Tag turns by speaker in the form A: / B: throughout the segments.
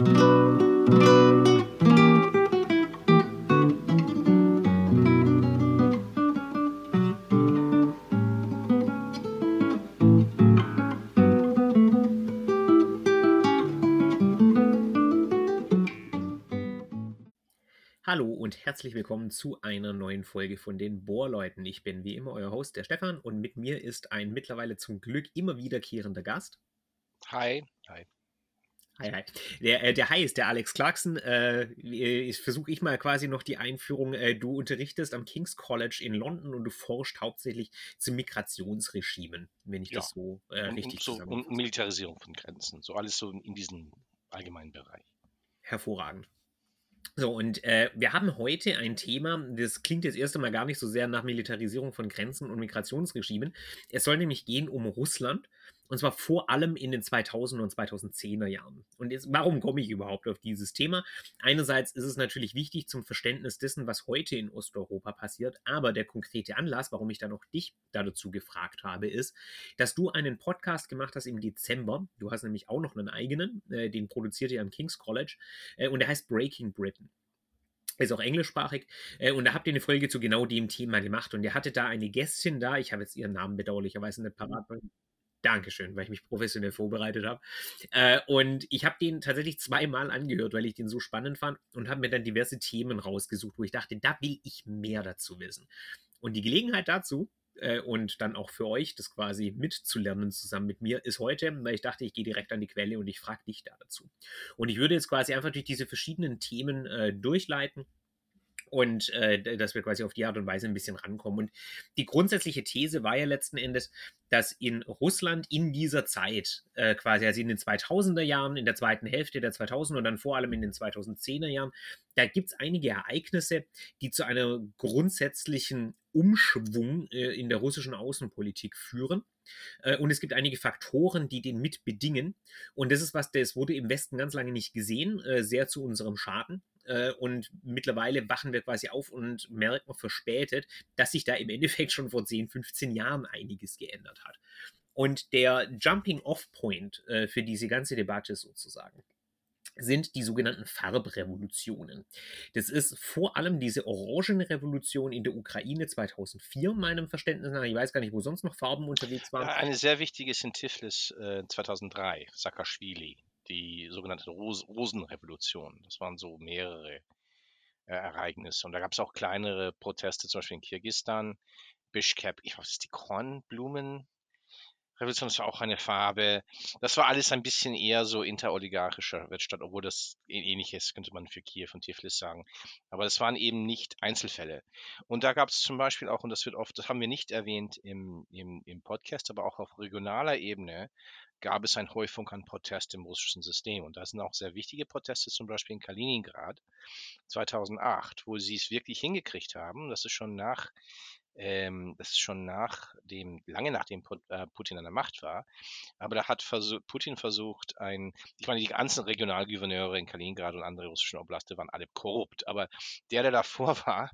A: Hallo und herzlich willkommen zu einer neuen Folge von den Bohrleuten. Ich bin wie immer euer Host, der Stefan, und mit mir ist ein mittlerweile zum Glück immer wiederkehrender Gast.
B: Hi. Hi.
A: Hi, hi. Der, äh, der Hi ist der Alex Clarkson. Äh, ich versuche ich mal quasi noch die Einführung. Äh, du unterrichtest am King's College in London und du forscht hauptsächlich zu Migrationsregimen, wenn ich
B: Ja.
A: das so äh,
B: Und,
A: richtig
B: und, so, und. Militarisierung von Grenzen. So alles so in diesem allgemeinen Bereich.
A: Hervorragend. So, und äh, wir haben heute ein Thema, das klingt jetzt erst einmal gar nicht so sehr nach Militarisierung von Grenzen und Migrationsregimen. Es soll nämlich gehen um Russland, und zwar vor allem in den 2000er und 2010er Jahren. Und jetzt, warum komme ich überhaupt auf dieses Thema? Einerseits ist es natürlich wichtig zum Verständnis dessen, was heute in Osteuropa passiert, aber der konkrete Anlass, warum ich dann auch dich dazu gefragt habe, ist, dass du einen Podcast gemacht hast im Dezember. Du hast nämlich auch noch einen eigenen, äh, den produziert ihr am King's College, äh, und der heißt Breaking Britain. Ist auch englischsprachig. Äh, und da habt ihr eine Folge zu genau dem Thema gemacht. Und ihr hattet da eine Gästin da. Ich habe jetzt ihren Namen bedauerlicherweise nicht parat. Dankeschön, weil ich mich professionell vorbereitet habe. Äh, und ich habe den tatsächlich zweimal angehört, weil ich den so spannend fand und habe mir dann diverse Themen rausgesucht, wo ich dachte, da will ich mehr dazu wissen. Und die Gelegenheit dazu äh, und dann auch für euch, das quasi mitzulernen zusammen mit mir, ist heute, weil ich dachte, ich gehe direkt an die Quelle und ich frage dich da dazu. Und ich würde jetzt quasi einfach durch diese verschiedenen Themen äh, durchleiten und äh, dass wir quasi auf die Art und Weise ein bisschen rankommen. Und die grundsätzliche These war ja letzten Endes, dass in Russland in dieser Zeit, äh, quasi also in den 2000er Jahren, in der zweiten Hälfte der 2000er und dann vor allem in den 2010er Jahren, da gibt es einige Ereignisse, die zu einer grundsätzlichen Umschwung äh, in der russischen Außenpolitik führen. Äh, Und es gibt einige Faktoren, die den mitbedingen. Und das ist was, das wurde im Westen ganz lange nicht gesehen, äh, sehr zu unserem Schaden. Äh, Und mittlerweile wachen wir quasi auf und merken verspätet, dass sich da im Endeffekt schon vor 10, 15 Jahren einiges geändert hat. Und der Jumping-Off-Point äh, für diese ganze Debatte sozusagen sind die sogenannten Farbrevolutionen. Das ist vor allem diese Orangenrevolution in der Ukraine 2004, meinem Verständnis nach. Ich weiß gar nicht, wo sonst noch Farben unterwegs waren.
B: Eine sehr wichtige ist in Tiflis äh, 2003, Saakashvili, die sogenannte Ros Rosenrevolution. Das waren so mehrere äh, Ereignisse. Und da gab es auch kleinere Proteste, zum Beispiel in Kirgisistan, Bishkek, ich weiß, die Kornblumen. Revolution ist auch eine Farbe. Das war alles ein bisschen eher so interoligarchischer Wettstand, obwohl das ähnliches könnte man für Kiew und Tiflis sagen. Aber das waren eben nicht Einzelfälle. Und da gab es zum Beispiel auch, und das wird oft, das haben wir nicht erwähnt im, im, im Podcast, aber auch auf regionaler Ebene gab es eine Häufung an Protest im russischen System. Und da sind auch sehr wichtige Proteste, zum Beispiel in Kaliningrad 2008, wo sie es wirklich hingekriegt haben. Das ist schon nach ähm, das ist schon nach dem, lange nachdem äh, Putin an der Macht war. Aber da hat versuch, Putin versucht, ein, ich meine, die ganzen Regionalgouverneure in Kaliningrad und andere russischen Oblaste waren alle korrupt. Aber der, der davor war,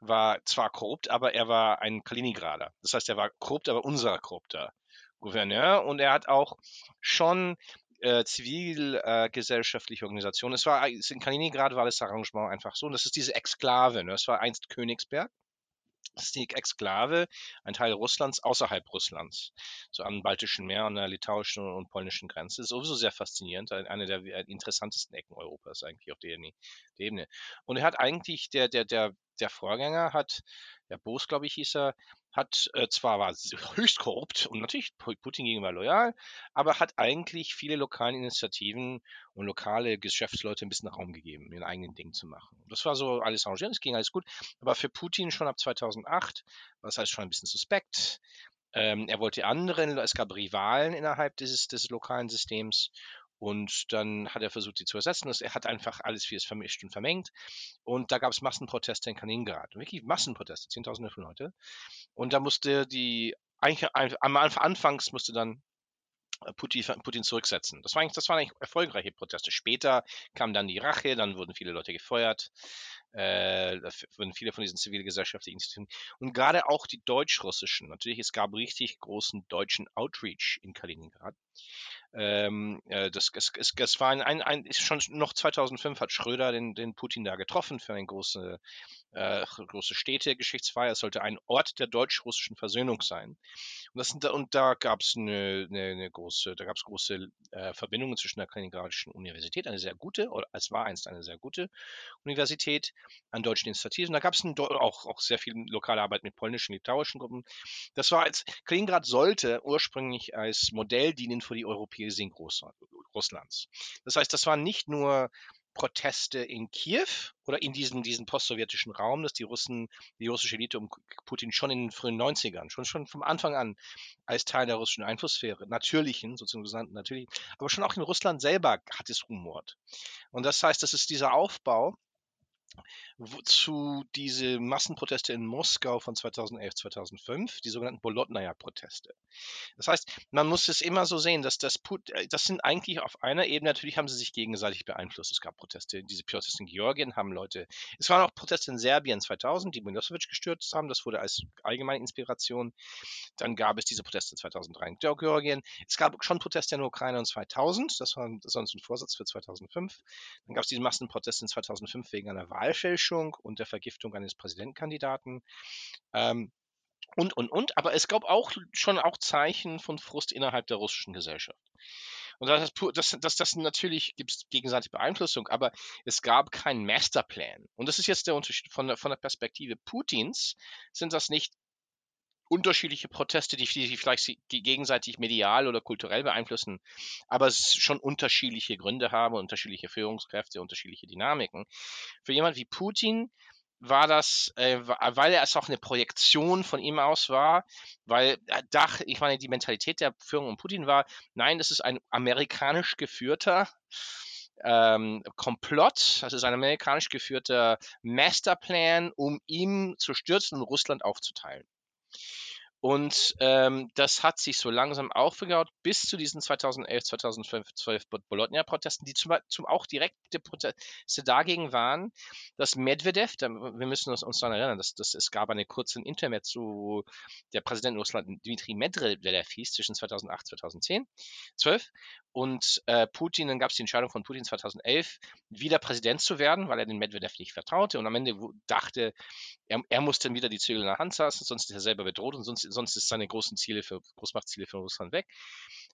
B: war zwar korrupt, aber er war ein Kaliningrader. Das heißt, er war korrupt, aber unser korrupter Gouverneur. Und er hat auch schon äh, zivilgesellschaftliche Organisationen. Es war in Kaliningrad war das Arrangement einfach so. Und das ist diese Exklave. Ne? Es war einst Königsberg. Das ist die Exklave, ein Teil Russlands außerhalb Russlands, so am Baltischen Meer, an der litauischen und polnischen Grenze. Ist sowieso sehr faszinierend, ein- eine der äh, interessantesten Ecken Europas eigentlich auf der Ebene. Und er hat eigentlich, der, der, der, der Vorgänger hat, der Boos, glaube ich, hieß er, hat äh, zwar war höchst korrupt und natürlich Pu- Putin gegenüber loyal, aber hat eigentlich viele lokale Initiativen und lokale Geschäftsleute ein bisschen Raum gegeben, ihren eigenen Ding zu machen. Das war so alles arrangiert, es ging alles gut. Aber für Putin schon ab 2008 war es alles schon ein bisschen suspekt. Ähm, er wollte andere, es gab Rivalen innerhalb dieses, des lokalen Systems und dann hat er versucht, sie zu ersetzen. Er hat einfach alles vieles vermischt und vermengt. Und da gab es Massenproteste in Kaliningrad. Wirklich Massenproteste, Zehntausende von Leute. Und da musste die, eigentlich anfangs musste dann äh, Putin, Putin zurücksetzen. Das, war eigentlich, das waren eigentlich erfolgreiche Proteste. Später kam dann die Rache, dann wurden viele Leute gefeuert, äh, wurden viele von diesen zivilgesellschaftlichen Institutionen und gerade auch die deutsch-russischen. Natürlich, es gab richtig großen deutschen Outreach in Kaliningrad. Ähm, äh, das, es, es, es war ein, ein, ein, schon noch 2005 hat Schröder den, den Putin da getroffen für eine große äh, große Städte Geschichtsfeier. Es sollte ein Ort der deutsch-russischen Versöhnung sein. Und, das, und da gab es eine, eine, eine, große, da gab es große äh, Verbindungen zwischen der Kaliningradischen Universität, eine sehr gute, oder es war einst eine sehr gute Universität, an deutschen Initiativen. Da gab es auch, auch sehr viel lokale Arbeit mit polnischen, litauischen Gruppen. Das war als Kaliningrad sollte ursprünglich als Modell dienen für die Europäisierung Russlands. Das heißt, das war nicht nur Proteste in Kiew oder in diesem, diesem post-sowjetischen Raum, dass die Russen, die russische Elite um Putin schon in den frühen 90ern, schon, schon vom Anfang an als Teil der russischen Einflusssphäre, natürlichen, sozusagen natürlich, aber schon auch in Russland selber hat es rumort. Und das heißt, das ist dieser Aufbau, zu diese Massenproteste in Moskau von 2011, 2005, die sogenannten Bolotnaya-Proteste. Das heißt, man muss es immer so sehen, dass das, Put äh, das sind eigentlich auf einer Ebene, natürlich haben sie sich gegenseitig beeinflusst. Es gab Proteste, diese Proteste in Georgien haben Leute, es waren auch Proteste in Serbien 2000, die Milosevic gestürzt haben, das wurde als allgemeine Inspiration. Dann gab es diese Proteste 2003 in Georgien. Es gab schon Proteste in der Ukraine in 2000, das war sonst ein Vorsatz für 2005. Dann gab es diese Massenproteste in 2005 wegen einer Wahlfälschung. Fälschung und der Vergiftung eines Präsidentenkandidaten. Ähm, und, und, und. Aber es gab auch schon auch Zeichen von Frust innerhalb der russischen Gesellschaft. Und das, das, das, das natürlich gibt es gegenseitige Beeinflussung, aber es gab keinen Masterplan. Und das ist jetzt der Unterschied von von der Perspektive Putins, sind das nicht unterschiedliche Proteste, die, die vielleicht gegenseitig medial oder kulturell beeinflussen, aber es schon unterschiedliche Gründe haben, unterschiedliche Führungskräfte, unterschiedliche Dynamiken. Für jemand wie Putin war das, äh, weil er es auch eine Projektion von ihm aus war, weil äh, Dach, ich meine, die Mentalität der Führung um Putin war, nein, das ist ein amerikanisch geführter ähm, Komplott, das ist ein amerikanisch geführter Masterplan, um ihn zu stürzen und Russland aufzuteilen. Und ähm, das hat sich so langsam aufgebaut bis zu diesen 2011, 2012 Bologna-Protesten, die zum, zum auch direkte Proteste dagegen waren, dass Medvedev, da, wir müssen uns, uns daran erinnern, dass, dass es gab eine kurze Internet zu der Präsident Russland Dmitri Medvedev hieß zwischen 2008 2010, 12 und äh, Putin, dann gab es die Entscheidung von Putin 2011, wieder Präsident zu werden, weil er den Medvedev nicht vertraute und am Ende dachte, er, er muss dann wieder die Zügel in der Hand lassen, sonst ist er selber bedroht und sonst, sonst ist seine großen Ziele für Großmachtziele für Russland weg.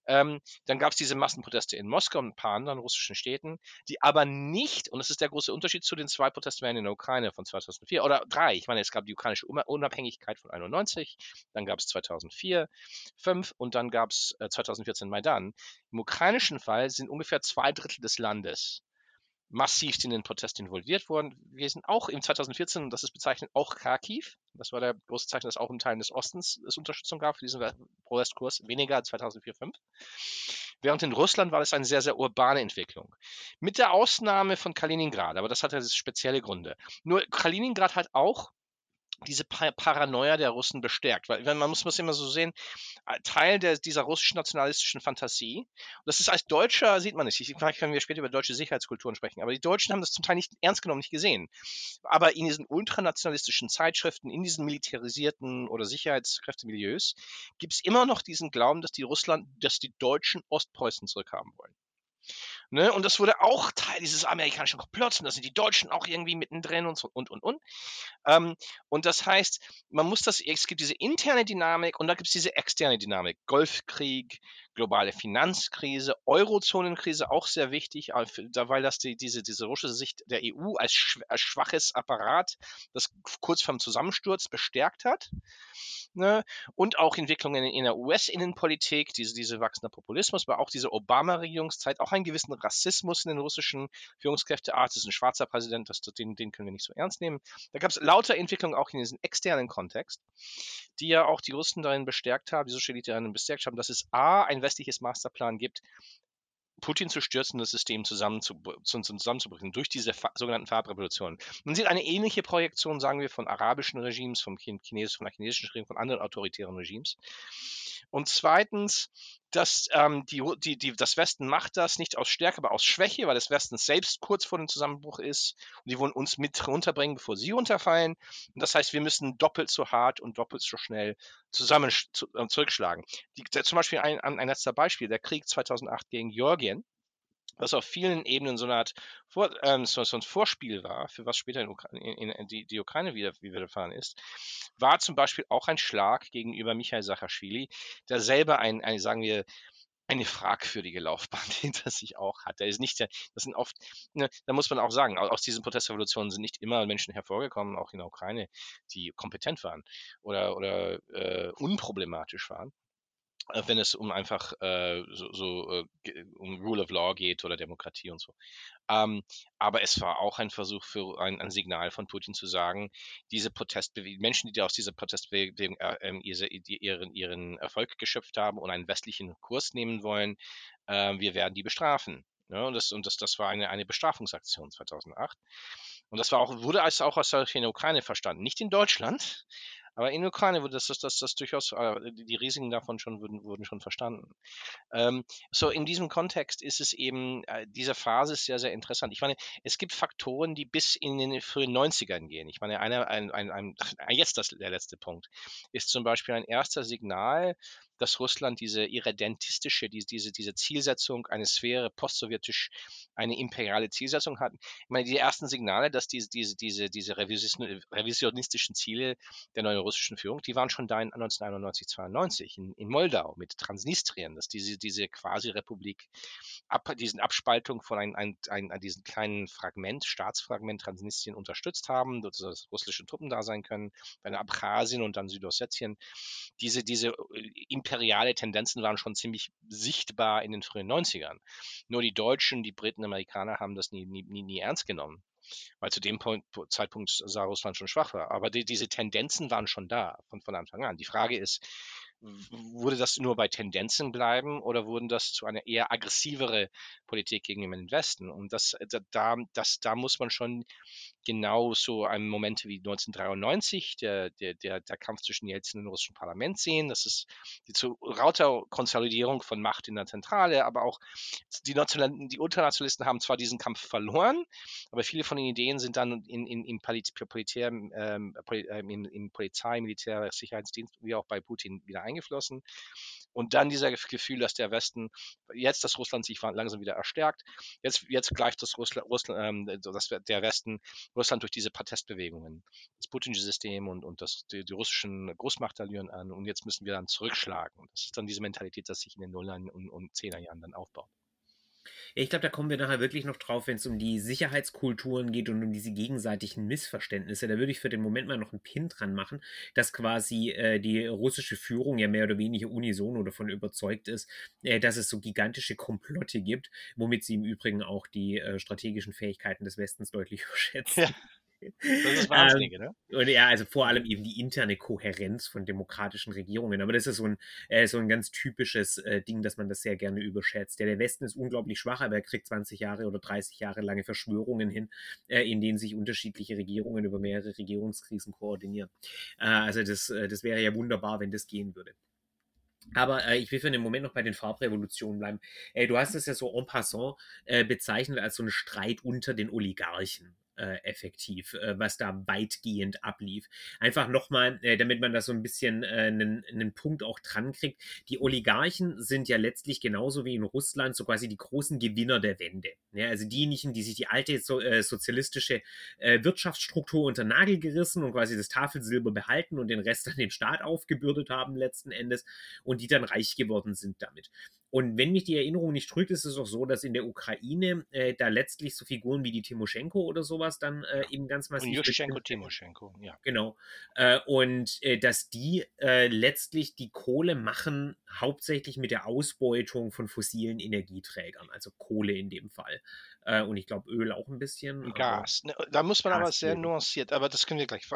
B: Ähm, dann gab es diese Massenproteste in Moskau und ein paar anderen russischen Städten, die aber nicht, und das ist der große Unterschied zu den zwei Protestwellen in der Ukraine von 2004 oder drei, ich meine, es gab die ukrainische Unabhängigkeit von 91, dann gab es 2004, 5 und dann gab es äh, 2014 Maidan. Im ukrainischen Fall sind ungefähr zwei Drittel des Landes massiv in den Protest involviert worden gewesen. Auch im 2014, das ist bezeichnet, auch Kharkiv. Das war der große Zeichen, dass auch im Teil des Ostens es Unterstützung gab für diesen Protestkurs, weniger als 2004, 2005. Während in Russland war es eine sehr, sehr urbane Entwicklung. Mit der Ausnahme von Kaliningrad, aber das hatte spezielle Gründe. Nur Kaliningrad hat auch diese Paranoia der Russen bestärkt. Weil man muss es immer so sehen, Teil der, dieser russischen nationalistischen Fantasie, und das ist als Deutscher, sieht man nicht, ich, vielleicht können wir später über deutsche Sicherheitskulturen sprechen, aber die Deutschen haben das zum Teil nicht ernst genommen, nicht gesehen. Aber in diesen ultranationalistischen Zeitschriften, in diesen militarisierten oder Sicherheitskräftemilieus, gibt es immer noch diesen Glauben, dass die Russland, dass die Deutschen Ostpreußen zurückhaben wollen. Ne? Und das wurde auch Teil dieses amerikanischen Komplotts und da sind die Deutschen auch irgendwie mittendrin und so und und und. Ähm, und das heißt, man muss das, es gibt diese interne Dynamik und da gibt es diese externe Dynamik. Golfkrieg, globale Finanzkrise, Eurozonenkrise auch sehr wichtig, weil das die, diese, diese russische Sicht der EU als, schwaches Apparat, das kurz vorm Zusammensturz bestärkt hat. Ne? Und auch Entwicklungen in der US-Innenpolitik, diese, diese wachsende Populismus, aber auch diese Obama-Regierungszeit, auch einen gewissen Rassismus in den russischen Führungskräften. Ah, das ist ein schwarzer Präsident, das, den, den können wir nicht so ernst nehmen. Da gab es lauter Entwicklungen auch in diesem externen Kontext, die ja auch die Russen darin bestärkt haben, die Elite darin bestärkt haben, dass es A, ein westliches Masterplan gibt, Putin zu stürzen, das System zusammenzubringen durch diese sogenannten Farbrevolutionen. Man sieht eine ähnliche Projektion, sagen wir, von arabischen Regimes, vom Chines von der chinesischen Regierung, von anderen autoritären Regimes. Und zweitens, dass ähm, die, die, die, das Westen macht das nicht aus Stärke, aber aus Schwäche, weil das Westen selbst kurz vor dem Zusammenbruch ist und die wollen uns mit runterbringen, bevor sie runterfallen. Und das heißt, wir müssen doppelt so hart und doppelt so schnell zusammen zu, äh, zurückschlagen. Die, der, zum Beispiel ein, ein letzter Beispiel, der Krieg 2008 gegen Georgien was auf vielen Ebenen so eine Art Vor, ähm, so, so, ein Vorspiel war, für was später in, in, in die, die, Ukraine wieder, widerfahren ist, war zum Beispiel auch ein Schlag gegenüber Michael Saakashvili, der selber ein, ein sagen wir, eine fragwürdige Laufbahn hinter sich auch hat. Der ist nicht, das sind oft, ne, da muss man auch sagen, aus diesen Protestrevolutionen sind nicht immer Menschen hervorgekommen, auch in der Ukraine, die kompetent waren oder, oder äh, unproblematisch waren. Äh, wenn es um einfach äh, so, so äh, um Rule of Law geht oder Demokratie und so. Ähm, aber es war auch ein Versuch für ein, ein Signal von Putin zu sagen, diese Protestbewegung, Menschen, die aus dieser Protestbewegung äh, ähm, ihren, ihren Erfolg geschöpft haben und einen westlichen Kurs nehmen wollen, äh, wir werden die bestrafen. Ja, ne? und das, und das, das war eine, eine Bestrafungsaktion 2008. Und das war auch, wurde als auch aus der Ukraine verstanden. Nicht in Deutschland, aber in der Ukraine wurde das, das, das, das durchaus, äh, die Risiken davon schon wurden, wurden schon verstanden. Ähm, so in diesem Kontext ist es eben, äh, diese Phase ist sehr, sehr interessant. Ich meine, es gibt Faktoren, die bis in den frühen 90ern gehen. Ich meine, einer, ein, ein, ein, jetzt das, der letzte Punkt ist zum Beispiel ein erster Signal dass Russland diese irredentistische, diese, diese, diese Zielsetzung, eine Sphäre postsowjetisch, eine imperiale Zielsetzung hat. Ich meine, die ersten Signale, dass diese, diese, diese, diese revisionistischen Ziele der neuen russischen Führung, die waren schon da in 1991, 92 in, in Moldau mit Transnistrien, dass diese, diese Quasi-Republik, ab, diesen Abspaltung von ein, ein, ein, ein, diesen kleinen Fragment, Staatsfragment Transnistrien unterstützt haben, dass russische Truppen da sein können, bei Abchasien und dann Südossetien. Diese, diese äh, imperiale Tendenzen waren schon ziemlich sichtbar in den frühen 90ern. Nur die Deutschen, die Briten, Amerikaner haben das nie, nie, nie, ernst genommen weil zu dem Point, Zeitpunkt sah Russland schon schwach war. Aber die, diese Tendenzen waren schon da von, von Anfang an. Die Frage ist, würde das nur bei Tendenzen bleiben oder wurden das zu einer eher aggressivere Politik gegenüber den Westen? Und das, da, das, da muss man schon genau so ein Moment wie 1993, der, der, der, der Kampf zwischen Jelzin und dem russischen Parlament sehen. Das ist die zu lauter Konsolidierung von Macht in der Zentrale, aber auch die, Nationalen, die Ultranationalisten haben zwar diesen Kampf verloren, aber viele von den Ideen sind dann in, in, in, Politär, ähm, in, in Polizei, Militär, Sicherheitsdienst, wie auch bei Putin wieder eingeflossen. Und dann dieser Gefühl, dass der Westen, jetzt, dass Russland sich langsam wieder erstärkt, jetzt, jetzt gleicht das Russland, Russland ähm, dass der Westen Russland durch diese Protestbewegungen, das putinsche System und, und das, die, die russischen Großmachtallüren an und jetzt müssen wir dann zurückschlagen. Das ist dann diese Mentalität, dass sich in den Nullern und, und Zehnerjahren dann aufbaut.
A: Ich glaube, da kommen wir nachher wirklich noch drauf, wenn es um die Sicherheitskulturen geht und um diese gegenseitigen Missverständnisse. Da würde ich für den Moment mal noch einen Pin dran machen, dass quasi äh, die russische Führung ja mehr oder weniger unisono davon überzeugt ist, äh, dass es so gigantische Komplotte gibt, womit sie im Übrigen auch die äh, strategischen Fähigkeiten des Westens deutlich überschätzen. Ja. Das ist wahnsinnig, ähm, ne? Und ja, also vor allem eben die interne Kohärenz von demokratischen Regierungen. Aber das ist so ein, äh, so ein ganz typisches äh, Ding, dass man das sehr gerne überschätzt. Ja, der Westen ist unglaublich schwach, aber er kriegt 20 Jahre oder 30 Jahre lange Verschwörungen hin, äh, in denen sich unterschiedliche Regierungen über mehrere Regierungskrisen koordinieren. Äh, also das, äh, das wäre ja wunderbar, wenn das gehen würde. Aber äh, ich will für den Moment noch bei den Farbrevolutionen bleiben. Äh, du hast es ja so en passant äh, bezeichnet als so einen Streit unter den Oligarchen äh, effektiv, äh, was da weitgehend ablief. Einfach nochmal, äh, damit man da so ein bisschen einen, einen Punkt auch dran kriegt. Die Oligarchen sind ja letztlich genauso wie in Russland so quasi die großen Gewinner der Wende. Ja, also diejenigen, die sich die alte so, äh, sozialistische äh, Wirtschaftsstruktur unter Nagel gerissen und quasi das Tafelsilber behalten und den Rest an den Staat aufgebürdet haben letzten Endes und die dann reich geworden sind damit. Und wenn mich die Erinnerung nicht trügt, ist es auch so, dass in der Ukraine äh, da letztlich so Figuren wie die Timoschenko oder sowas dann äh, eben ganz massiv. Und
B: Juschenko, Timoschenko, ja.
A: Genau. Äh, und äh, dass die äh, letztlich die Kohle machen, hauptsächlich mit der Ausbeutung von fossilen Energieträgern, also Kohle in dem Fall. Äh, und ich glaube Öl auch ein bisschen.
B: Gas. Ne, da muss man Gas aber sehr nuanciert, aber das können wir gleich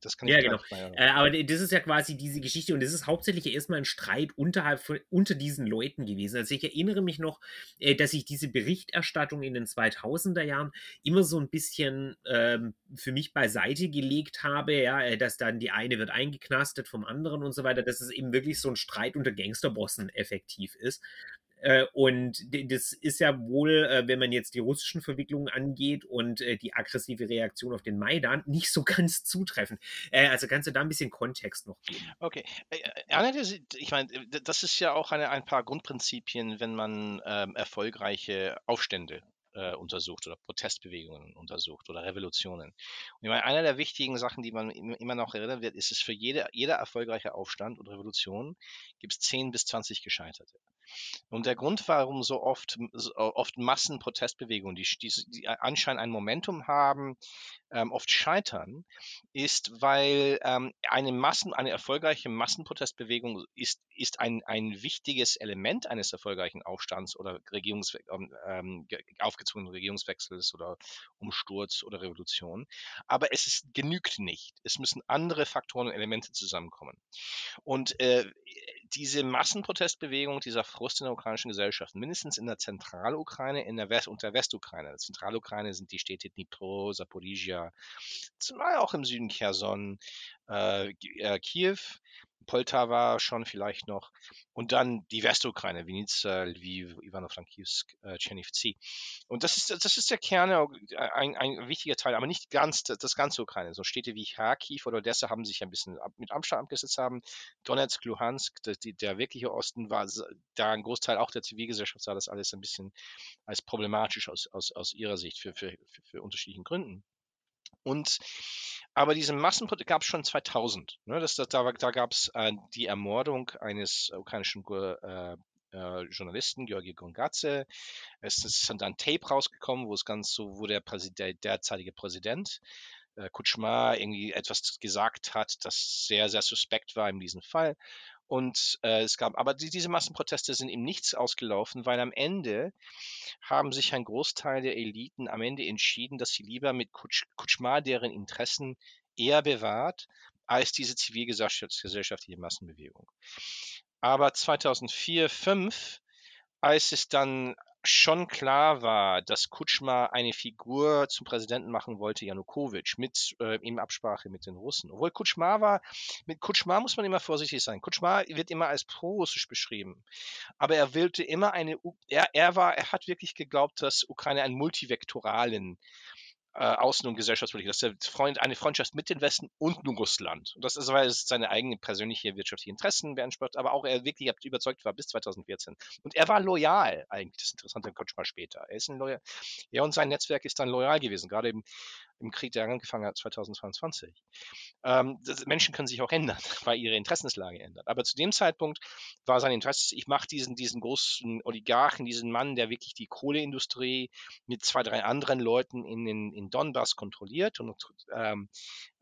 B: Das kann
A: ja, genau. Äh, aber das ist ja quasi diese Geschichte und das ist hauptsächlich erstmal ein Streit unterhalb von, unter diesen Leuten gewesen. Also ich erinnere mich noch, äh, dass ich diese Berichterstattung in den 2000er Jahren immer so ein bisschen ähm, für mich beiseite gelegt habe, ja, äh, dass dann die eine wird eingeknastet vom anderen und so weiter, dass es eben wirklich so ein Streit unter Gangsterbossen effektiv ist. Äh, und das ist ja wohl, äh, wenn man jetzt die russischen Verwicklungen angeht und äh, die aggressive Reaktion auf den Maidan, nicht so ganz zutreffend. also kannst du da ein bisschen Kontext noch geben?
B: Okay. ich meine, das ist ja auch eine, ein paar Grundprinzipien, wenn man ähm, erfolgreiche Aufstände äh, untersucht oder Protestbewegungen untersucht oder Revolutionen. Und ich meine, einer der wichtigen Sachen, die man immer noch erinnern wird, ist es für jede, jeder erfolgreiche Aufstand und Revolution gibt es 10 bis 20 Gescheiterte. Und der Grund, warum so oft, so oft Massenprotestbewegungen, die, die, die anscheinend ein Momentum haben, ähm, oft scheitern, ist, weil ähm, eine Massen, eine erfolgreiche Massenprotestbewegung ist, ist ein, ein wichtiges Element eines erfolgreichen Aufstands oder Regierungswe ähm, ähm aufgezwungenen Regierungswechsels oder Umsturz oder Revolution. Aber es ist, genügt nicht. Es müssen andere Faktoren und Elemente zusammenkommen. Und äh, diese Massenprotestbewegung, dieser Frust in der ukrainischen Gesellschaft, mindestens in der Zentralukraine in der West und der Westukraine. In Zentralukraine sind die Städte Dnipro, Saporizhia, zumal auch im Süden Cherson, äh, äh Kiew, Poltava schon vielleicht noch. Und dann die Westukraine, Vinica, Lviv, Ivano-Frankivsk, äh. Und das ist, das ist der Kern, äh, ein, ein wichtiger Teil, aber nicht ganz das ganze Ukraine. So Städte wie Kharkiv oder Odessa haben sich ein bisschen mit Amstamm abgesetzt haben. Donetsk, Luhansk, der, der wirkliche Osten war, da ein Großteil auch der Zivilgesellschaft sah das alles ein bisschen als problematisch aus, aus, aus ihrer Sicht für, für, für, für unterschiedlichen Gründen. Und aber diese Massenproteste gab es schon 2000. Ne? Das, das, da da gab es äh, die Ermordung eines ukrainischen äh, äh, Journalisten, Georgi Gongadze. Es ist dann ein Tape rausgekommen, wo es ganz so, wo der, Präsident, der derzeitige Präsident äh, Kutschma irgendwie etwas gesagt hat, das sehr, sehr suspekt war in diesem Fall. Und äh, es gab, aber die, diese Massenproteste sind ihm nichts ausgelaufen, weil am Ende haben sich ein Großteil der Eliten am Ende entschieden, dass sie lieber mit Kutsch, Kutschma deren Interessen eher bewahrt, als diese zivilgesellschaftliche Massenbewegung. Aber 2004, 2005, als es dann schon klar war, dass Kutschma eine Figur zum Präsidenten machen wollte, Janukowitsch, mit äh, in Absprache mit den Russen. Obwohl Kutschma war, mit Kutschma muss man immer vorsichtig sein. Kutschma wird immer als pro-russisch beschrieben. Aber er wollte immer eine, er, er war, er hat wirklich geglaubt, dass Ukraine einen multivektoralen äh, Außen- und Gesellschaftspolitik. Das ist Freund, eine Freundschaft mit dem Westen und nur Russland. Und das ist, weil es seine eigenen persönliche wirtschaftliche Interessen beansprucht, aber auch er wirklich überzeugt war bis 2014. Und er war loyal, eigentlich das Interessante kommt mal später. Er ist ein loyal, ja, und sein Netzwerk ist dann loyal gewesen, gerade im, im Krieg, der angefangen hat 2022. Ähm, das, Menschen können sich auch ändern, weil ihre Interessenslage ändert. Aber zu dem Zeitpunkt war sein Interesse, ich mache diesen, diesen großen Oligarchen, diesen Mann, der wirklich die Kohleindustrie mit zwei, drei anderen Leuten in, in, in Donbass kontrolliert und ähm,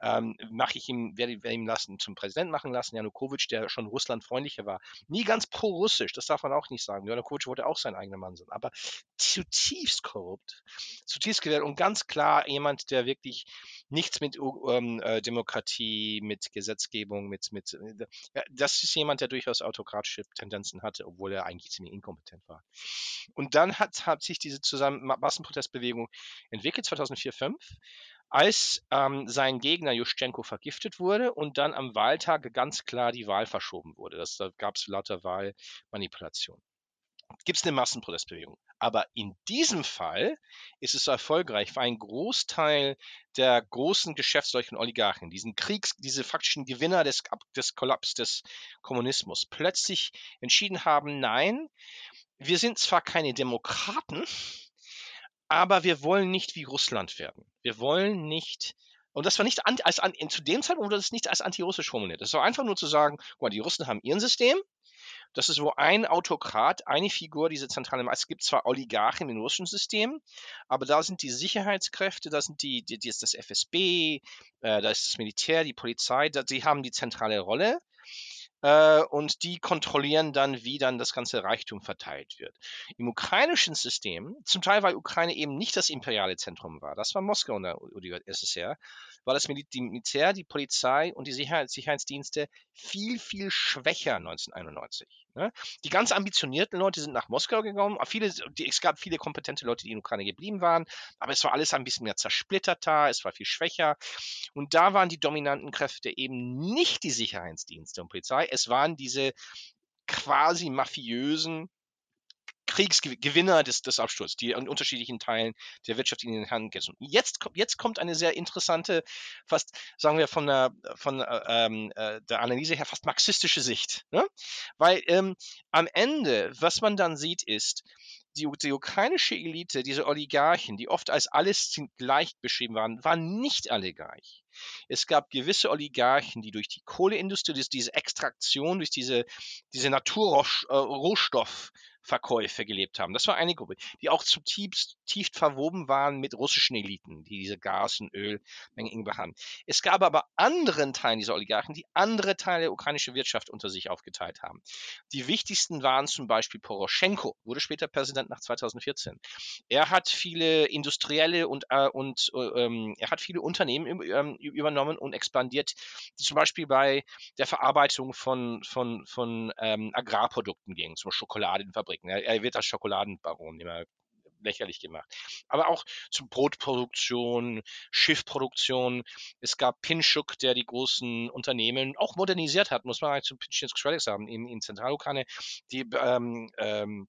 B: ähm, mache ich ihm, werde, werde ihm lassen, zum Präsidenten machen lassen, Janukowitsch, der schon russlandfreundlicher war. Nie ganz pro-russisch, das darf man auch nicht sagen. Janukowitsch wollte auch sein eigener Mann sein, aber zutiefst korrupt, zutiefst gewählt und ganz klar jemand, der wirklich nichts mit ähm, äh, Demokratie, mit Gesetzgebung, mit, mit äh, das ist jemand, der durchaus autokratische Tendenzen hatte, obwohl er eigentlich ziemlich inkompetent war. Und dann hat, hat sich diese zusammen Massenprotestbewegung entwickelt, 2004, 2005 als ähm, sein Gegner Juschenko vergiftet wurde und dann am Wahltag ganz klar die Wahl verschoben wurde. Das, da gab es lauter Wahlmanipulation. Gibt es eine Massenprotestbewegung. Aber in diesem Fall ist es erfolgreich, weil ein Großteil der großen geschäftsleuten Oligarchen, diesen Kriegs, diese faktischen Gewinner des, des Kollaps des Kommunismus, plötzlich entschieden haben, nein, wir sind zwar keine Demokraten, aber wir wollen nicht wie Russland werden. Wir wollen nicht, und das war nicht als, zu dem Zeitpunkt wurde das nicht als antirussisch formuliert. Das war einfach nur zu sagen, guck mal, die Russen haben ihr System, das ist wo ein Autokrat, eine Figur, diese zentrale Macht. Es gibt zwar Oligarchen im russischen System, aber da sind die Sicherheitskräfte, da sind die, die, die ist das FSB, äh, da ist das Militär, die Polizei, da, die haben die zentrale Rolle. Äh, und die kontrollieren dann, wie dann das ganze Reichtum verteilt wird. Im ukrainischen System, zum Teil weil Ukraine eben nicht das imperiale Zentrum war, das war Moskau und die UdSSR, war das Militär, die Polizei und die Sicherheits Sicherheitsdienste viel, viel schwächer 1991. Ne? Die ganz ambitionierten Leute sind nach Moskau die, es gab viele kompetente Leute, die in Ukraine geblieben waren, aber es war alles ein bisschen mehr zersplitterter, es war viel schwächer. Und da waren die dominanten Kräfte eben nicht die Sicherheitsdienste und Polizei, es waren diese quasi mafiösen Kriegsgewinner des, des Absturzes, die in unterschiedlichen Teilen der Wirtschaft in den Händen gehen. Jetzt, jetzt kommt eine sehr interessante, fast, sagen wir, von der, von, äh, ähm, äh, der Analyse her fast marxistische Sicht. Ne? Weil ähm, am Ende, was man dann sieht, ist, die, die, ukrainische Elite, diese Oligarchen, die oft als alles gleich beschrieben waren, waren nicht alle gleich. Es gab gewisse Oligarchen, die durch die Kohleindustrie, diese Extraktion, durch diese, diese Naturrohstoff, Verkäufe gelebt haben. Das war eine Gruppe, die auch zutiefst tief verwoben waren mit russischen Eliten, die diese Gas- und Ölmengen eng behandeln. Es gab aber anderen Teilen dieser Oligarchen, die andere Teile der ukrainischen Wirtschaft unter sich aufgeteilt haben. Die wichtigsten waren zum Beispiel Poroschenko, wurde später Präsident nach 2014. Er hat viele industrielle und, äh, und äh, ähm, er hat viele Unternehmen ähm, übernommen und expandiert, die zum Beispiel bei der Verarbeitung von, von, von ähm, Agrarprodukten gingen, zum Schokoladenfabriken Fabriken. Er, er wird als Schokoladenbaron immer lächerlich gemacht. Aber auch zu Brotproduktion, Schiffproduktion. Es gab Pinchuk, der die großen Unternehmen auch modernisiert hat, muss man halt zu Pinchuk sagen, in, in Zentralukraine, die ähm, ähm,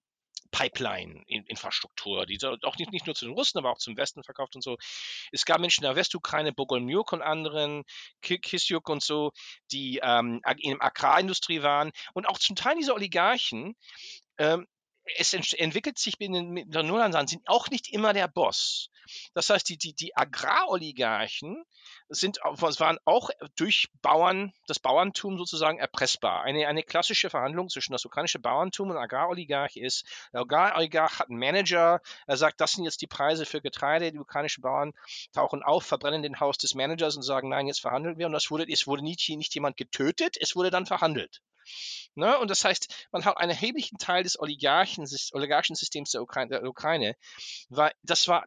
B: Pipeline-Infrastruktur, die auch nicht, nicht, nur zu den Russen, aber auch zum Westen verkauft und so. Es gab Menschen in der Westukraine, Bogolmiuk und anderen, Kisyuk und so, die ähm, in der Agrarindustrie waren und auch zum Teil diese Oligarchen ähm, es entwickelt sich in der Nullansan, sind auch nicht immer der Boss. Das heißt, die, die, die Agraroligarchen sind, waren auch durch Bauern, das Bauerntum sozusagen erpressbar. Eine, eine klassische Verhandlung zwischen das ukrainische Bauerntum und Agraroligarch ist, der Agraroligarch hat einen Manager, er sagt, das sind jetzt die Preise für Getreide, die ukrainischen Bauern tauchen auf, verbrennen den Haus des Managers und sagen, nein, jetzt verhandeln wir. Und das wurde, es wurde nicht, nicht jemand getötet, es wurde dann verhandelt. Ne? Und das heißt, man hat einen erheblichen Teil des Oligarchen, Oligarchensystems der Ukraine, der Ukraine war, das war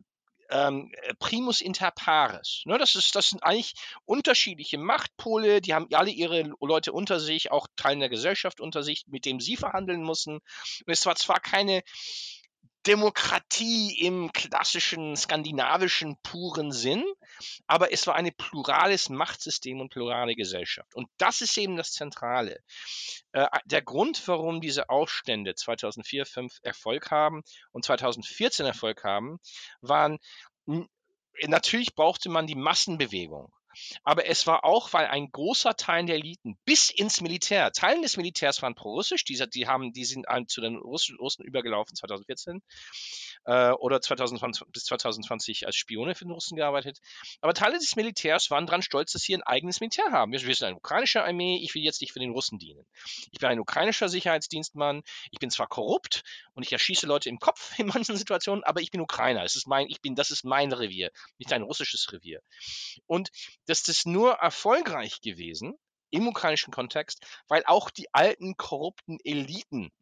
B: ähm, primus inter pares. Ne, das, ist, das sind eigentlich unterschiedliche Machtpole, die haben alle ihre Leute unter sich, auch Teilen der Gesellschaft unter sich, mit dem sie verhandeln müssen. Und es war zwar keine Demokratie im klassischen skandinavischen puren Sinn, aber es war ein plurales Machtsystem und plurale Gesellschaft. Und das ist eben das Zentrale. Äh, der Grund, warum diese Aufstände 2004, 2005 Erfolg haben und 2014 Erfolg haben, waren, natürlich brauchte man die Massenbewegung. Aber es war auch, weil ein großer Teil der Eliten bis ins Militär, Teilen des Militärs waren pro-russisch, die, die, haben, die sind zu den Russen, Russen übergelaufen 2014 äh, oder 2020, bis 2020 als Spione für den Russen gearbeitet. Aber Teile des Militärs waren daran stolz, dass sie ein eigenes Militär haben. Wir, wir sind eine ukrainische Armee, ich will jetzt nicht für den Russen dienen. Ich bin ein ukrainischer Sicherheitsdienstmann, ich bin zwar korrupt und ich erschieße Leute im Kopf in manchen Situationen, aber ich bin Ukrainer. Es ist mein, ich bin, das ist mein Revier, nicht ein russisches Revier. Und das ist nur erfolgreich gewesen im ukrainischen Kontext, weil auch die alten korrupten Eliten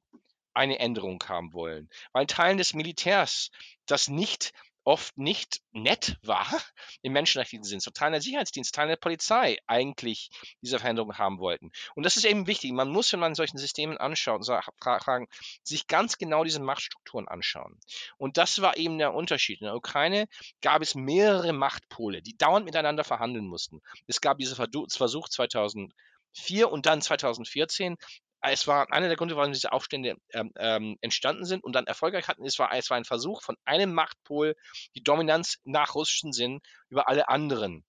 B: eine Änderung haben wollen, weil Teilen des Militärs das nicht oft nicht nett war im menschenrechtlichen Sinn. So Teile der Sicherheitsdienst, Teile der Polizei eigentlich diese Veränderung haben wollten. Und das ist eben wichtig. Man muss, wenn man solchen Systemen anschaut, fragen, sich ganz genau diese Machtstrukturen anschauen. Und das war eben der Unterschied. In der Ukraine gab es mehrere Machtpole, die dauernd miteinander verhandeln mussten. Es gab diesen Versuch 2004 und dann 2014 es war einer der Gründe, warum diese Aufstände ähm, ähm, entstanden sind und dann erfolgreich hatten. Es war, es war ein Versuch von einem Machtpol, die Dominanz nach russischem Sinn über alle anderen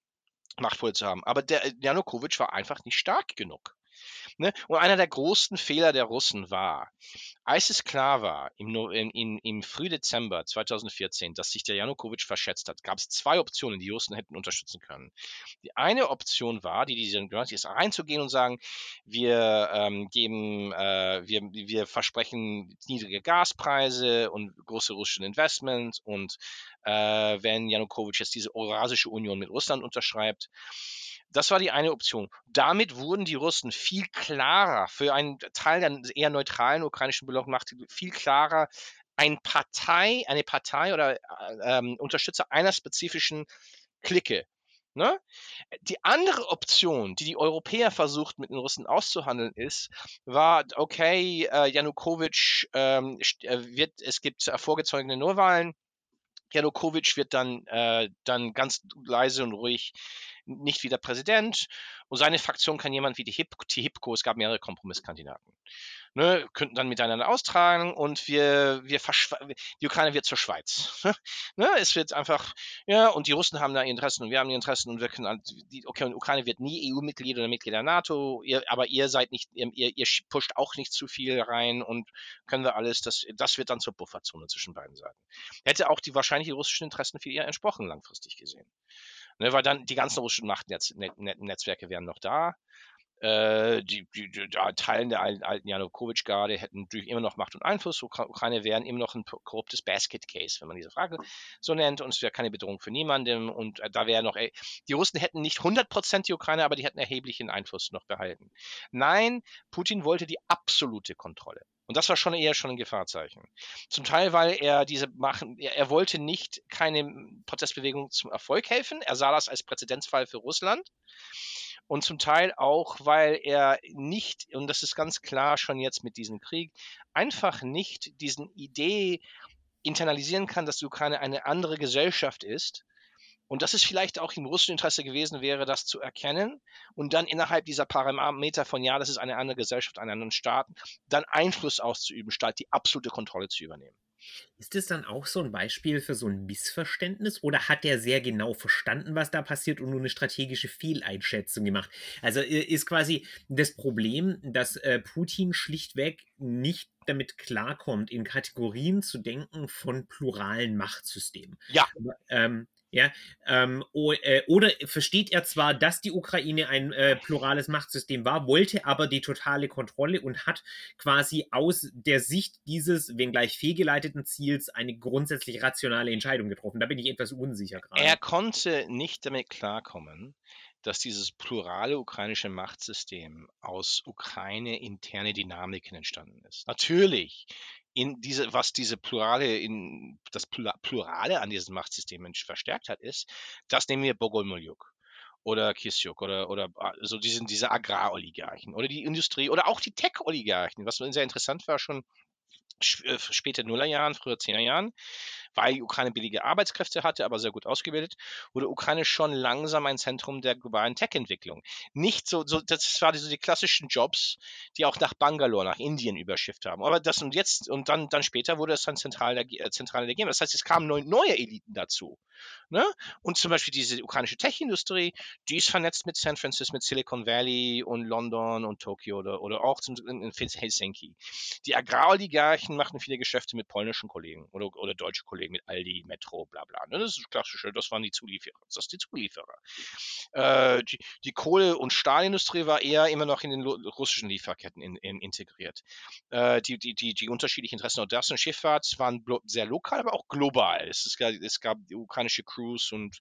B: Machtpole zu haben. Aber der Janukowitsch war einfach nicht stark genug. Ne? Und einer der großen Fehler der Russen war, als es klar war im, im, im Frühdezember 2014, dass sich der Janukowitsch verschätzt hat, gab es zwei Optionen, die Russen hätten unterstützen können. Die eine Option war, die diese ist reinzugehen und sagen, wir ähm, geben, äh, wir, wir versprechen niedrige Gaspreise und große russische Investments und äh, wenn Janukowitsch jetzt diese Eurasische Union mit Russland unterschreibt, Das war die eine Option. Damit wurden die Russen viel klarer, für einen Teil der eher neutralen ukrainischen Bevölkerung macht viel klarer, ein Partei, eine Partei oder äh, ähm, Unterstützer einer spezifischen Clique. Ne? Die andere Option, die die Europäer versucht mit den Russen auszuhandeln, ist, war, okay, äh, Janukowitsch ähm, äh, wird, es gibt äh, vorgezogene Neuwahlen, Janukowitsch wird dann, äh, dann ganz leise und ruhig nicht wieder Präsident. Und seine Fraktion kann jemand wie die, Hip, die HIPCO, es gab mehrere Kompromisskandidaten ne, könnten dann miteinander austragen und wir, wir die Ukraine wird zur Schweiz. ne, es wird einfach, ja, und die Russen haben da Interessen und wir haben die Interessen und wir können, die, okay, und Ukraine wird nie EU-Mitglied oder Mitglied der NATO, ihr, aber ihr seid nicht, ihr, ihr pusht auch nicht zu viel rein und können wir alles, das, das wird dann zur Bufferzone zwischen beiden Seiten. Hätte auch die wahrscheinlich die russischen Interessen viel eher entsprochen, langfristig gesehen. Ne, weil dann die ganzen russischen Machtnetzwerke wären noch da. Äh, die, die, die, Teilen der alten Janukowitsch-Garde hätten natürlich immer noch Macht und Einfluss. Ukraine wären immer noch ein korruptes Basket-Case, wenn man diese Frage so nennt. Und es wäre keine Bedrohung für niemanden. Und äh, da wäre noch, ey, die Russen hätten nicht 100% die Ukraine, aber die hätten erheblichen Einfluss noch behalten. Nein, Putin wollte die absolute Kontrolle. Und das war schon eher schon ein Gefahrzeichen. Zum Teil, weil er diese machen, er, er wollte nicht keine Protestbewegung zum Erfolg helfen. Er sah das als Präzedenzfall für Russland und zum Teil auch, weil er nicht, und das ist ganz klar schon jetzt mit diesem Krieg, einfach nicht diesen Idee internalisieren kann, dass die Ukraine eine andere Gesellschaft ist. Und dass es vielleicht auch im russischen Interesse gewesen wäre, das zu erkennen und dann innerhalb dieser Parameter von, ja, das ist eine andere Gesellschaft, einen anderen Staat, dann Einfluss auszuüben, statt die absolute Kontrolle zu übernehmen.
A: Ist das dann auch so ein Beispiel für so ein Missverständnis oder hat der sehr genau verstanden, was da passiert und nur eine strategische Fehleinschätzung gemacht? Also äh, ist quasi das Problem, dass äh, Putin schlichtweg nicht damit klarkommt, in Kategorien zu denken von pluralen Machtsystemen.
B: Ja.
A: Ähm, ja, ähm, äh, oder versteht er zwar, dass die Ukraine ein äh, plurales Machtsystem war, wollte aber die totale Kontrolle und hat quasi aus der Sicht dieses, wenngleich fehlgeleiteten Ziels, eine grundsätzlich rationale Entscheidung getroffen. Da bin ich etwas unsicher
B: gerade. Er konnte nicht damit klarkommen, dass dieses plurale ukrainische Machtsystem aus Ukraine interne Dynamiken entstanden ist. Natürlich in diese, was diese Plurale, in das Plurale an diesem Machtsystem verstärkt hat, ist, das nehmen wir Bogolmoljuk oder Kisyuk oder, oder ah, so diese, diese Agraroligarchen oder die Industrie oder auch die Tech-Oligarchen, was sehr interessant war schon äh, später Nullerjahren, früher Zehnerjahren, weil die Ukraine billige Arbeitskräfte hatte, aber sehr gut ausgebildet, wurde Ukraine schon langsam ein Zentrum der globalen Tech-Entwicklung. Nicht so, so, das waren so die klassischen Jobs, die auch nach Bangalore, nach Indien überschifft haben. Aber das und jetzt und dann, dann später wurde es dann zentral der, äh, zentrale der. Das heißt, es kamen neue, neue Eliten dazu. Ne? Und zum Beispiel diese ukrainische Tech-Industrie, die ist vernetzt mit San Francisco, mit Silicon Valley und London und Tokio oder, oder auch in Helsinki. Die Agraroligarchen machten viele Geschäfte mit polnischen Kollegen oder, oder deutsche Kollegen, mit Aldi, Metro, bla bla. Ne? Das ist das Klassische, das waren die Zulieferer. Das ist die Zulieferer. Äh, die, die, Kohle- und Stahlindustrie war eher immer noch in den russischen Lieferketten in, in, integriert. Äh, die, die, die, die unterschiedlichen Interessen und das und Schifffahrt waren sehr lokal, aber auch global. Es, es, gab, es gab die ukrainische Crews und,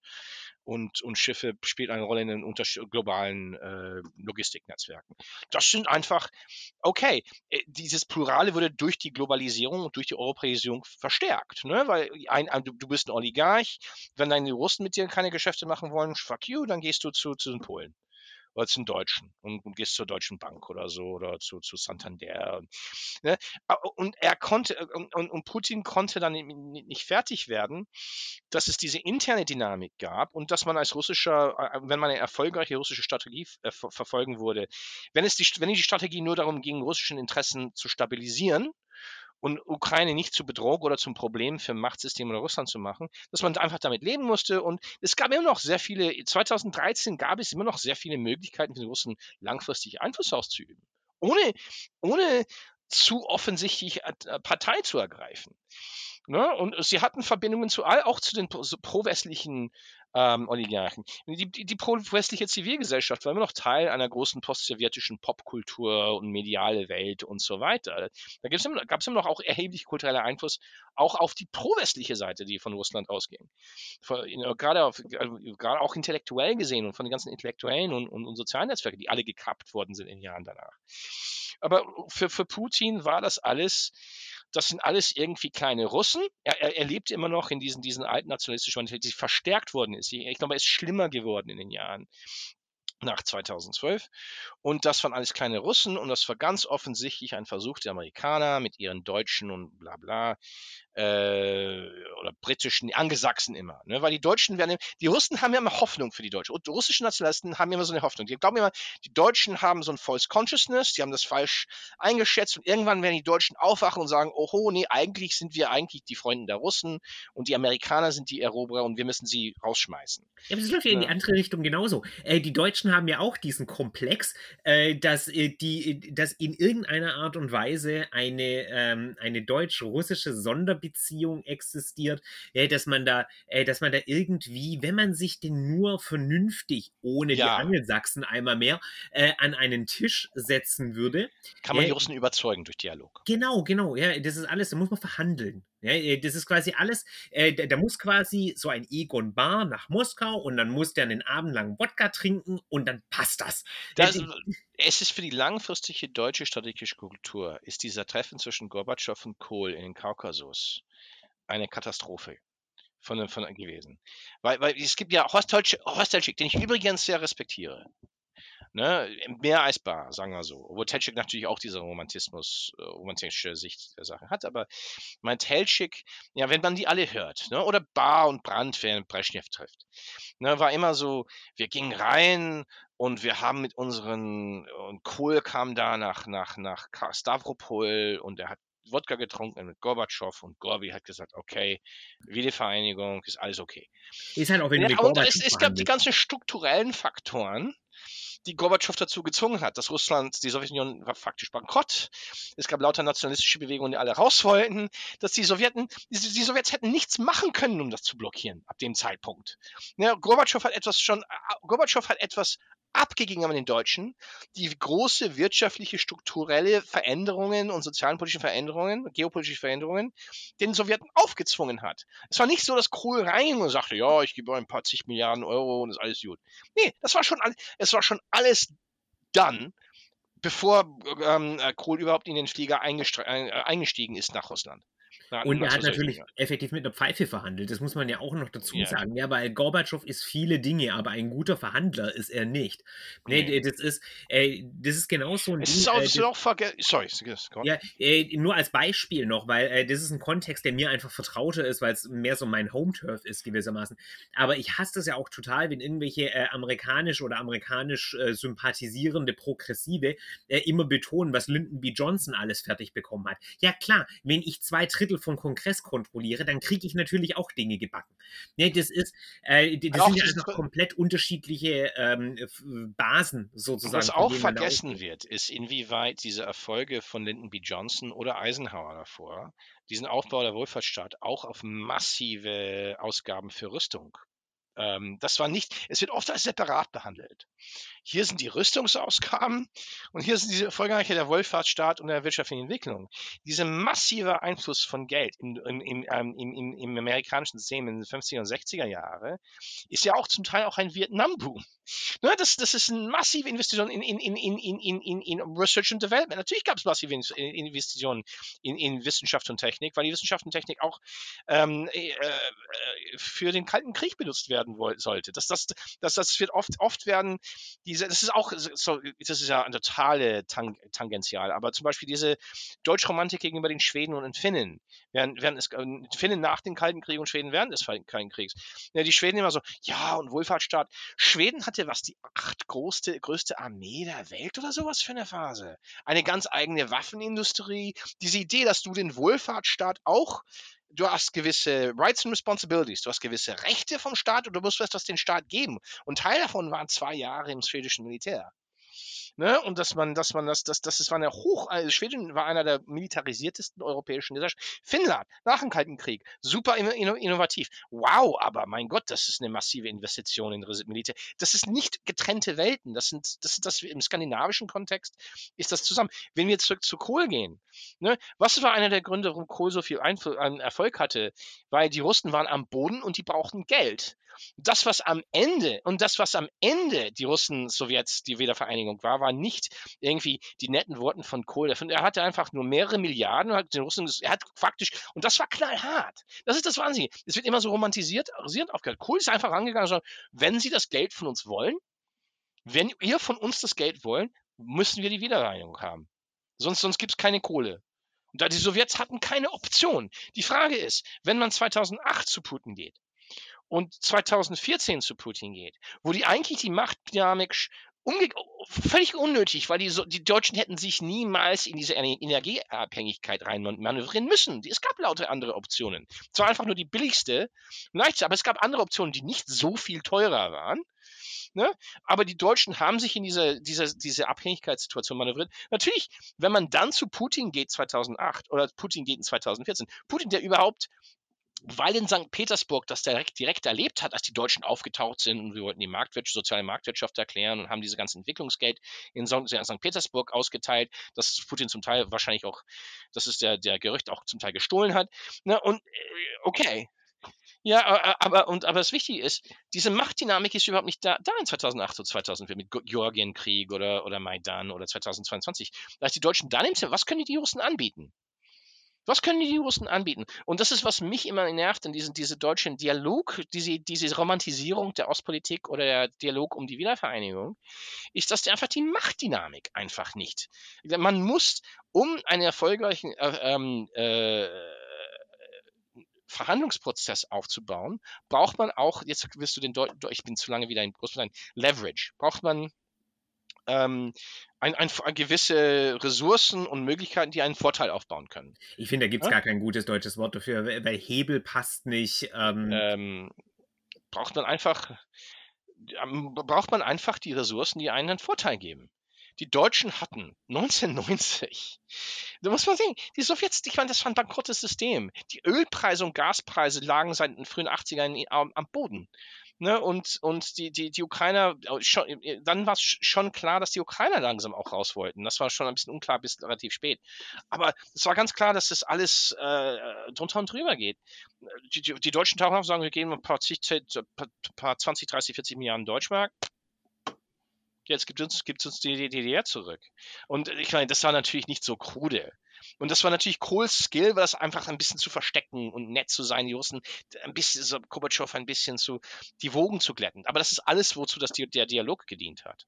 B: und, und Schiffe spielt eine Rolle in den globalen äh, Logistiknetzwerken. Das sind einfach, okay, äh, dieses Plurale wurde durch die Globalisierung und durch die Europäisierung verstärkt, ne? weil ein, ein, du bist ein Oligarch, wenn deine Russen mit dir keine Geschäfte machen wollen, fuck you, dann gehst du zu, zu den Polen oder zum Deutschen und, und, gehst zur Deutschen Bank oder so oder zu, zu Santander. Ne? Und er konnte, äh, und, und Putin konnte dann nicht fertig werden, dass es diese interne Dynamik gab und dass man als russischer, wenn man eine erfolgreiche russische Strategie äh, verfolgen würde, wenn es die, wenn die Strategie nur darum ging, russischen Interessen zu stabilisieren, und Ukraine nicht zur Bedrohung oder zum Problem für Machtsystem oder Russland zu machen, dass man einfach damit leben musste. Und es gab immer noch sehr viele, 2013 gab es immer noch sehr viele Möglichkeiten für die Russen langfristig Einfluss auszuüben. Ohne, ohne zu offensichtlich Partei zu ergreifen. Ne? Und sie hatten Verbindungen zu all, auch zu den pro-westlichen ähm, Oligarchen. Die, die, die pro-westliche Zivilgesellschaft war immer noch Teil einer großen postsowjetischen Popkultur und mediale Welt und so weiter. Da gab es immer noch auch erheblich kultureller Einfluss auch auf die pro-westliche Seite, die von Russland ausging. Gerade, auf, gerade auch intellektuell gesehen und von den ganzen Intellektuellen und, und, und sozialen Netzwerken, die alle gekappt worden sind in den Jahren danach. Aber für, für Putin war das alles das sind alles irgendwie kleine Russen. Er, er, er lebt immer noch in diesen, diesen alten nationalistischen Mentalität, die verstärkt worden ist. Ich glaube, er ist schlimmer geworden in den Jahren nach 2012. Und das waren alles kleine Russen und das war ganz offensichtlich ein Versuch der Amerikaner mit ihren Deutschen und bla bla äh, oder britischen, Angesachsen immer. Ne? Weil die Deutschen werden, die Russen haben ja immer Hoffnung für die Deutschen. Und die russischen Nationalisten haben immer so eine Hoffnung. Die glauben immer, die Deutschen haben so ein False Consciousness, die haben das falsch eingeschätzt und irgendwann werden die Deutschen aufwachen und sagen, oho, nee, eigentlich sind wir eigentlich die Freunde der Russen und die Amerikaner sind die Eroberer und wir müssen sie rausschmeißen.
A: Ja, aber es läuft ja in die andere Richtung genauso. Äh, die Deutschen haben ja auch diesen Komplex, äh, dass, äh, die, dass in irgendeiner Art und Weise eine, ähm, eine deutsch-russische Sonderbeziehung Beziehung existiert, äh, dass man da, äh, dass man da irgendwie, wenn man sich denn nur vernünftig, ohne ja. die Angelsachsen einmal mehr, äh, an einen Tisch setzen würde.
B: Kann man die Russen überzeugen durch Dialog.
A: Genau, genau, ja, das ist alles, da muss man verhandeln. Ja, das ist quasi alles, äh, da, da, muss quasi so ein Egon Bar nach Moskau und dann muss der einen Abend lang Wodka trinken und dann passt das. das
B: es ist für die langfristige deutsche strategische Kultur, ist dieser Treffen zwischen Gorbatschow und Kohl in den Kaukasus eine Katastrophe von, von gewesen. Weil, weil es gibt ja Horst Holzschick, den ich übrigens sehr respektiere. Ne? Mehr als bar, sagen wir so. Obwohl Telchik natürlich auch diese Romantismus, äh, romantische Sicht der Sache hat, aber mein Telchik, ja, wenn man die alle hört, ne? oder Bar und Brand, wer Brezhnev trifft, ne? war immer so, wir gingen rein und wir haben mit unseren, und Kohl kam da nach, nach, nach Stavropol und er hat Wodka getrunken mit Gorbatschow und Gorbi hat gesagt, okay, Wiedervereinigung ist alles okay. Ist halt auch wenn ja, und es, es gab die ganzen strukturellen Faktoren, die Gorbatschow dazu gezwungen hat, dass Russland, die Sowjetunion war faktisch bankrott. Es gab lauter nationalistische Bewegungen, die alle raus wollten, dass die Sowjeten, die, Sowjets hätten nichts machen können, um das zu blockieren, ab dem Zeitpunkt. Ja, Gorbatschow hat etwas schon, Gorbatschow hat etwas abgegeben an den Deutschen, die große wirtschaftliche, strukturelle Veränderungen und sozialpolitische Veränderungen, geopolitische Veränderungen den Sowjeten aufgezwungen hat. Es war nicht so, dass Kohl rein und sagte, ja, ich gebe ein paar zig Milliarden Euro und ist alles gut. Nee, das war schon, es war schon alles dann, bevor ähm, Kohl überhaupt in den Flieger äh, eingestiegen ist nach Russland.
A: Und er hat natürlich effektiv mit einer Pfeife verhandelt. Das muss man ja auch noch dazu ja. sagen. Ja, weil Gorbatschow ist viele Dinge, aber ein guter Verhandler ist er nicht. Nee, nee. das ist, äh, das ist genauso ein
B: es Ding. Ist auch, äh, ist auch Sorry,
A: ja, äh, nur als Beispiel noch, weil äh, das ist ein Kontext, der mir einfach vertrauter ist, weil es mehr so mein Home-Turf ist gewissermaßen. Aber ich hasse das ja auch total, wenn irgendwelche äh, amerikanisch oder amerikanisch äh, sympathisierende Progressive immer betonen, was Lyndon B. Johnson alles fertig bekommen hat. Ja klar, wenn ich zwei Drittel Drittel vom Kongress kontrolliere, dann kriege ich natürlich auch Dinge gebacken. Ne, das ist, äh, das sind ja einfach komplett unterschiedliche ähm, Basen sozusagen.
B: Was auch vergessen wird, ist, inwieweit diese Erfolge von Lyndon B. Johnson oder Eisenhower davor diesen Aufbau der Wohlfahrtsstaat auch auf massive Ausgaben für Rüstung ähm, das war nicht, es wird oft als separat behandelt. Hier sind die Rüstungsausgaben und hier sind diese Folgereiche der Wohlfahrtsstaat und der wirtschaftlichen Entwicklung. Dieser massive Einfluss von Geld im, im, im, ähm, im, amerikanischen System in den 50er und 60er Jahre ist ja auch zum Teil auch ein Vietnam-Boom. Ne, das, das ist eine massive Investition in, in, in, in, in, in, in Research and Development. Natürlich gab es massive Investitionen in, in Wissenschaft und Technik, weil die Wissenschaft und Technik auch ähm, äh, äh für den Kalten Krieg benutzt werden werden sollte. Das, das, das, das wird oft, oft werden diese, das ist auch so, das ist ja eine totale Tang, Tangential, aber zum Beispiel diese Deutschromantik gegenüber den Schweden und den Finnen, während, während es, äh, Finnen nach dem Kalten Krieg und Schweden während des Kalten Kriegs. Ja, die Schweden immer so, ja, und Wohlfahrtsstaat. Schweden hatte was, die acht größte, größte Armee der Welt oder sowas für eine Phase. Eine ganz eigene Waffenindustrie. Diese Idee, dass du den Wohlfahrtsstaat auch du hast gewisse Rights and Responsibilities, du hast gewisse Rechte vom Staat und du musst etwas den Staat geben. Und Teil davon waren zwei Jahre im schwedischen Militär. Ne? Und dass man, dass man das, das, das ist, war eine hoch, also Schweden war einer der militarisiertesten europäischen Gesellschaften. Finnland, nach dem Kalten Krieg, super innovativ. Wow, aber mein Gott, das ist eine massive Investition in Militär. Das ist nicht getrennte Welten. Das sind, das sind das im skandinavischen Kontext ist das zusammen. Wenn wir zurück zu Kohl gehen, ne? was war einer der Gründe, warum Kohl so viel Einfl Erfolg hatte? Weil die Russen waren am Boden und die brauchten Geld. Das, was am Ende und das, was am Ende die Russen, Sowjets, die Wiedervereinigung war, war nicht irgendwie die netten Worten von Kohl. Er hatte einfach nur mehrere Milliarden, hat den Russen, er hat faktisch, und das war knallhart. Das ist das Wahnsinn. Es wird immer so romantisiert, aufgehört. Kohl ist einfach rangegangen und gesagt, wenn Sie das Geld von uns wollen, wenn ihr von uns das Geld wollt, müssen wir die Wiedervereinigung haben. Sonst, sonst gibt es keine Kohle. Und da die Sowjets hatten keine Option. Die Frage ist, wenn man 2008 zu Putin geht, und 2014 zu Putin geht, wo die eigentlich die Machtdynamik völlig unnötig, weil die, die Deutschen hätten sich niemals in diese Energieabhängigkeit rein manövrieren müssen. Es gab lauter andere Optionen. Zwar einfach nur die billigste, aber es gab andere Optionen, die nicht so viel teurer waren. Ne? Aber die Deutschen haben sich in diese, diese, diese Abhängigkeitssituation manövriert. Natürlich, wenn man dann zu Putin geht 2008 oder Putin geht in 2014, Putin, der überhaupt weil in St. Petersburg das direkt, direkt erlebt hat, als die Deutschen aufgetaucht sind und wir wollten die Marktwirtschaft, soziale Marktwirtschaft erklären und haben diese ganze Entwicklungsgeld in St. Petersburg ausgeteilt, das Putin zum Teil wahrscheinlich auch, das ist der, der Gerücht auch zum Teil gestohlen hat. Ne? Und äh, okay, ja, aber, und, aber das Wichtige ist, diese Machtdynamik ist überhaupt nicht da, da in 2008 oder 2004 mit Georgienkrieg oder, oder Maidan oder 2022. Da die Deutschen dann im was können die Russen anbieten? Was können die Russen anbieten? Und das ist, was mich immer nervt in diesem diese deutschen Dialog, diese, diese Romantisierung der Ostpolitik oder der Dialog um die Wiedervereinigung, ist, dass einfach die Machtdynamik einfach nicht. Man muss, um einen erfolgreichen äh, ähm, äh, Verhandlungsprozess aufzubauen, braucht man auch, jetzt wirst du den, Deu ich bin zu lange wieder in Großbritannien, Leverage. Braucht man ähm, ein, ein, ein, gewisse Ressourcen und Möglichkeiten, die einen Vorteil aufbauen können.
A: Ich finde, da gibt es ja? gar kein gutes deutsches Wort dafür, weil Hebel passt nicht. Ähm
B: ähm, braucht man einfach braucht man einfach die Ressourcen, die einen einen Vorteil geben. Die Deutschen hatten 1990, da muss man sehen, die Sowjets, ich meine, das war ein bankrottes System. Die Ölpreise und Gaspreise lagen seit den frühen 80ern am Boden. Ne, und und die, die, die Ukrainer, schon, äh, dann war es schon klar, dass die Ukrainer langsam auch raus wollten. Das war schon ein bisschen unklar bis relativ spät. Aber es war ganz klar, dass das alles äh, drunter und drüber geht. Die, die, die Deutschen tauchen sagen, wir gehen ein paar, paar, paar 20, 30, 40 Milliarden Deutschmark jetzt gibt uns, gibt uns die DDR zurück. Und ich meine, das war natürlich nicht so krude. Und das war natürlich Kohls Skill, war das einfach ein bisschen zu verstecken und nett zu sein, die Russen ein bisschen, so Gorbatschow ein bisschen zu, die Wogen zu glätten. Aber das ist alles, wozu das, der Dialog gedient hat.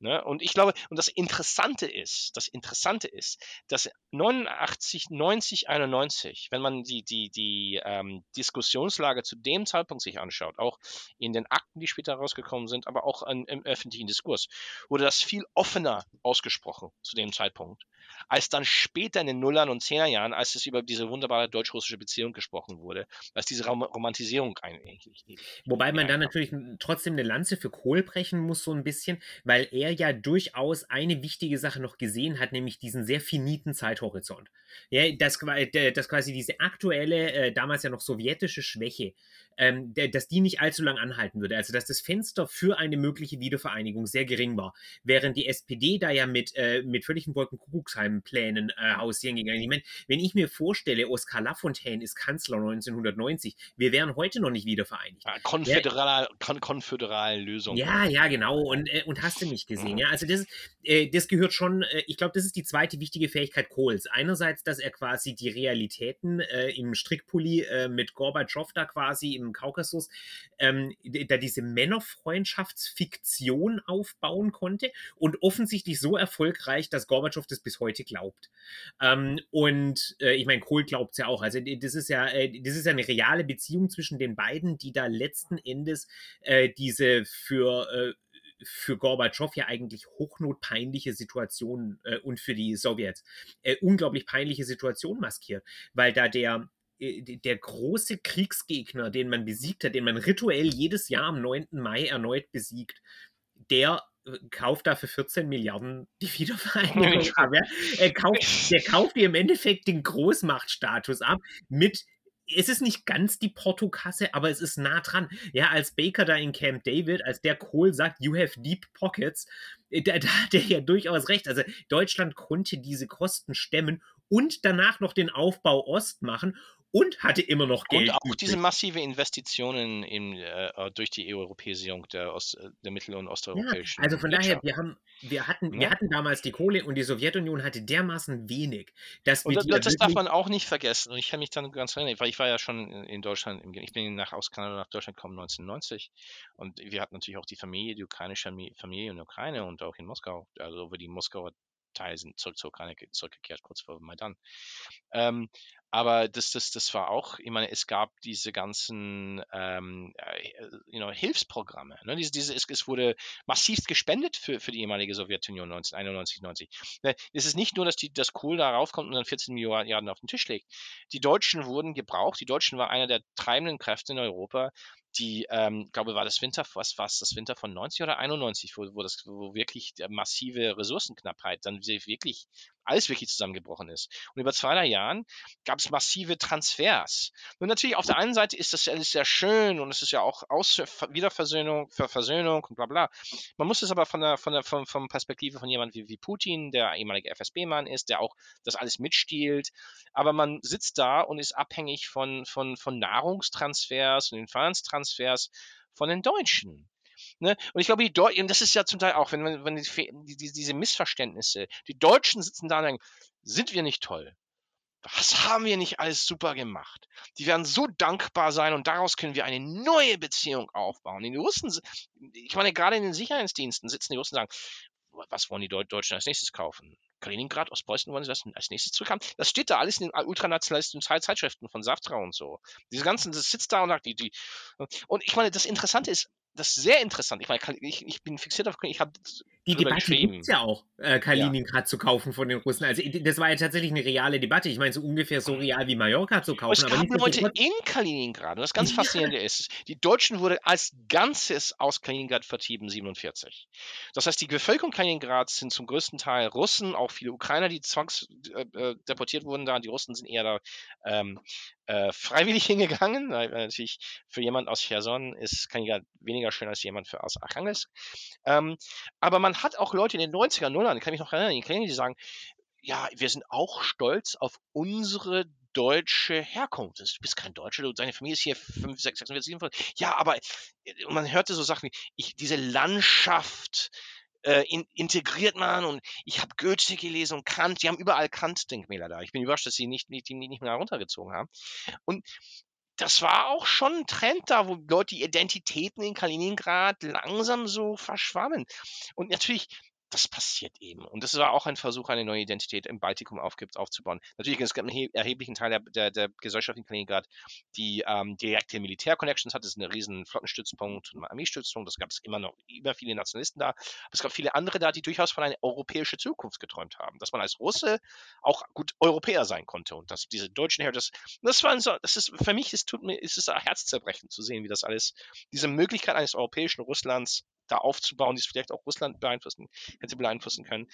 B: Ne? Und ich glaube, und das Interessante ist, das Interessante ist, dass 89, 90, 91, wenn man die, die, die ähm, Diskussionslage zu dem Zeitpunkt sich anschaut, auch in den Akten, die später rausgekommen sind, aber auch an, im öffentlichen Diskurs, wurde das viel offener ausgesprochen zu dem Zeitpunkt als dann später in den Nullern und Zehnerjahren, als es über diese wunderbare deutsch-russische Beziehung gesprochen wurde, als diese Rom Romantisierung eigentlich.
A: Wobei man dann natürlich trotzdem eine Lanze für Kohl brechen muss, so ein bisschen, weil er ja durchaus eine wichtige Sache noch gesehen hat, nämlich diesen sehr finiten Zeithorizont. Ja, dass, dass quasi diese aktuelle, äh, damals ja noch sowjetische Schwäche, ähm, dass die nicht allzu lang anhalten würde. Also dass das Fenster für eine mögliche Wiedervereinigung sehr gering war. Während die SPD da ja mit, äh, mit völligen Wolkenkuckucksheim-Plänen äh, hausieren gegangen. Ich meine, wenn ich mir vorstelle, Oskar Lafontaine ist Kanzler 1990, wir wären heute noch nicht wieder vereinigt. Ja,
B: konföderal, kon konföderale Lösung.
A: Ja, ja, genau. Und, äh, und hast du nicht gesehen. Mhm. Ja, also das, äh, das gehört schon, äh, ich glaube, das ist die zweite wichtige Fähigkeit Kohls. Einerseits, dass er quasi die Realitäten äh, im Strickpulli mit Gorbatschow da quasi im Kaukasus, ähm, da diese Männerfreundschaftsfiktion aufbauen konnte und offensichtlich so erfolgreich, dass Gorbatschow das bis heute glaubt. Ähm, und äh, ich meine, Kohl glaubt es ja auch. Also das ist ja, äh, das ist ja eine reale Beziehung zwischen den beiden, die da letzten Endes äh, diese für äh, für Gorbatschow ja eigentlich hochnotpeinliche Situation äh, und für die Sowjets äh, unglaublich peinliche Situation maskiert, weil da der äh, der große Kriegsgegner, den man besiegt hat, den man rituell jedes Jahr am 9. Mai erneut besiegt, der äh, kauft dafür 14 Milliarden die Wiedervereinigung ab. Ja? Er kauft, der kauft ihr im Endeffekt den Großmachtstatus ab mit es ist nicht ganz die Portokasse, aber es ist nah dran. Ja, als Baker da in Camp David, als der Kohl sagt, you have deep pockets, äh, da, da hat er ja durchaus recht. Also Deutschland konnte diese Kosten stemmen und danach noch den Aufbau Ost machen und hatte immer noch Geld.
B: Und auch übrig. diese massive Investitionen in, äh, durch die Europäisierung der, Ost, äh, der mittel- und osteuropäischen.
A: Ja, also von Wirtschaft. daher, wir, haben, wir, hatten, ja. wir hatten damals die Kohle und die Sowjetunion hatte dermaßen wenig, dass wir.
B: Und das, das darf man auch nicht vergessen. Und ich kann mich dann ganz erinnern, weil ich war ja schon in Deutschland, ich bin nach, aus Kanada nach Deutschland gekommen 1990 und wir hatten natürlich auch die Familie, die ukrainische Familie in der Ukraine und auch in Moskau, also über die Moskauer Teil sind zurück zur Ukraine zurückgekehrt, kurz vor Maidan. Ähm, aber das, das, das war auch, ich meine, es gab diese ganzen ähm, äh, you know, Hilfsprogramme. Ne? Diese, diese, es, es wurde massiv gespendet für, für die ehemalige Sowjetunion 1991, 90. Ne? Es ist nicht nur, dass die, das Kohl da raufkommt und dann 14 Milliarden auf den Tisch legt. Die Deutschen wurden gebraucht. Die Deutschen waren einer der treibenden Kräfte in Europa, die, ähm, glaube war das Winter, was war das Winter von 90 oder 91, wo, wo das, wo wirklich massive Ressourcenknappheit dann wirklich alles wirklich zusammengebrochen ist. Und über zwei, drei Jahren gab es massive Transfers. Und natürlich auf der einen Seite ist das alles sehr schön und es ist ja auch Aus Wiederversöhnung, für Versöhnung und bla bla. Man muss es aber von der, von der von, von Perspektive von jemand wie, wie Putin, der ehemalige FSB-Mann ist, der auch das alles mitstiehlt. Aber man sitzt da und ist abhängig von, von, von Nahrungstransfers und den Finanztransfers von den Deutschen. Ne? Und ich glaube, die Deutschen, das ist ja zum Teil auch, wenn man, wenn die, die, diese Missverständnisse, die Deutschen sitzen da und denken, sind wir nicht toll? Was haben wir nicht alles super gemacht? Die werden so dankbar sein und daraus können wir eine neue Beziehung aufbauen. Die Russen, ich meine, gerade in den Sicherheitsdiensten sitzen die Russen und sagen, was wollen die Deutschen als nächstes kaufen? Kaliningrad, Ostpreußen sie das als nächstes zurückhaben. Das steht da alles in den ultranationalistischen Zeitschriften von Saftra und so. Diese ganzen, das sitzt da und sagt, die, die. Und ich meine, das Interessante ist, das ist sehr interessant. Ich meine, ich, ich bin fixiert auf, ich habe
A: die Debatte gibt es ja auch, äh, Kaliningrad ja. zu kaufen von den Russen. Also das war ja tatsächlich eine reale Debatte. Ich meine, so ungefähr so real wie Mallorca zu kaufen.
B: Aber es gab Leute in Kaliningrad. Und das ganz Faszinierende ist, die Deutschen wurde als Ganzes aus Kaliningrad vertrieben, 47. Das heißt, die Bevölkerung Kaliningrads sind zum größten Teil Russen, auch viele Ukrainer, die zwangsdeportiert äh, äh wurden da. Die Russen sind eher da ähm, äh, freiwillig hingegangen. Weil, natürlich für jemand aus Cherson ist Kaliningrad weniger schön als jemand für aus Archangelsk. Ähm, aber man hat auch Leute in den 90er, Nullern, kann mich noch erinnern, die sagen, ja, wir sind auch stolz auf unsere deutsche Herkunft. Du bist kein Deutscher, du, deine Familie ist hier 5, 6, 46, 47. Ja, aber äh, man hörte so Sachen wie, ich, diese Landschaft äh, in, integriert man und ich habe Goethe gelesen und Kant, die haben überall Kant-Denkmäler da. Ich bin überrascht, dass sie nicht, nicht, die nicht mehr runtergezogen haben. Und das war auch schon ein Trend da, wo Leute die Identitäten in Kaliningrad langsam so verschwammen. Und natürlich das passiert eben. Und das war auch ein Versuch, eine neue Identität im Baltikum aufgibt, aufzubauen. Natürlich es gibt einen erheblichen Teil der, der, der Gesellschaft in Kaliningrad, die ähm, direkte Militär-Connections hat. Das ist ein riesen Flottenstützpunkt und Armeestützpunkt. Das gab es immer noch über viele Nationalisten da. Aber es gab viele andere da, die durchaus von einer europäischen Zukunft geträumt haben. Dass man als Russe auch gut Europäer sein konnte. Und dass diese deutschen Her das, das war so, das ist, für mich, es tut mir, ist es ein Herzzerbrechend zu sehen, wie das alles, diese Möglichkeit eines europäischen Russlands da aufzubauen, die es vielleicht auch Russland beeinflussen, hätte beeinflussen können.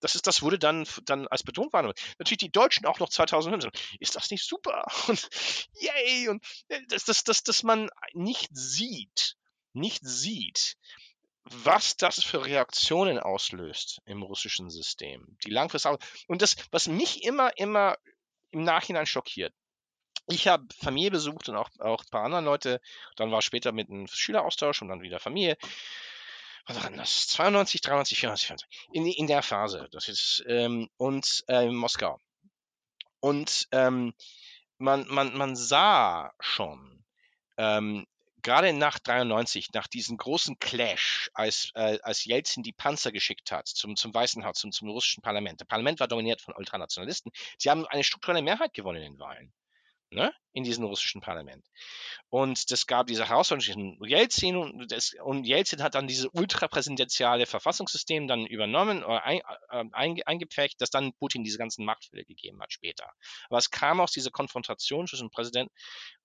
B: Das ist, das wurde dann, dann als betont wahrgenommen. Natürlich die Deutschen auch noch 2005. Ist das nicht super? Und yay! Und äh, dass, dass, dass, dass man nicht sieht, nicht sieht, was das für Reaktionen auslöst im russischen System. Die langfristig und das, was mich immer, immer im Nachhinein schockiert. Ich habe Familie besucht und auch, auch ein paar andere Leute. Dann war später mit einem Schüleraustausch und dann wieder Familie was war denn das? 92, 93, 94, 94. In, in der Phase. Das ist, ähm, und äh, Moskau. Und ähm, man, man, man sah schon, ähm, gerade nach 93, nach diesem großen Clash, als, äh, als Jelzin die Panzer geschickt hat zum, zum Weißen Haus, zum, zum russischen Parlament. Das Parlament war dominiert von Ultranationalisten. Sie haben eine strukturelle Mehrheit gewonnen in den Wahlen ne, in diesem russischen Parlament. Und das gab diese Herausforderung zwischen Jelzin und, das, und Jelzin hat dann dieses ultrapräsidentiale Verfassungssystem dann übernommen oder ein, äh, ein, eingeprägt, das dann Putin diese ganzen Machtfälle gegeben hat später. Aber es kam aus dieser Konfrontation zwischen Präsident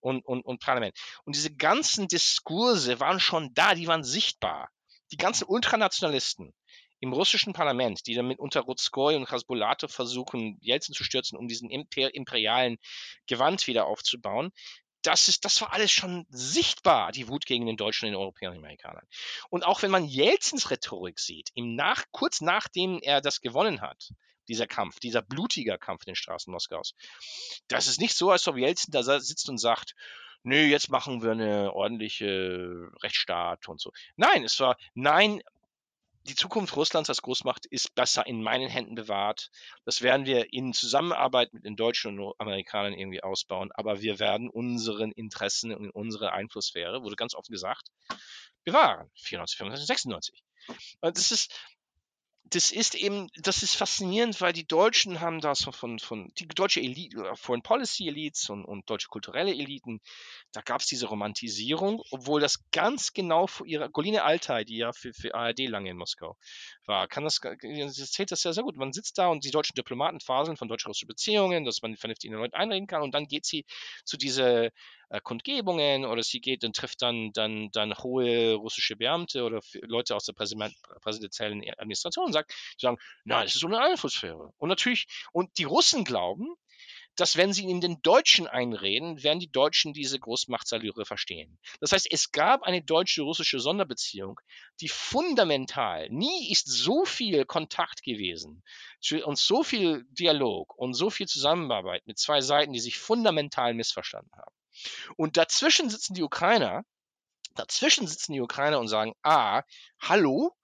B: und, und, und Parlament. Und diese ganzen Diskurse waren schon da, die waren sichtbar. die ganzen Ultranationalisten im russischen Parlament, die dann mit unter Rutskoy und Hasbulatov versuchen, Jelzin zu stürzen, um diesen imperialen Gewand wieder aufzubauen, das, ist, das war alles schon sichtbar, die Wut gegen den Deutschen und den Europäern und Amerikanern. Und auch wenn man Jelzins Rhetorik sieht, im nach, kurz nachdem er das gewonnen hat, dieser Kampf, dieser blutige Kampf in den Straßen Moskaus, das ist nicht so, als ob Jelzin da sitzt und sagt, nö, jetzt machen wir eine ordentliche Rechtsstaat und so. Nein, es war, nein, die Zukunft Russlands als Großmacht ist besser in meinen Händen bewahrt. Das werden wir in Zusammenarbeit mit den Deutschen und Amerikanern irgendwie ausbauen. Aber wir werden unseren Interessen und unsere Einflusssphäre, wurde ganz offen gesagt, bewahren. 94, 95, 96. Und das ist, das ist eben, das ist faszinierend, weil die Deutschen haben das von, von, die deutsche Elite, Foreign Policy Elites und, und deutsche kulturelle Eliten, da gab es diese Romantisierung, obwohl das ganz genau vor ihrer, Goline Altai, die ja für, für ARD lange in Moskau war, kann das, das erzählt das ja sehr gut. Man sitzt da und die deutschen Diplomaten faseln von deutsch-russischen Beziehungen, dass man vernünftig in den Leuten einreden kann und dann geht sie zu dieser äh, Kundgebungen oder sie geht und trifft dann, dann, dann hohe russische Beamte oder Leute aus der präsidentiellen Administration und sagt, die sagen, nein, es ist so eine Einflusssphäre. Und natürlich, und die Russen glauben, dass wenn sie in den Deutschen einreden, werden die Deutschen diese Großmachtsallüre verstehen. Das heißt, es gab eine deutsche-russische Sonderbeziehung, die fundamental, nie ist so viel Kontakt gewesen und so viel Dialog und so viel Zusammenarbeit mit zwei Seiten, die sich fundamental missverstanden haben. Und dazwischen sitzen die Ukrainer, dazwischen sitzen die Ukrainer und sagen, ah, hallo,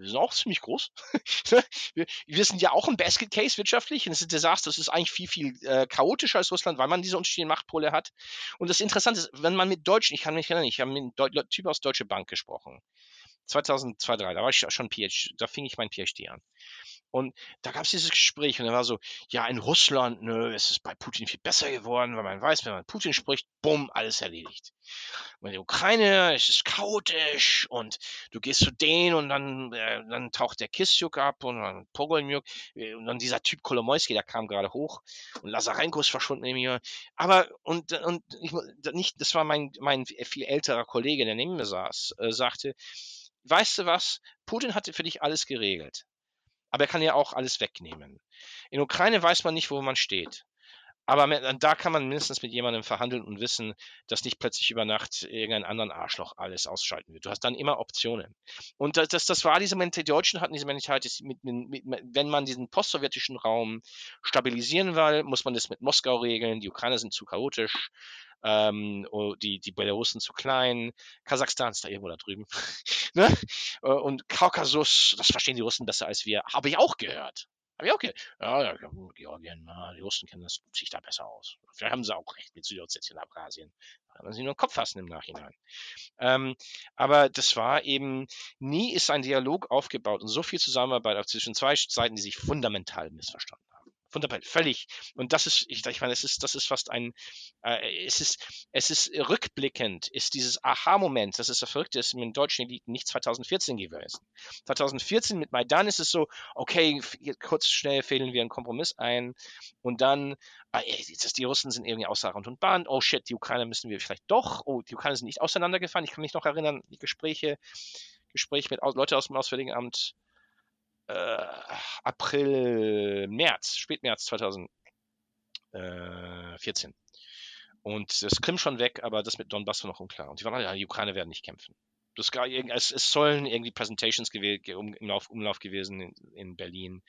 B: wir sind auch ziemlich groß. wir, wir, sind ja auch ein Basket Case wirtschaftlich und es ist ein Desaster. Es ist eigentlich viel, viel äh, chaotischer als Russland, weil man diese unterschiedlichen Machtpole hat. Und das Interessante ist, wenn man mit Deutschen, ich kann mich erinnern, ich habe mit einem Typ aus Deutsche Bank gesprochen. 2002, 2003, da war ich schon PhD, da fing ich mein PhD an. Und da gab es dieses Gespräch und er war so, ja, in Russland, nö, es ist bei Putin viel besser geworden, weil man weiß, wenn man Putin spricht, bumm, alles erledigt. Und in der Ukraine, es ist chaotisch und du gehst zu denen und dann, äh, dann taucht der Kissiuk ab und dann Pogolmyuk äh, und dann dieser Typ Kolomoisky, der kam gerade hoch und Lazarenko ist verschwunden neben mir. Aber, und, und ich, nicht, das war mein, mein viel älterer Kollege, der neben mir saß, äh, sagte, weißt du was, Putin hatte für dich alles geregelt. Aber er kann ja auch alles wegnehmen. In Ukraine weiß man nicht, wo man steht. Aber da kann man mindestens mit jemandem verhandeln und wissen, dass nicht plötzlich über Nacht irgendein anderen Arschloch alles ausschalten wird. Du hast dann immer Optionen. Und das, das war diese Mentalität, die Deutschen hatten diese Mentalität, mit, mit, mit, wenn man diesen postsowjetischen Raum stabilisieren will, muss man das mit Moskau regeln. Die Ukrainer sind zu chaotisch ähm, oh, die, die Belarusen zu klein, Kasachstan ist da irgendwo da drüben. ne? Äh, und Kaukasus, das verstehen die Russen besser als wir, habe ich auch gehört. Habe ich auch. Ja, ja, Georgien, die Russen kennen das, sich da besser aus. Vielleicht haben sie auch recht mit Südossetien, Abkhazien. Da kann man sich nur den Kopf fassen im Nachhinein. Ähm, aber das war eben, nie ist ein Dialog aufgebaut und so viel Zusammenarbeit auch zwischen zwei Seiten, die sich fundamental missverstanden Fundamental, völlig. Und das ist, ich, ich meine, es ist, das ist fast ein, äh, es ist, es ist rückblickend, ist dieses Aha-Moment, das ist das Verrückte, ist mit den deutschen Eliten nicht 2014 gewesen. 2014 mit Maidan ist es so, okay, kurz schnell fehlen wir einen Kompromiss ein und dann, äh, die Russen sind irgendwie außer Rand und Bahn, oh shit, die Ukrainer müssen wir vielleicht doch, oh, die Ukrainer sind nicht auseinandergefahren. Ich kann mich noch erinnern, die Gespräche, Gespräche mit Leuten aus dem Auswärtigen Amt, äh, April, März, Spätmärz 2014. Und das Krim schon weg, aber das mit Donbass war noch unklar. Und die waren alle, ja, die Ukraine werden nicht kämpfen. Das, es, es sollen irgendwie Presentations im Umlauf, Umlauf gewesen in, in, Berlin,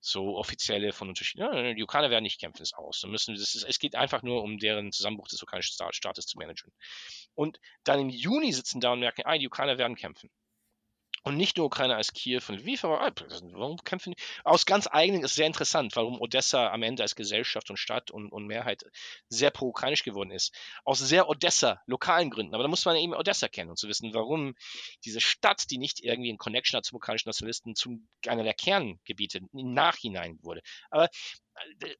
B: so offizielle von unterschiedlichen, die Ukraine werden nicht kämpfen, ist aus. müssen, ist, es geht einfach nur um deren Zusammenbruch des ukrainischen Staates zu managen. Und dann im Juni sitzen da und merken, ah, die Ukrainer werden kämpfen. Und nicht nur Ukraine als Kiew und Lviv, aber warum kämpfen die? Aus ganz eigenen ist sehr interessant, warum Odessa am Ende als Gesellschaft und Stadt und, und Mehrheit sehr pro-ukrainisch geworden ist. Aus sehr Odessa, lokalen Gründen. Aber da muss man eben Odessa kennen und zu wissen, warum diese Stadt, die nicht irgendwie in Connection hat zum ukrainischen Nationalisten, zu einer der Kerngebiete im Nachhinein wurde. Aber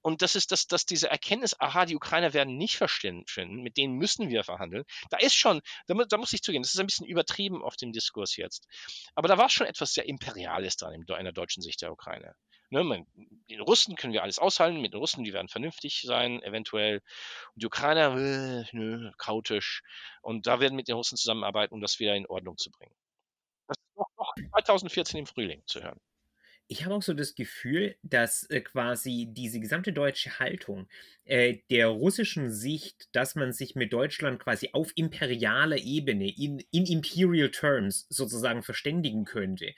B: und das ist das, dass diese Erkenntnis, aha, die Ukrainer werden nicht verstehen, mit denen müssen wir verhandeln. Da ist schon, da, da, muss ich zugeben, das ist ein bisschen übertrieben auf dem Diskurs jetzt. Aber da war schon etwas sehr Imperiales dran in einer deutschen Sicht der Ukraine. Ne, man, den Russen können wir alles aushalten, mit den Russen, die werden vernünftig sein, eventuell. Und die Ukrainer, äh, nö, chaotisch. Und da werden mit den Russen zusammenarbeiten, um das wieder in Ordnung zu bringen. Das ist noch, noch 2014 im Frühling zu hören.
A: Ich habe auch so das Gefühl, dass äh, quasi diese gesamte deutsche Haltung äh, der russischen Sicht, dass man sich mit Deutschland quasi auf imperialer Ebene, in, in Imperial Terms sozusagen verständigen könnte,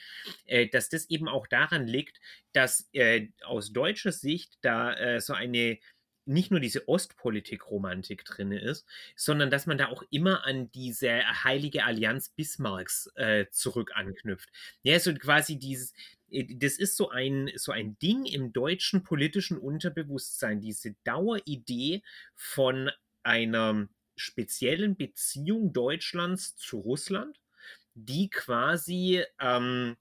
A: äh, dass das eben auch daran liegt, dass äh, aus deutscher Sicht da äh, so eine nicht nur diese Ostpolitik-Romantik drin ist, sondern dass man da auch immer an diese heilige Allianz Bismarcks äh, zurück anknüpft. Ja, so quasi dieses, das ist so ein, so ein Ding im deutschen politischen Unterbewusstsein, diese Daueridee von einer speziellen Beziehung Deutschlands zu Russland, die quasi ähm,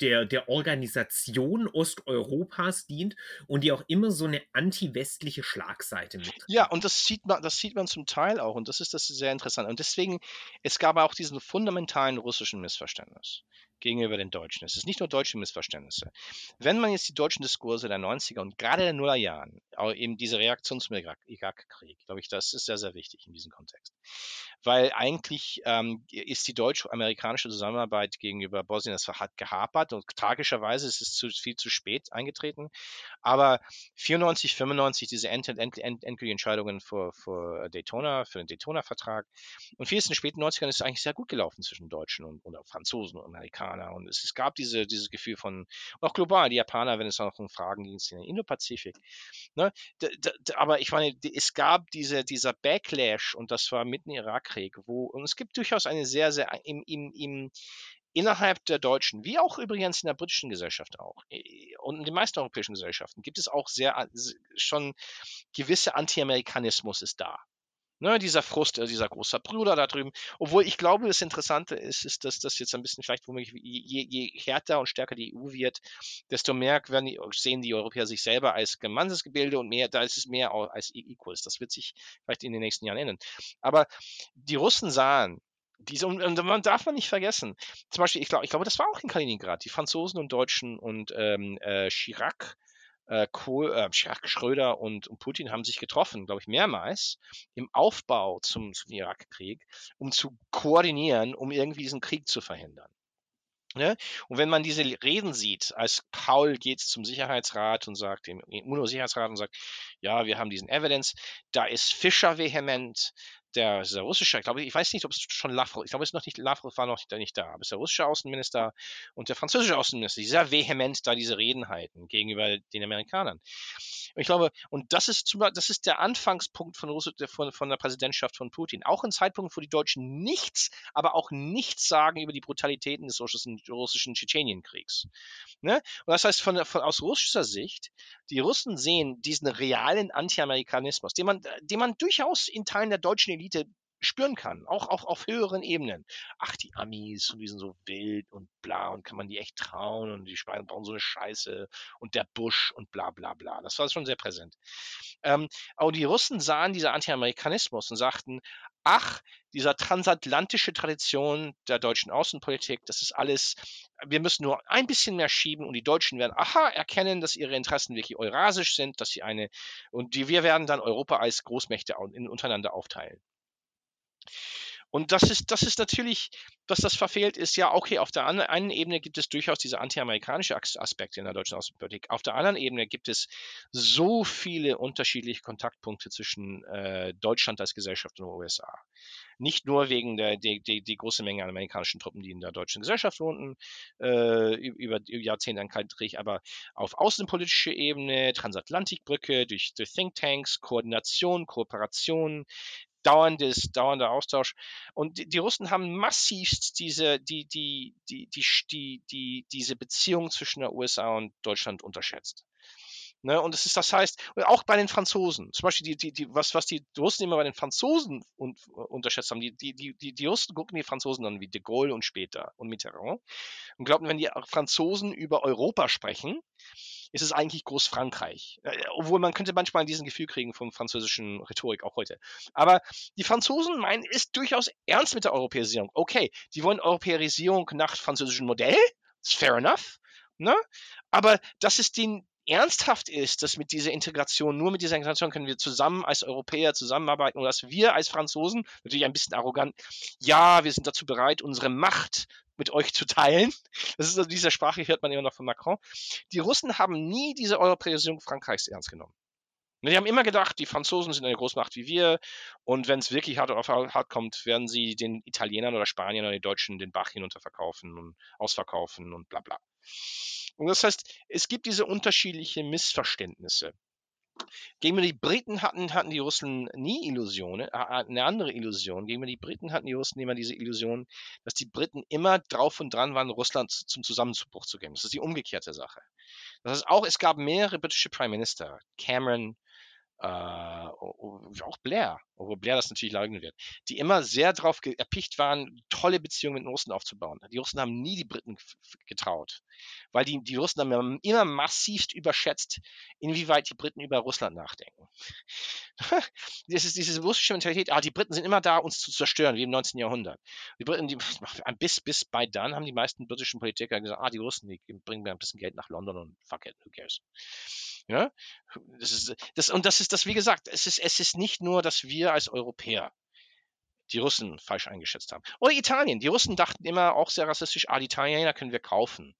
A: der, der Organisation Osteuropas dient und die auch immer so eine anti-westliche Schlagseite mit.
B: Ja, und das sieht man, das sieht man zum Teil auch und das ist das sehr interessant. Und deswegen, es gab auch diesen fundamentalen russischen Missverständnis gegenüber den Deutschen. Es ist nicht nur deutsche Missverständnisse. Wenn man jetzt die deutschen Diskurse der 90er und gerade der Nullerjahren, eben diese Reaktion zum Irakkrieg, glaube ich, das ist sehr, sehr wichtig in diesem Kontext. Weil eigentlich ähm, ist die deutsch-amerikanische Zusammenarbeit gegenüber Bosnien, das hat gehapert und tragischerweise ist es zu, viel zu spät eingetreten. Aber 94, 95 diese end end end endgültigen Entscheidungen für, für Daytona, für den Daytona-Vertrag und vieles in den späten 90ern ist eigentlich sehr gut gelaufen zwischen Deutschen und, und Franzosen und Amerikanern. Japaner. Und es, es gab diese, dieses Gefühl von, auch global, die Japaner, wenn es auch um Fragen ging, in den Indo-Pazifik. Ne? aber ich meine, es gab diese, dieser Backlash und das war mitten im Irakkrieg, wo, und es gibt durchaus eine sehr, sehr, im, im, im, innerhalb der deutschen, wie auch übrigens in der britischen Gesellschaft auch und in den meisten europäischen Gesellschaften gibt es auch sehr schon gewisse Anti-Amerikanismus ist da. Ne, dieser Frust, äh, dieser große Bruder da drüben. Obwohl ich glaube, das Interessante ist, ist, dass das jetzt ein bisschen vielleicht womöglich, je, je härter und stärker die EU wird, desto mehr werden die, sehen die Europäer sich selber als gemeinsames Gebilde und mehr, da ist es mehr als e-, Equals. Das wird sich vielleicht in den nächsten Jahren ändern. Aber die Russen sahen, diese, und, man darf man nicht vergessen. Zum Beispiel, ich glaube, ich glaube, das war auch in Kaliningrad. Die Franzosen und Deutschen und ähm, äh, Chirac äh, Kohl, äh, Schröder und, und, Putin haben sich getroffen, glaube ich, mehrmals im Aufbau zum, zum Irakkrieg, um zu koordinieren, um irgendwie diesen Krieg zu verhindern. Ne? Und wenn man diese Reden sieht, als Paul geht zum Sicherheitsrat und sagt, dem UNO-Sicherheitsrat und sagt, ja, wir haben diesen Evidence, da ist Fischer vehement, der, der russische, ich glaube, ich weiß nicht, ob es schon Lavrov, ich glaube, es ist noch nicht, Lavrov war noch nicht da, aber es ist der russische Außenminister und der französische Außenminister, die sehr vehement da diese Reden halten gegenüber den Amerikanern. Und ich glaube, und das ist, das ist der Anfangspunkt von, Russ von, von der Präsidentschaft von Putin. Auch ein Zeitpunkt, wo die Deutschen nichts, aber auch nichts sagen über die Brutalitäten des russischen, russischen Tschetschenienkriegs. Ne? Und das heißt, von, von, aus russischer Sicht, die Russen sehen diesen realen Anti-Amerikanismus, den man, den man durchaus in Teilen der deutschen Elite spüren kann, auch, auch auf höheren Ebenen. Ach, die Amis die sind so wild und bla und kann man die echt trauen und die bauen so eine Scheiße und der Bush und bla bla bla. Das war schon sehr präsent. Ähm, aber die Russen sahen dieser Anti-Amerikanismus und sagten, ach, dieser transatlantische Tradition der deutschen Außenpolitik, das ist alles, wir müssen nur ein bisschen mehr schieben und die Deutschen werden, aha, erkennen, dass ihre Interessen wirklich eurasisch sind, dass sie eine, und die, wir werden dann Europa als Großmächte untereinander aufteilen. Und das ist, das ist natürlich, was das verfehlt ist, ja, okay, auf der einen Ebene gibt es durchaus diese anti-amerikanische Aspekte in der deutschen Außenpolitik. Auf der anderen Ebene gibt es so viele unterschiedliche Kontaktpunkte zwischen äh, Deutschland als Gesellschaft und den USA. Nicht nur wegen der die, die, die große Menge an amerikanischen Truppen, die in der deutschen Gesellschaft wohnten, äh, über, über Jahrzehnte an Kalten aber auf außenpolitischer Ebene, Transatlantikbrücke, durch, durch Thinktanks, Koordination, Kooperation, dauerndes, dauernder Austausch. Und die, die Russen haben massivst diese, die, die, die, die, die, die, diese Beziehung zwischen der USA und Deutschland unterschätzt. Ne, und es ist, das heißt, auch bei den Franzosen, zum Beispiel die, die, die, was, was die Russen immer bei den Franzosen un, unterschätzt haben, die, die, die, die Russen gucken die Franzosen an wie de Gaulle und später und Mitterrand und glauben, wenn die Franzosen über Europa sprechen, ist es eigentlich Großfrankreich. Äh, obwohl man könnte manchmal diesen Gefühl kriegen von französischen Rhetorik, auch heute. Aber die Franzosen meinen, ist durchaus ernst mit der Europäisierung. Okay, die wollen Europäisierung nach französischem Modell, ist fair enough. Ne? Aber das ist den, ernsthaft ist, dass mit dieser Integration, nur mit dieser Integration können wir zusammen als Europäer zusammenarbeiten und dass wir als Franzosen, natürlich ein bisschen arrogant, ja, wir sind dazu bereit, unsere Macht mit euch zu teilen. Das ist also diese Sprache, hört man immer noch von Macron. Die Russen haben nie diese Europäisierung Frankreichs ernst genommen. Die haben immer gedacht, die Franzosen sind eine Großmacht wie wir und wenn es wirklich hart auf hart kommt, werden sie den Italienern oder Spaniern oder den Deutschen den Bach hinunterverkaufen und ausverkaufen und bla bla. Und das heißt, es gibt diese unterschiedlichen Missverständnisse. Gegenüber die Briten hatten, hatten die Russen nie Illusionen, eine andere Illusion. Gegenüber die Briten hatten die Russen immer diese Illusion, dass die Briten immer drauf und dran waren, Russland zum Zusammenbruch zu geben. Das ist die umgekehrte Sache. Das heißt auch, es gab mehrere britische Prime Minister, Cameron, äh, auch Blair, obwohl Blair das natürlich leugnen wird, die immer sehr darauf erpicht waren, tolle Beziehungen mit den Russen aufzubauen. Die Russen haben nie die Briten getraut, weil die, die Russen haben immer massivst überschätzt, inwieweit die Briten über Russland nachdenken. das ist diese russische Mentalität, ah, die Briten sind immer da, uns zu zerstören, wie im 19. Jahrhundert. Die Briten, die, bis, bis bei dann haben die meisten britischen Politiker gesagt, ah, die Russen, die bringen mir ein bisschen Geld nach London und fuck it, who cares. Ja? Das ist, das, und das ist das, wie gesagt, es ist, es ist nicht nur, dass wir als Europäer die Russen falsch eingeschätzt haben. Oder Italien. Die Russen dachten immer auch sehr rassistisch, ah, die Italiener können wir kaufen.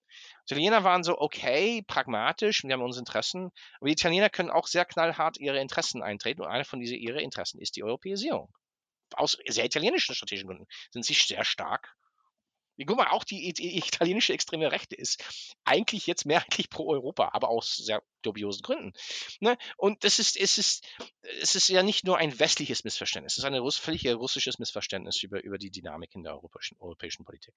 B: Die Italiener waren so, okay, pragmatisch, wir haben unsere Interessen, aber die Italiener können auch sehr knallhart ihre Interessen eintreten und eine von diesen ihre Interessen ist die Europäisierung. Aus sehr italienischen strategischen Gründen sind sie sehr stark Guck mal, auch die, italienische extreme Rechte ist eigentlich jetzt mehrheitlich pro Europa, aber aus sehr dubiosen Gründen. Ne? Und das ist, es ist, es ist ja nicht nur ein westliches Missverständnis, es ist ein völlig russisches Missverständnis über, über die Dynamik in der europäischen, europäischen Politik.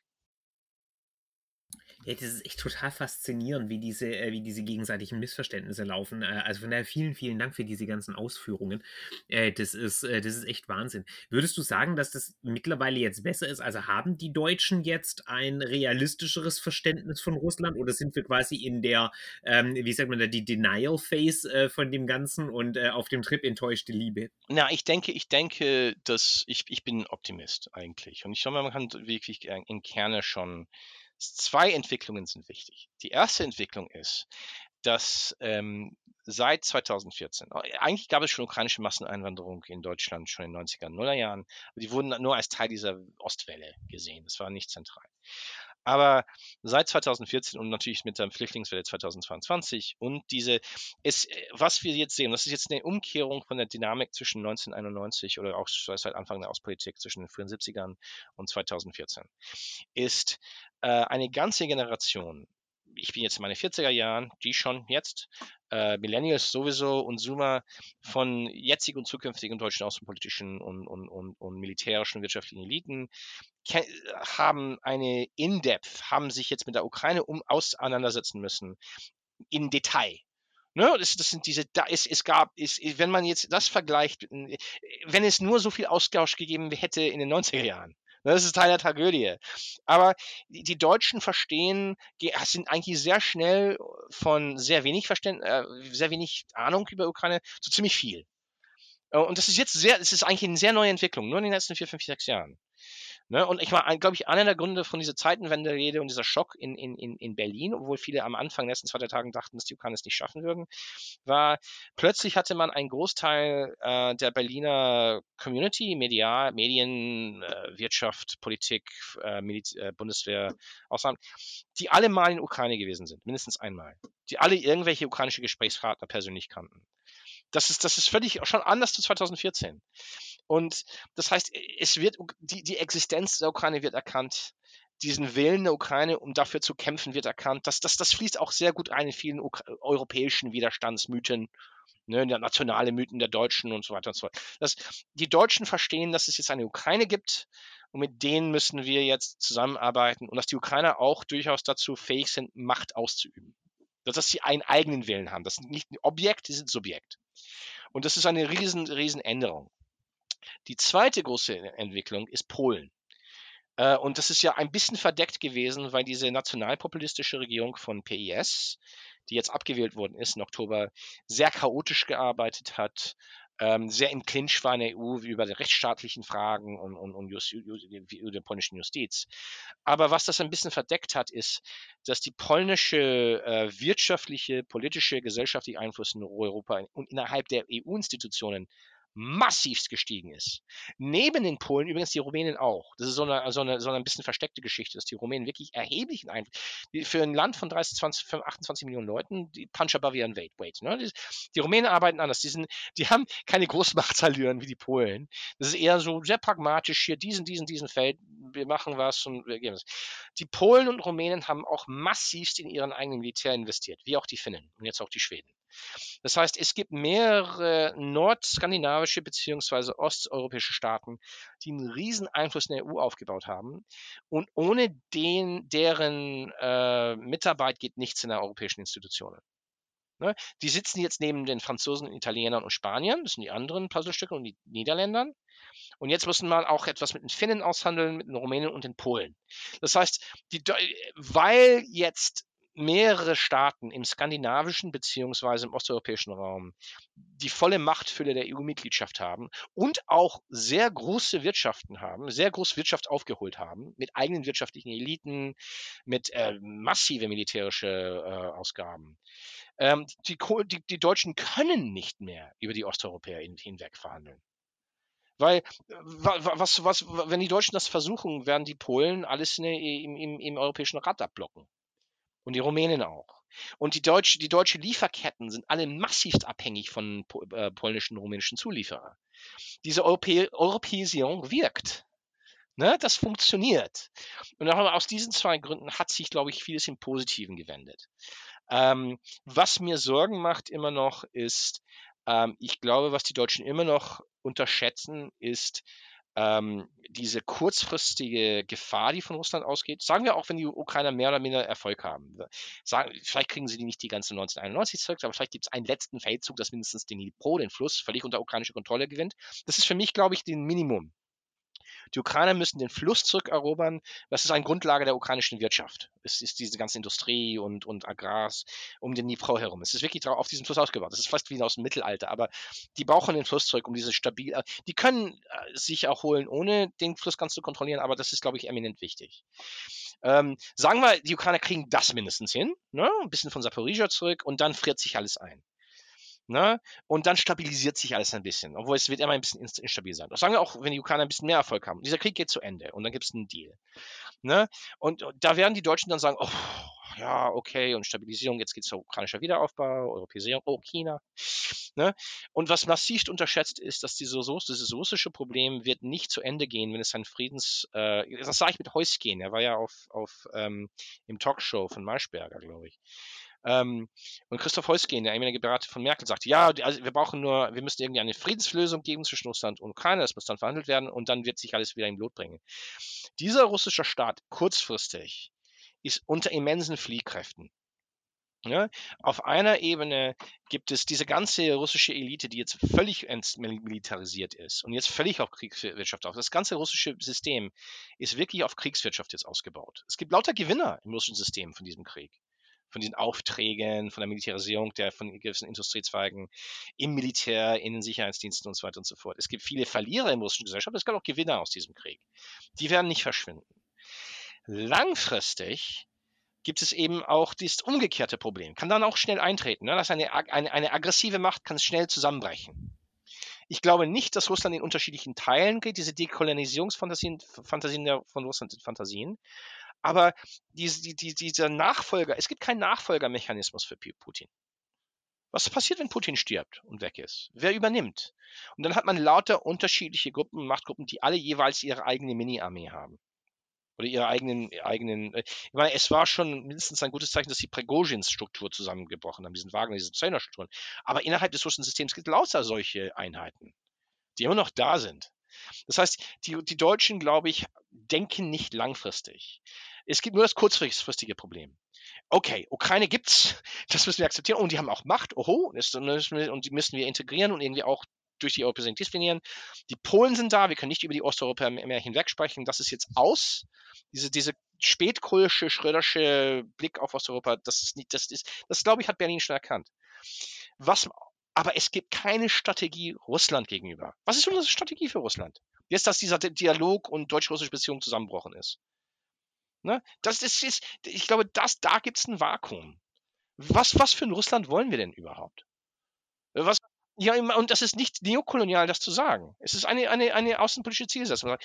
A: Ja, das ist echt total faszinierend, wie diese, äh, wie diese gegenseitigen Missverständnisse laufen. Äh, also von daher vielen, vielen Dank für diese ganzen Ausführungen. Äh, das, ist, äh, das ist echt Wahnsinn. Würdest du sagen, dass das mittlerweile jetzt besser ist? Also haben die Deutschen jetzt ein realistischeres Verständnis von Russland oder sind wir quasi in der, ähm, wie sagt man da, die Denial Phase äh, von dem Ganzen und äh, auf dem Trip enttäuschte Liebe?
B: Na, ich denke, ich denke, dass ich, ich bin Optimist eigentlich. Und ich glaube, man kann wirklich im Kerne schon Zwei Entwicklungen sind wichtig. Die erste Entwicklung ist, dass ähm, seit 2014, eigentlich gab es schon ukrainische Masseneinwanderung in Deutschland schon in den 90er, Nuller Jahren, aber die wurden nur als Teil dieser Ostwelle gesehen. Das war nicht zentral. Aber seit 2014 und natürlich mit der Flüchtlingswelle 2022 und diese, ist, was wir jetzt sehen, das ist jetzt eine Umkehrung von der Dynamik zwischen 1991 oder auch seit Anfang der Ostpolitik zwischen den frühen 70ern und 2014, ist äh, eine ganze Generation ich bin jetzt in meine 40er Jahren, die schon jetzt, äh, Millennials sowieso und Zoomer von jetzigen und zukünftigen deutschen außenpolitischen und, und, und, und militärischen wirtschaftlichen Eliten haben eine In-Depth, haben sich jetzt mit der Ukraine um, auseinandersetzen müssen, in Detail. Ne, das, das sind diese, da ist, es gab, ist, wenn man jetzt das vergleicht, wenn es nur so viel Austausch gegeben hätte in den 90er Jahren, das ist Teil der Tragödie. Aber die, Deutschen verstehen, sind eigentlich sehr schnell von sehr wenig Verständnis, äh, sehr wenig Ahnung über Ukraine zu ziemlich viel. Äh, und das ist jetzt sehr, das ist eigentlich eine sehr neue Entwicklung, nur in den letzten vier, fünf, sechs Jahren. Ne? Und ich war, glaube ich, einer der Gründe von dieser Zeitenwende-Rede und dieser Schock in, in, in Berlin, obwohl viele am Anfang letzten zwei Tagen dachten, dass die Ukraine es nicht schaffen würden, war, plötzlich hatte man einen Großteil äh, der Berliner Community, Media, Medien, äh, Wirtschaft, Politik, äh, äh, Bundeswehr, Ausland, die alle mal in Ukraine gewesen sind, mindestens einmal. Die alle irgendwelche ukrainische Gesprächspartner persönlich kannten. Das ist, das ist völlig schon anders zu 2014. Und das heißt, es wird, die, die Existenz der Ukraine wird erkannt. Diesen Willen der Ukraine, um dafür zu kämpfen, wird erkannt. Das, das, das fließt auch sehr gut ein in vielen europäischen Widerstandsmythen, ne, nationale Mythen der Deutschen und so weiter und so fort. Das, die Deutschen verstehen, dass es jetzt eine Ukraine gibt und mit denen müssen wir jetzt zusammenarbeiten und dass die Ukrainer auch durchaus dazu fähig sind, Macht auszuüben. Dass sie einen eigenen Willen haben. Das sind nicht ein Objekt, die sind Subjekt. Und das ist eine riesen, riesen Änderung. Die zweite große Entwicklung ist Polen. Äh, und das ist ja ein bisschen verdeckt gewesen, weil diese nationalpopulistische Regierung von PIS, die jetzt abgewählt worden ist im Oktober, sehr chaotisch gearbeitet hat, ähm, sehr im Clinch war in der EU über die rechtsstaatlichen Fragen und, und, und Just, über der polnischen Justiz. Aber was das ein bisschen verdeckt hat, ist, dass die polnische äh, wirtschaftliche, politische, gesellschaftliche Einfluss in Europa und innerhalb der EU-Institutionen massivst gestiegen ist. Neben den Polen übrigens die Rumänen auch. Das ist so eine, so eine, so eine ein bisschen versteckte Geschichte, dass die Rumänen wirklich erheblichen Einfluss, für ein Land von 30, 20, 28 Millionen Leuten, die punch above and wait, wait. Ne? Die, die, Rumänen arbeiten anders. Die, sind, die haben keine Großmachtsallüren wie die Polen. Das ist eher so sehr pragmatisch hier, diesen, diesen, diesen Feld, wir machen was und wir geben es. Die Polen und Rumänen haben auch massivst in ihren eigenen Militär investiert, wie auch die Finnen und jetzt auch die Schweden. Das heißt, es gibt mehrere nordskandinavische bzw. osteuropäische Staaten, die einen riesen Einfluss in der EU aufgebaut haben. Und ohne den, deren äh, Mitarbeit geht nichts in der europäischen Institutionen. Ne? Die sitzen jetzt neben den Franzosen, Italienern und Spaniern, das sind die anderen Puzzlestücke und die Niederländern. Und jetzt müssen wir auch etwas mit den Finnen aushandeln, mit den Rumänen und den Polen. Das heißt, die, weil jetzt mehrere Staaten im skandinavischen beziehungsweise im osteuropäischen Raum die volle Machtfülle der EU-Mitgliedschaft haben und auch sehr große Wirtschaften haben, sehr groß Wirtschaft aufgeholt haben, mit eigenen wirtschaftlichen Eliten, mit äh, massive militärische äh, Ausgaben. Ähm, die, die, die, Deutschen können nicht mehr über die Osteuropäer hin, hinweg verhandeln. Weil, was, was, wenn die Deutschen das versuchen, werden die Polen alles der, im, im, im europäischen Rat abblocken. Und die Rumänen auch. Und die, Deutsche, die deutsche Lieferketten sind alle massivst abhängig von äh, polnischen und rumänischen Zulieferern. Diese Europä Europäisierung wirkt. Ne, das funktioniert. Und aus diesen zwei Gründen hat sich, glaube ich, vieles im Positiven gewendet. Ähm, was mir Sorgen macht immer noch ist, ähm, ich glaube, was die Deutschen immer noch unterschätzen, ist, ähm, diese kurzfristige Gefahr, die von Russland ausgeht, sagen wir auch, wenn die Ukrainer mehr oder minder Erfolg haben. Sagen, vielleicht kriegen sie die nicht die ganze 1991 zurück, aber vielleicht gibt es einen letzten Feldzug, das mindestens den Dnipro, den Fluss, völlig unter ukrainischer Kontrolle gewinnt. Das ist für mich, glaube ich, den Minimum. Die Ukrainer müssen den Fluss zurückerobern. Das ist eine Grundlage der ukrainischen Wirtschaft. Es ist diese ganze Industrie und, und Agrars um den Dnipro herum. Es ist wirklich auf diesem Fluss ausgebaut. Das ist fast wie aus dem Mittelalter, aber die brauchen den Fluss zurück, um diese stabil. Äh, die können äh, sich erholen, ohne den Fluss ganz zu kontrollieren, aber das ist, glaube ich, eminent wichtig. Ähm, sagen wir, die Ukrainer kriegen das mindestens hin, ne? ein bisschen von Saporizhia zurück und dann friert sich alles ein. Ne? Und dann stabilisiert sich alles ein bisschen, obwohl es wird immer ein bisschen instabil sein. Das sagen wir auch, wenn die Ukrainer ein bisschen mehr Erfolg haben. Dieser Krieg geht zu Ende und dann gibt es einen Deal. Ne? Und, da werden die Deutschen dann sagen, oh, ja, okay, und Stabilisierung, jetzt geht es zu ukrainischer Wiederaufbau, Europäisierung, oh, China. Ne? Und was massiv unterschätzt ist, dass dieses, dieses russische Problem wird nicht zu Ende gehen, wenn es ein Friedens, äh, das sage ich mit Heusgen, er war ja auf, auf ähm, im Talkshow von Maischberger, glaube ich. Ähm, und Christoph Heusgen, der ehemalige Berater von Merkel, sagte, ja, also wir brauchen nur, wir müssen irgendwie eine Friedenslösung geben zwischen Russland und Ukraine, das muss dann verhandelt werden und dann wird sich alles wieder im Blut bringen. Dieser russische Staat kurzfristig ist unter immensen Fliehkräften. Ja, auf einer Ebene gibt es diese ganze russische Elite, die jetzt völlig militarisiert ist und jetzt völlig auf Kriegswirtschaft auf. Das ganze russische System ist wirklich auf Kriegswirtschaft jetzt ausgebaut. Es gibt lauter Gewinner im russischen System von diesem Krieg von den Aufträgen, von der Militarisierung der von gewissen Industriezweigen im Militär, in den Sicherheitsdiensten und so weiter und so fort. Es gibt viele Verlierer in russischen Gesellschaft, es gibt auch Gewinner aus diesem Krieg. Die werden nicht verschwinden. Langfristig gibt es eben auch dieses umgekehrte Problem. Kann dann auch schnell eintreten. Ne? Dass eine, eine, eine aggressive Macht kann schnell zusammenbrechen. Ich glaube nicht, dass Russland in unterschiedlichen Teilen geht. Diese Dekolonisierungsfantasien Fantasien von Russland sind Fantasien. Aber diese, die, die, dieser Nachfolger, es gibt keinen Nachfolgermechanismus für Putin. Was passiert, wenn Putin stirbt und weg ist? Wer übernimmt? Und dann hat man lauter unterschiedliche Gruppen, Machtgruppen, die alle jeweils ihre eigene Mini-Armee haben. Oder ihre eigenen, eigenen. Äh, ich meine, es war schon mindestens ein gutes Zeichen, dass die Prigozhins-Struktur zusammengebrochen haben, diesen Wagner, diese Zehner-Strukturen. Aber innerhalb des russischen Systems gibt es lauter solche Einheiten, die immer noch da sind. Das heißt, die, die Deutschen, glaube ich, denken nicht langfristig. Es gibt nur das kurzfristige Problem. Okay, Ukraine gibt's, das müssen wir akzeptieren und die haben auch Macht, oho, und die müssen wir integrieren und irgendwie auch durch die Europäer disziplinieren. Die Polen sind da, wir können nicht über die Osteuropäer mehr hinweg sprechen, das ist jetzt aus. Diese, diese spätkohlische, schrödersche Blick auf Osteuropa, das ist nicht, das ist, das glaube ich, hat Berlin schon erkannt. Was Aber es gibt keine Strategie Russland gegenüber. Was ist unsere Strategie für Russland? Jetzt, dass dieser Dialog und deutsch-russische Beziehung zusammenbrochen ist. Ne? Das, das ist, ich glaube, das, da gibt es ein Vakuum. Was, was für ein Russland wollen wir denn überhaupt? Was, ja, und das ist nicht neokolonial, das zu sagen. Es ist eine, eine, eine außenpolitische Zielsetzung.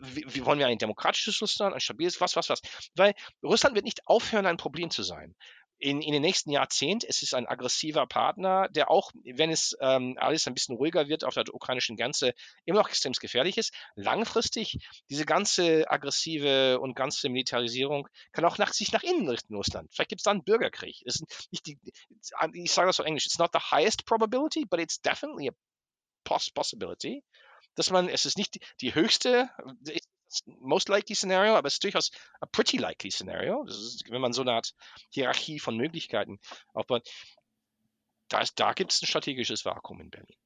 B: Wie, wie wollen wir ein demokratisches Russland, ein stabiles, was, was, was? Weil Russland wird nicht aufhören, ein Problem zu sein in, in den nächsten Jahrzehnt. Es ist ein aggressiver Partner, der auch, wenn es ähm, alles ein bisschen ruhiger wird auf der ukrainischen Grenze, immer noch extrem gefährlich ist. Langfristig, diese ganze aggressive und ganze Militarisierung kann auch nach, sich nach innen richten, Russland. Vielleicht gibt es da einen Bürgerkrieg. Ist nicht die, ich sage das auf Englisch, it's not the highest probability, but it's definitely a poss possibility dass man, es ist nicht die höchste, most likely scenario, aber es ist durchaus a pretty likely scenario. Ist, wenn man so eine Art Hierarchie von Möglichkeiten aufbaut. Da, da gibt es ein strategisches Vakuum in Berlin.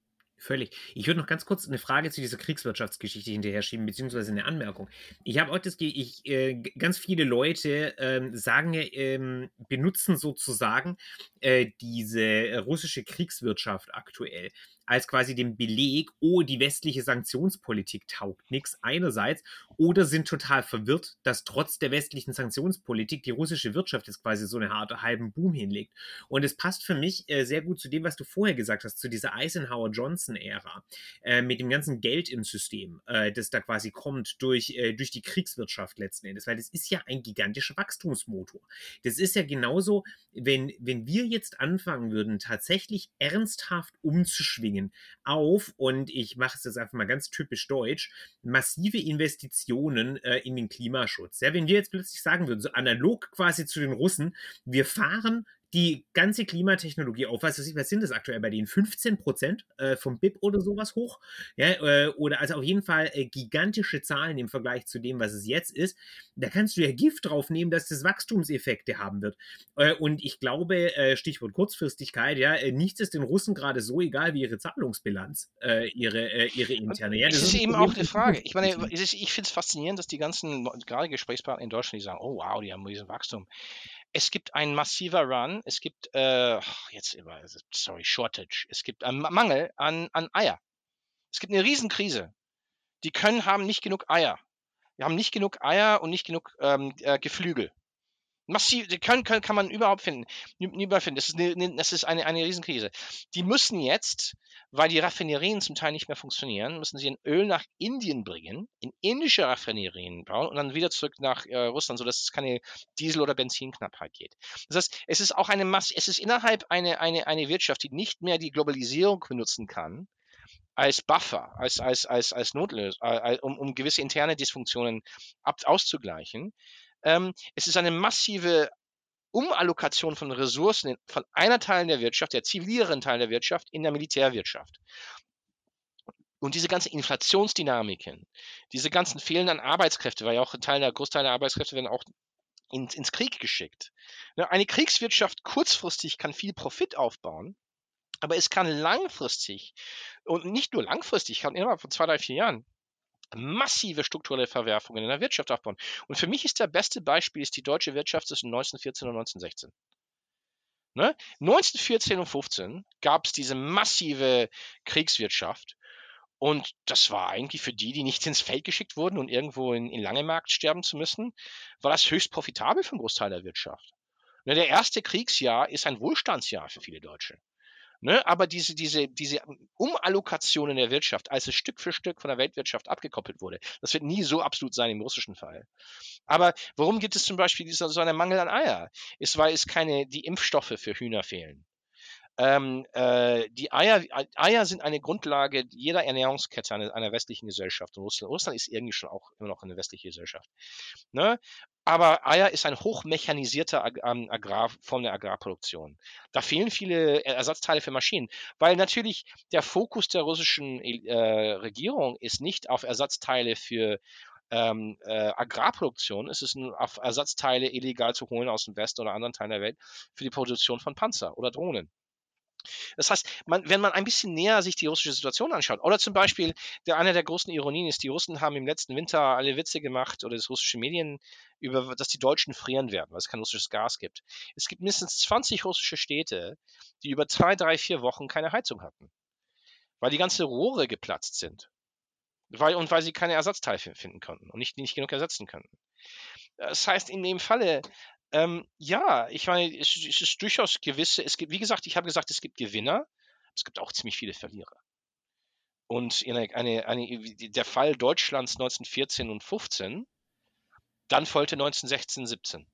A: Völlig. Ich würde noch ganz kurz eine Frage zu dieser Kriegswirtschaftsgeschichte hinterher schieben, beziehungsweise eine Anmerkung. Ich habe auch das, ich, äh, ganz viele Leute ähm, sagen, ähm, benutzen sozusagen äh, diese russische Kriegswirtschaft aktuell als quasi den Beleg, oh, die westliche Sanktionspolitik taugt nichts einerseits, oder sind total verwirrt, dass trotz der westlichen Sanktionspolitik die russische Wirtschaft jetzt quasi so eine Art halben Boom hinlegt. Und es passt für mich äh, sehr gut zu dem, was du vorher gesagt hast, zu dieser Eisenhower-Johnson-Ära, äh, mit dem ganzen Geld im System, äh, das da quasi kommt durch, äh, durch die Kriegswirtschaft letzten Endes, weil das ist ja ein gigantischer Wachstumsmotor. Das ist ja genauso, wenn, wenn wir jetzt anfangen würden, tatsächlich ernsthaft umzuschwingen, Richtlinien auf und ich mache es jetzt einfach mal ganz typisch deutsch, massive Investitionen äh, in den Klimaschutz. Ja, wenn wir jetzt plötzlich sagen würden, so analog quasi zu den Russen, wir fahren die ganze Klimatechnologie auf, was, was sind das aktuell bei denen? 15 Prozent äh, vom BIP oder sowas hoch? Ja, äh, oder also auf jeden Fall äh, gigantische Zahlen im Vergleich zu dem, was es jetzt ist. Da kannst du ja Gift drauf nehmen, dass das Wachstumseffekte haben wird. Äh, und ich glaube, äh, Stichwort Kurzfristigkeit, ja, äh, nichts ist den Russen gerade so egal wie ihre Zahlungsbilanz, ihre, ihre interne. Ja,
B: das ist, ist eben auch die Frage. Ich meine, ich finde es faszinierend, dass die ganzen, gerade Gesprächspartner in Deutschland, die sagen, oh wow, die haben riesen Wachstum es gibt ein massiver Run, es gibt, äh, jetzt immer, sorry, Shortage, es gibt einen Mangel an, an Eier. Es gibt eine Riesenkrise. Die können haben nicht genug Eier. Wir haben nicht genug Eier und nicht genug ähm, äh, Geflügel. Massiv, können, können, kann man überhaupt finden. Überall finden. Das ist, eine, das ist eine, eine Riesenkrise. Die müssen jetzt, weil die Raffinerien zum Teil nicht mehr funktionieren, müssen sie ein Öl nach Indien bringen, in indische Raffinerien bauen und dann wieder zurück nach äh, Russland, sodass es keine Diesel- oder Benzinknappheit geht. Das heißt, es ist auch eine Masse, es ist innerhalb eine, eine, eine Wirtschaft, die nicht mehr die Globalisierung benutzen kann, als Buffer, als, als, als, als Notlösung, äh, um, um gewisse interne Dysfunktionen ab, auszugleichen, ähm, es ist eine massive Umallokation von Ressourcen von einer Teil der Wirtschaft, der zivileren Teil der Wirtschaft, in der Militärwirtschaft. Und diese ganzen Inflationsdynamiken, diese ganzen fehlenden Arbeitskräfte, weil ja auch ein Teil der Großteil der Arbeitskräfte werden auch in, ins Krieg geschickt. Ne, eine Kriegswirtschaft kurzfristig kann viel Profit aufbauen, aber es kann langfristig und nicht nur langfristig, kann immer von zwei, drei, vier Jahren massive strukturelle Verwerfungen in der Wirtschaft aufbauen. Und für mich ist der beste Beispiel ist die deutsche Wirtschaft zwischen 1914 und 1916. Ne? 1914 und 15 gab es diese massive Kriegswirtschaft. Und das war eigentlich für die, die nicht ins Feld geschickt wurden und irgendwo in, in Langemarkt sterben zu müssen, war das höchst profitabel für einen Großteil der Wirtschaft. Ne, der erste Kriegsjahr ist ein Wohlstandsjahr für viele Deutsche. Ne? Aber diese, diese, diese Umallokation in der Wirtschaft, als es Stück für Stück von der Weltwirtschaft abgekoppelt wurde, das wird nie so absolut sein im russischen Fall. Aber warum gibt es zum Beispiel dieser, so einen Mangel an Eier? Ist, weil es keine, die Impfstoffe für Hühner fehlen. Ähm, äh, die Eier, Eier sind eine Grundlage jeder Ernährungskette einer, einer westlichen Gesellschaft. Und Russland, Russland ist irgendwie schon auch immer noch eine westliche Gesellschaft. Ne? Aber Eier ist ein hochmechanisierter ähm, Agrar, Form der Agrarproduktion. Da fehlen viele Ersatzteile für Maschinen, weil natürlich der Fokus der russischen äh, Regierung ist nicht auf Ersatzteile für ähm, äh, Agrarproduktion, es ist auf Ersatzteile illegal zu holen aus dem Westen oder anderen Teilen der Welt für die Produktion von Panzer oder Drohnen. Das heißt, man, wenn man ein bisschen näher sich die russische Situation anschaut, oder zum Beispiel, der, eine der großen Ironien ist, die Russen haben im letzten Winter alle Witze gemacht, oder das russische Medien, über, dass die Deutschen frieren werden, weil es kein russisches Gas gibt. Es gibt mindestens 20 russische Städte, die über zwei, drei, vier Wochen keine Heizung hatten, weil die ganzen Rohre geplatzt sind. Weil, und weil sie keine Ersatzteile finden konnten und nicht, nicht genug ersetzen könnten. Das heißt, in dem Falle ähm, ja, ich meine, es, es ist durchaus gewisse, es gibt, wie gesagt, ich habe gesagt, es gibt Gewinner, es gibt auch ziemlich viele Verlierer. Und eine, eine, eine, der Fall Deutschlands 1914 und 15, dann folgte 1916, 17.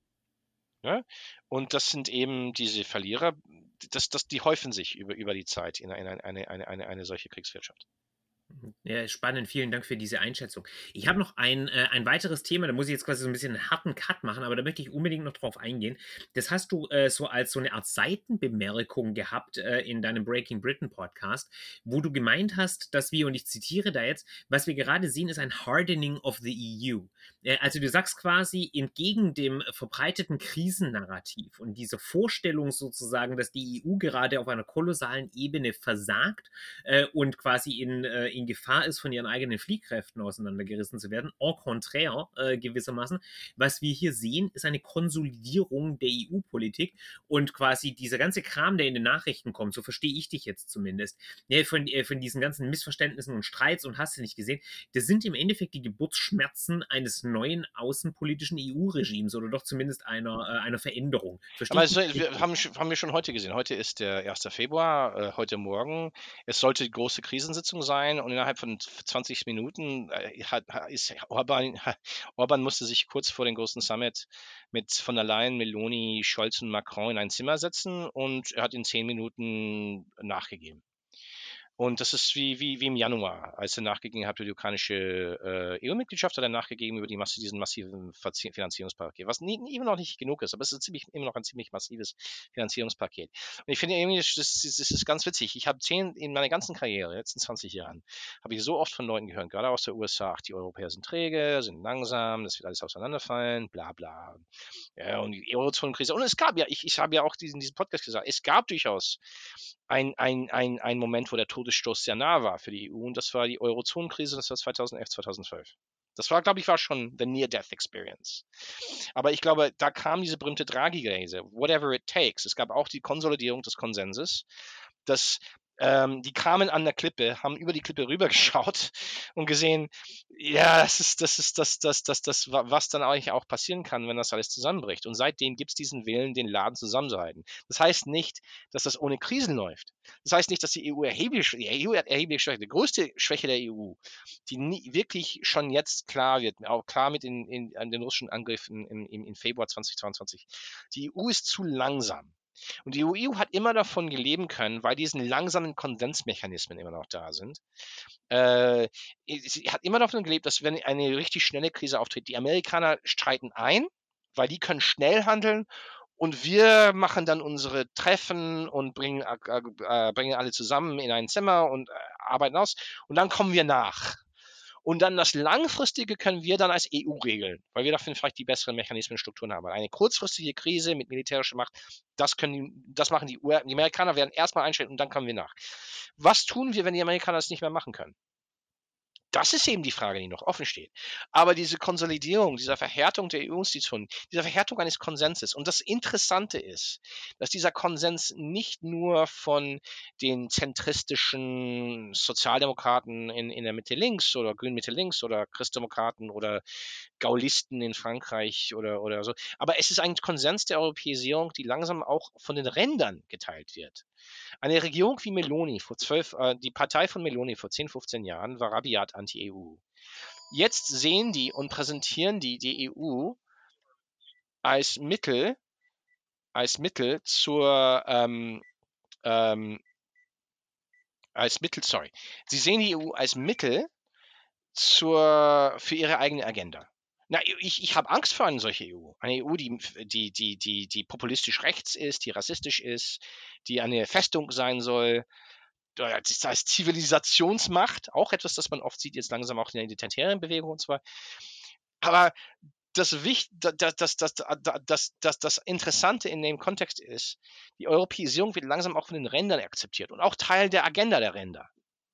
B: Ja? Und das sind eben diese Verlierer, das, das, die häufen sich über, über die Zeit in eine, eine, eine, eine, eine solche Kriegswirtschaft.
A: Ja, spannend. Vielen Dank für diese Einschätzung. Ich habe noch ein, äh, ein weiteres Thema, da muss ich jetzt quasi so ein bisschen einen harten Cut machen, aber da möchte ich unbedingt noch drauf eingehen. Das hast du äh, so als so eine Art Seitenbemerkung gehabt äh, in deinem Breaking Britain Podcast, wo du gemeint hast, dass wir, und ich zitiere da jetzt, was wir gerade sehen, ist ein Hardening of the EU. Äh, also du sagst quasi, entgegen dem verbreiteten Krisennarrativ und dieser Vorstellung sozusagen, dass die EU gerade auf einer kolossalen Ebene versagt äh, und quasi in äh, in Gefahr ist, von ihren eigenen Fliehkräften auseinandergerissen zu werden. Au contraire, äh, gewissermaßen. Was wir hier sehen, ist eine Konsolidierung der EU-Politik und quasi dieser ganze Kram, der in den Nachrichten kommt, so verstehe ich dich jetzt zumindest, ja, von, äh, von diesen ganzen Missverständnissen und Streits und hast du nicht gesehen, das sind im Endeffekt die Geburtsschmerzen eines neuen außenpolitischen EU-Regimes oder doch zumindest einer, äh, einer Veränderung.
B: Verstehe Aber also, wir haben, haben wir schon heute gesehen. Heute ist der 1. Februar, äh, heute Morgen. Es sollte die große Krisensitzung sein und innerhalb von 20 Minuten äh, hat, ist Orban, Orban musste sich kurz vor dem großen Summit mit von der Leyen, Meloni, Scholz und Macron in ein Zimmer setzen und er hat in 10 Minuten nachgegeben. Und das ist wie, wie, wie im Januar, als er nachgegeben hat für die ukrainische äh, EU-Mitgliedschaft, hat er nachgegeben über die Masse, diesen massiven Finanzierungspaket, was nie, immer noch nicht genug ist, aber es ist ziemlich, immer noch ein ziemlich massives Finanzierungspaket. Und ich finde irgendwie, das, das, das ist ganz witzig. Ich habe zehn, in meiner ganzen Karriere, letzten 20 Jahren, habe ich so oft von Leuten gehört, gerade aus der USA, ach, die Europäer sind träge, sind langsam, das wird alles auseinanderfallen, bla bla. Ja, und die Eurozonenkrise. Und es gab ja, ich, ich habe ja auch diesen, diesen Podcast gesagt, es gab durchaus ein, ein, ein, ein Moment, wo der Todesstoß sehr nah war für die EU und das war die Eurozonenkrise, das war 2011, 2012. Das war, glaube ich, war schon the Near-Death Experience. Aber ich glaube, da kam diese berühmte Draghi-Krise, whatever it takes. Es gab auch die Konsolidierung des Konsenses, dass ähm, die kamen an der Klippe, haben über die Klippe rübergeschaut und gesehen, ja, das ist, das ist das, das, das, das, was dann eigentlich auch passieren kann, wenn das alles zusammenbricht. Und seitdem gibt es diesen Willen, den Laden zusammenzuhalten. Das heißt nicht, dass das ohne Krisen läuft. Das heißt nicht, dass die EU erheblich, die EU hat erheblich Schwäche. Die größte Schwäche der EU, die nie, wirklich schon jetzt klar wird, auch klar mit in, in, an den russischen Angriffen im, im, im Februar 2022. Die EU ist zu langsam. Und die EU hat immer davon geleben können, weil diesen langsamen Konsensmechanismen immer noch da sind. Äh, sie hat immer davon gelebt, dass wenn eine richtig schnelle Krise auftritt, die Amerikaner streiten ein, weil die können schnell handeln und wir machen dann unsere Treffen und bringen, äh, äh, bringen alle zusammen in ein Zimmer und äh, arbeiten aus und dann kommen wir nach. Und dann das Langfristige können wir dann als EU regeln, weil wir dafür vielleicht die besseren Mechanismen und Strukturen haben. Eine kurzfristige Krise mit militärischer Macht, das können die, das machen die, die Amerikaner werden erstmal einstellen und dann kommen wir nach. Was tun wir, wenn die Amerikaner es nicht mehr machen können? Das ist eben die Frage, die noch offen steht. Aber diese Konsolidierung, dieser Verhärtung der EU-Institutionen, dieser Verhärtung eines Konsenses. Und das Interessante ist, dass dieser Konsens nicht nur von den zentristischen Sozialdemokraten in, in der Mitte links oder Grün Mitte links oder Christdemokraten oder Gaulisten in Frankreich oder, oder so, aber es ist ein Konsens der Europäisierung, die langsam auch von den Rändern geteilt wird. Eine Regierung wie Meloni vor zwölf, äh, die Partei von Meloni vor 10, 15 Jahren war rabiat anti-EU. Jetzt sehen die und präsentieren die die EU als Mittel, als Mittel zur ähm, ähm, als Mittel, sorry. Sie sehen die EU als Mittel zur, für ihre eigene Agenda. Na, ich, ich habe Angst vor eine solche EU. Eine EU, die, die, die, die, die populistisch rechts ist, die rassistisch ist, die eine Festung sein soll, das heißt Zivilisationsmacht, auch etwas, das man oft sieht, jetzt langsam auch in der identitären Bewegung und weiter. Aber das, das, das, das, das, das, das Interessante in dem Kontext ist, die Europäisierung wird langsam auch von den Rändern akzeptiert und auch Teil der Agenda der Ränder.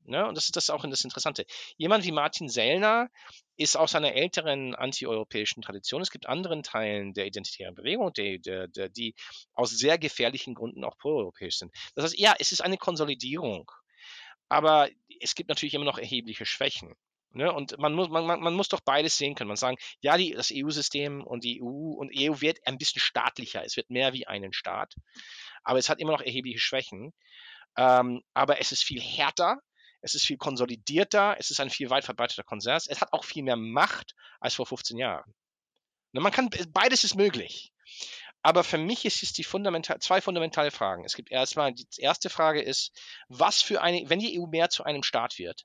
B: Ne? Und das ist das auch das Interessante. Jemand wie Martin Sellner ist aus einer älteren antieuropäischen Tradition. Es gibt anderen Teilen der identitären Bewegung, die, die, die aus sehr gefährlichen Gründen auch proeuropäisch sind. Das heißt, ja, es ist eine Konsolidierung, aber es gibt natürlich immer noch erhebliche Schwächen. Ne? Und man muss, man, man muss doch beides sehen können. Man sagen, ja, die, das EU-System und die EU und EU wird ein bisschen staatlicher. Es wird mehr wie einen Staat. Aber es hat immer noch erhebliche Schwächen. Ähm, aber es ist viel härter. Es ist viel konsolidierter. Es ist ein viel weit verbreiteter Konsens. Es hat auch viel mehr Macht als vor 15 Jahren. Ne? Man kann, beides ist möglich. Aber für mich ist es die fundamental, zwei fundamentale Fragen. Es gibt erstmal, die erste Frage ist, was für eine, wenn die EU mehr zu einem Staat wird,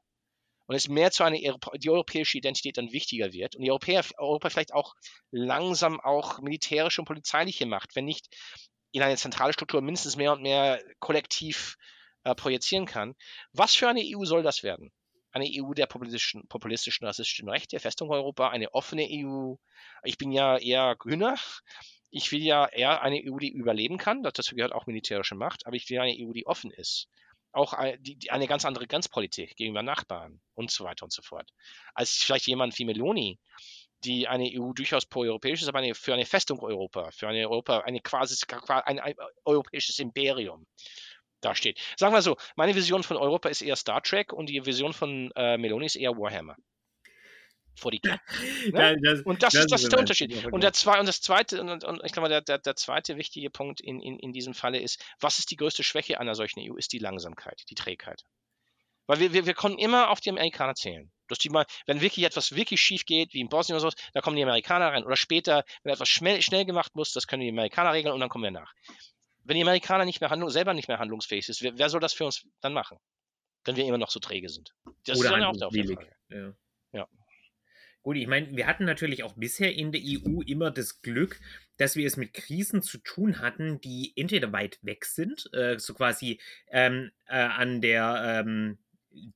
B: und es mehr zu einer die europäische Identität dann wichtiger wird und die Europäer, Europa vielleicht auch langsam auch militärische und polizeiliche Macht, wenn nicht in eine zentrale Struktur mindestens mehr und mehr kollektiv äh, projizieren kann. Was für eine EU soll das werden? Eine EU der populistischen, populistischen rassistischen Rechte, Festung Europa, eine offene EU. Ich bin ja eher grüner. Ich will ja eher eine EU, die überleben kann. Dazu gehört auch militärische Macht, aber ich will eine EU, die offen ist auch eine ganz andere Grenzpolitik gegenüber Nachbarn und so weiter und so fort. Als vielleicht jemand wie Meloni, die eine EU durchaus pro-europäisch ist, aber eine, für eine Festung Europa, für eine Europa, eine quasi ein, ein europäisches Imperium dasteht. Sagen wir so, meine Vision von Europa ist eher Star Trek und die Vision von äh, Meloni ist eher Warhammer vor die Klappe. Ne? Das, und das, das, ist, das ist der Unterschied. Und, der zwei, und das zweite, und, und ich glaube, der, der, der, zweite wichtige Punkt in, in, in diesem Falle ist, was ist die größte Schwäche einer solchen EU? Ist die Langsamkeit, die Trägheit. Weil wir, wir, wir konnten immer auf die Amerikaner zählen. Dass die mal, wenn wirklich etwas wirklich schief geht, wie in Bosnien oder so, da kommen die Amerikaner rein. Oder später, wenn etwas schnell, schnell gemacht muss, das können die Amerikaner regeln und dann kommen wir nach. Wenn die Amerikaner nicht mehr handlung, selber nicht mehr handlungsfähig sind, wer, wer, soll das für uns dann machen? Wenn wir immer noch so träge sind.
A: Das oder ist dann auch der Frage. Ja. ja. Gut, ich meine, wir hatten natürlich auch bisher in der EU immer das Glück, dass wir es mit Krisen zu tun hatten, die entweder weit weg sind, äh, so quasi ähm, äh, an der ähm,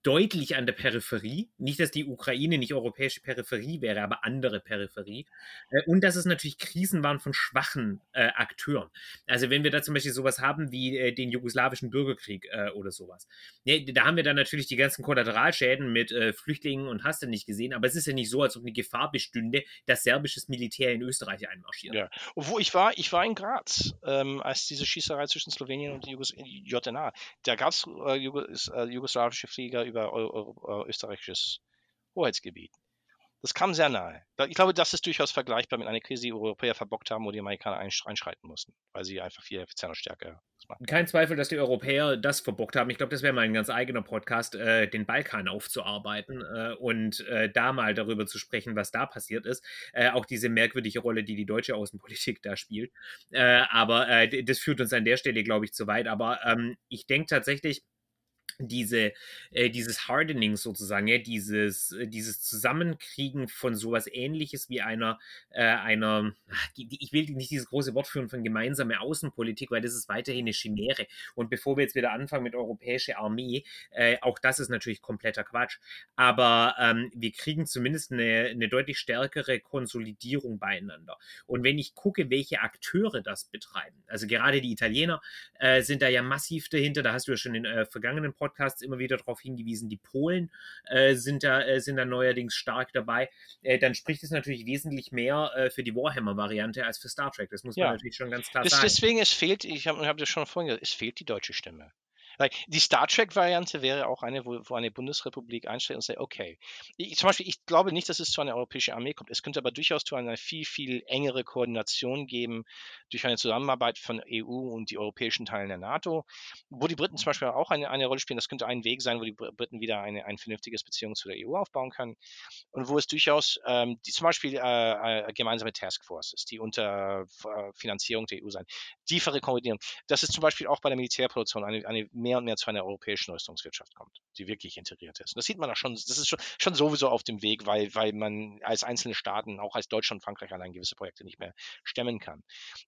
A: deutlich an der Peripherie. Nicht, dass die Ukraine nicht europäische Peripherie wäre, aber andere Peripherie. Äh, und dass es natürlich Krisen waren von schwachen äh, Akteuren. Also wenn wir da zum Beispiel sowas haben wie äh, den jugoslawischen Bürgerkrieg äh, oder sowas. Ja, da haben wir dann natürlich die ganzen Kollateralschäden mit äh, Flüchtlingen und hast du nicht gesehen. Aber es ist ja nicht so, als ob eine Gefahr bestünde, dass serbisches Militär in Österreich einmarschiert.
B: Ja, wo ich war, ich war in Graz, ähm, als diese Schießerei zwischen Slowenien und Jugos JNA. Da gab es äh, Jugos, jugoslawische Flieger Bundesliga über österreichisches Hoheitsgebiet. Das kam sehr nahe. Ich glaube, das ist durchaus vergleichbar mit einer Krise, die Europäer verbockt haben, wo die Amerikaner einschreiten mussten, weil sie einfach viel effizienter stärker
A: machen. Kein Zweifel, dass die Europäer das verbockt haben. Ich glaube, das wäre mal ein ganz eigener Podcast, äh, den Balkan aufzuarbeiten äh, und äh, da mal darüber zu sprechen, was da passiert ist. Äh, auch diese merkwürdige Rolle, die die deutsche Außenpolitik da spielt. Äh, aber äh, das führt uns an der Stelle, glaube ich, zu weit. Aber ähm, ich denke tatsächlich, diese, äh, dieses Hardening sozusagen, ja, dieses, äh, dieses Zusammenkriegen von sowas ähnliches wie einer, äh, einer, ich will nicht dieses große Wort führen von gemeinsame Außenpolitik, weil das ist weiterhin eine Chimäre. Und bevor wir jetzt wieder anfangen mit europäischer Armee, äh, auch das ist natürlich kompletter Quatsch. Aber ähm, wir kriegen zumindest eine, eine deutlich stärkere Konsolidierung beieinander. Und wenn ich gucke, welche Akteure das betreiben, also gerade die Italiener äh, sind da ja massiv dahinter, da hast du ja schon in vergangenen Podcasts immer wieder darauf hingewiesen, die Polen äh, sind, da, äh, sind da neuerdings stark dabei, äh, dann spricht es natürlich wesentlich mehr äh, für die Warhammer-Variante als für Star Trek. Das muss man natürlich schon ganz klar
B: das,
A: sagen.
B: Deswegen, es fehlt, ich habe hab das schon vorhin gesagt, es fehlt die deutsche Stimme. Die Star Trek-Variante wäre auch eine, wo, wo eine Bundesrepublik einstellt und sagt, okay, ich, zum Beispiel, ich glaube nicht, dass es zu einer europäischen Armee kommt. Es könnte aber durchaus zu einer viel, viel engere Koordination geben durch eine Zusammenarbeit von EU und die europäischen Teilen der NATO, wo die Briten zum Beispiel auch eine, eine Rolle spielen. Das könnte ein Weg sein, wo die Briten wieder eine, ein vernünftiges Beziehung zu der EU aufbauen können und wo es durchaus ähm, die, zum Beispiel äh, äh, gemeinsame Taskforces, die unter äh, Finanzierung der EU sein, tiefere Koordinierung. Das ist zum Beispiel auch bei der Militärproduktion eine, eine mehr und mehr zu einer europäischen Rüstungswirtschaft kommt, die wirklich integriert ist. Und das sieht man auch schon, das ist schon, schon sowieso auf dem Weg, weil, weil man als einzelne Staaten, auch als Deutschland und Frankreich allein gewisse Projekte nicht mehr stemmen kann.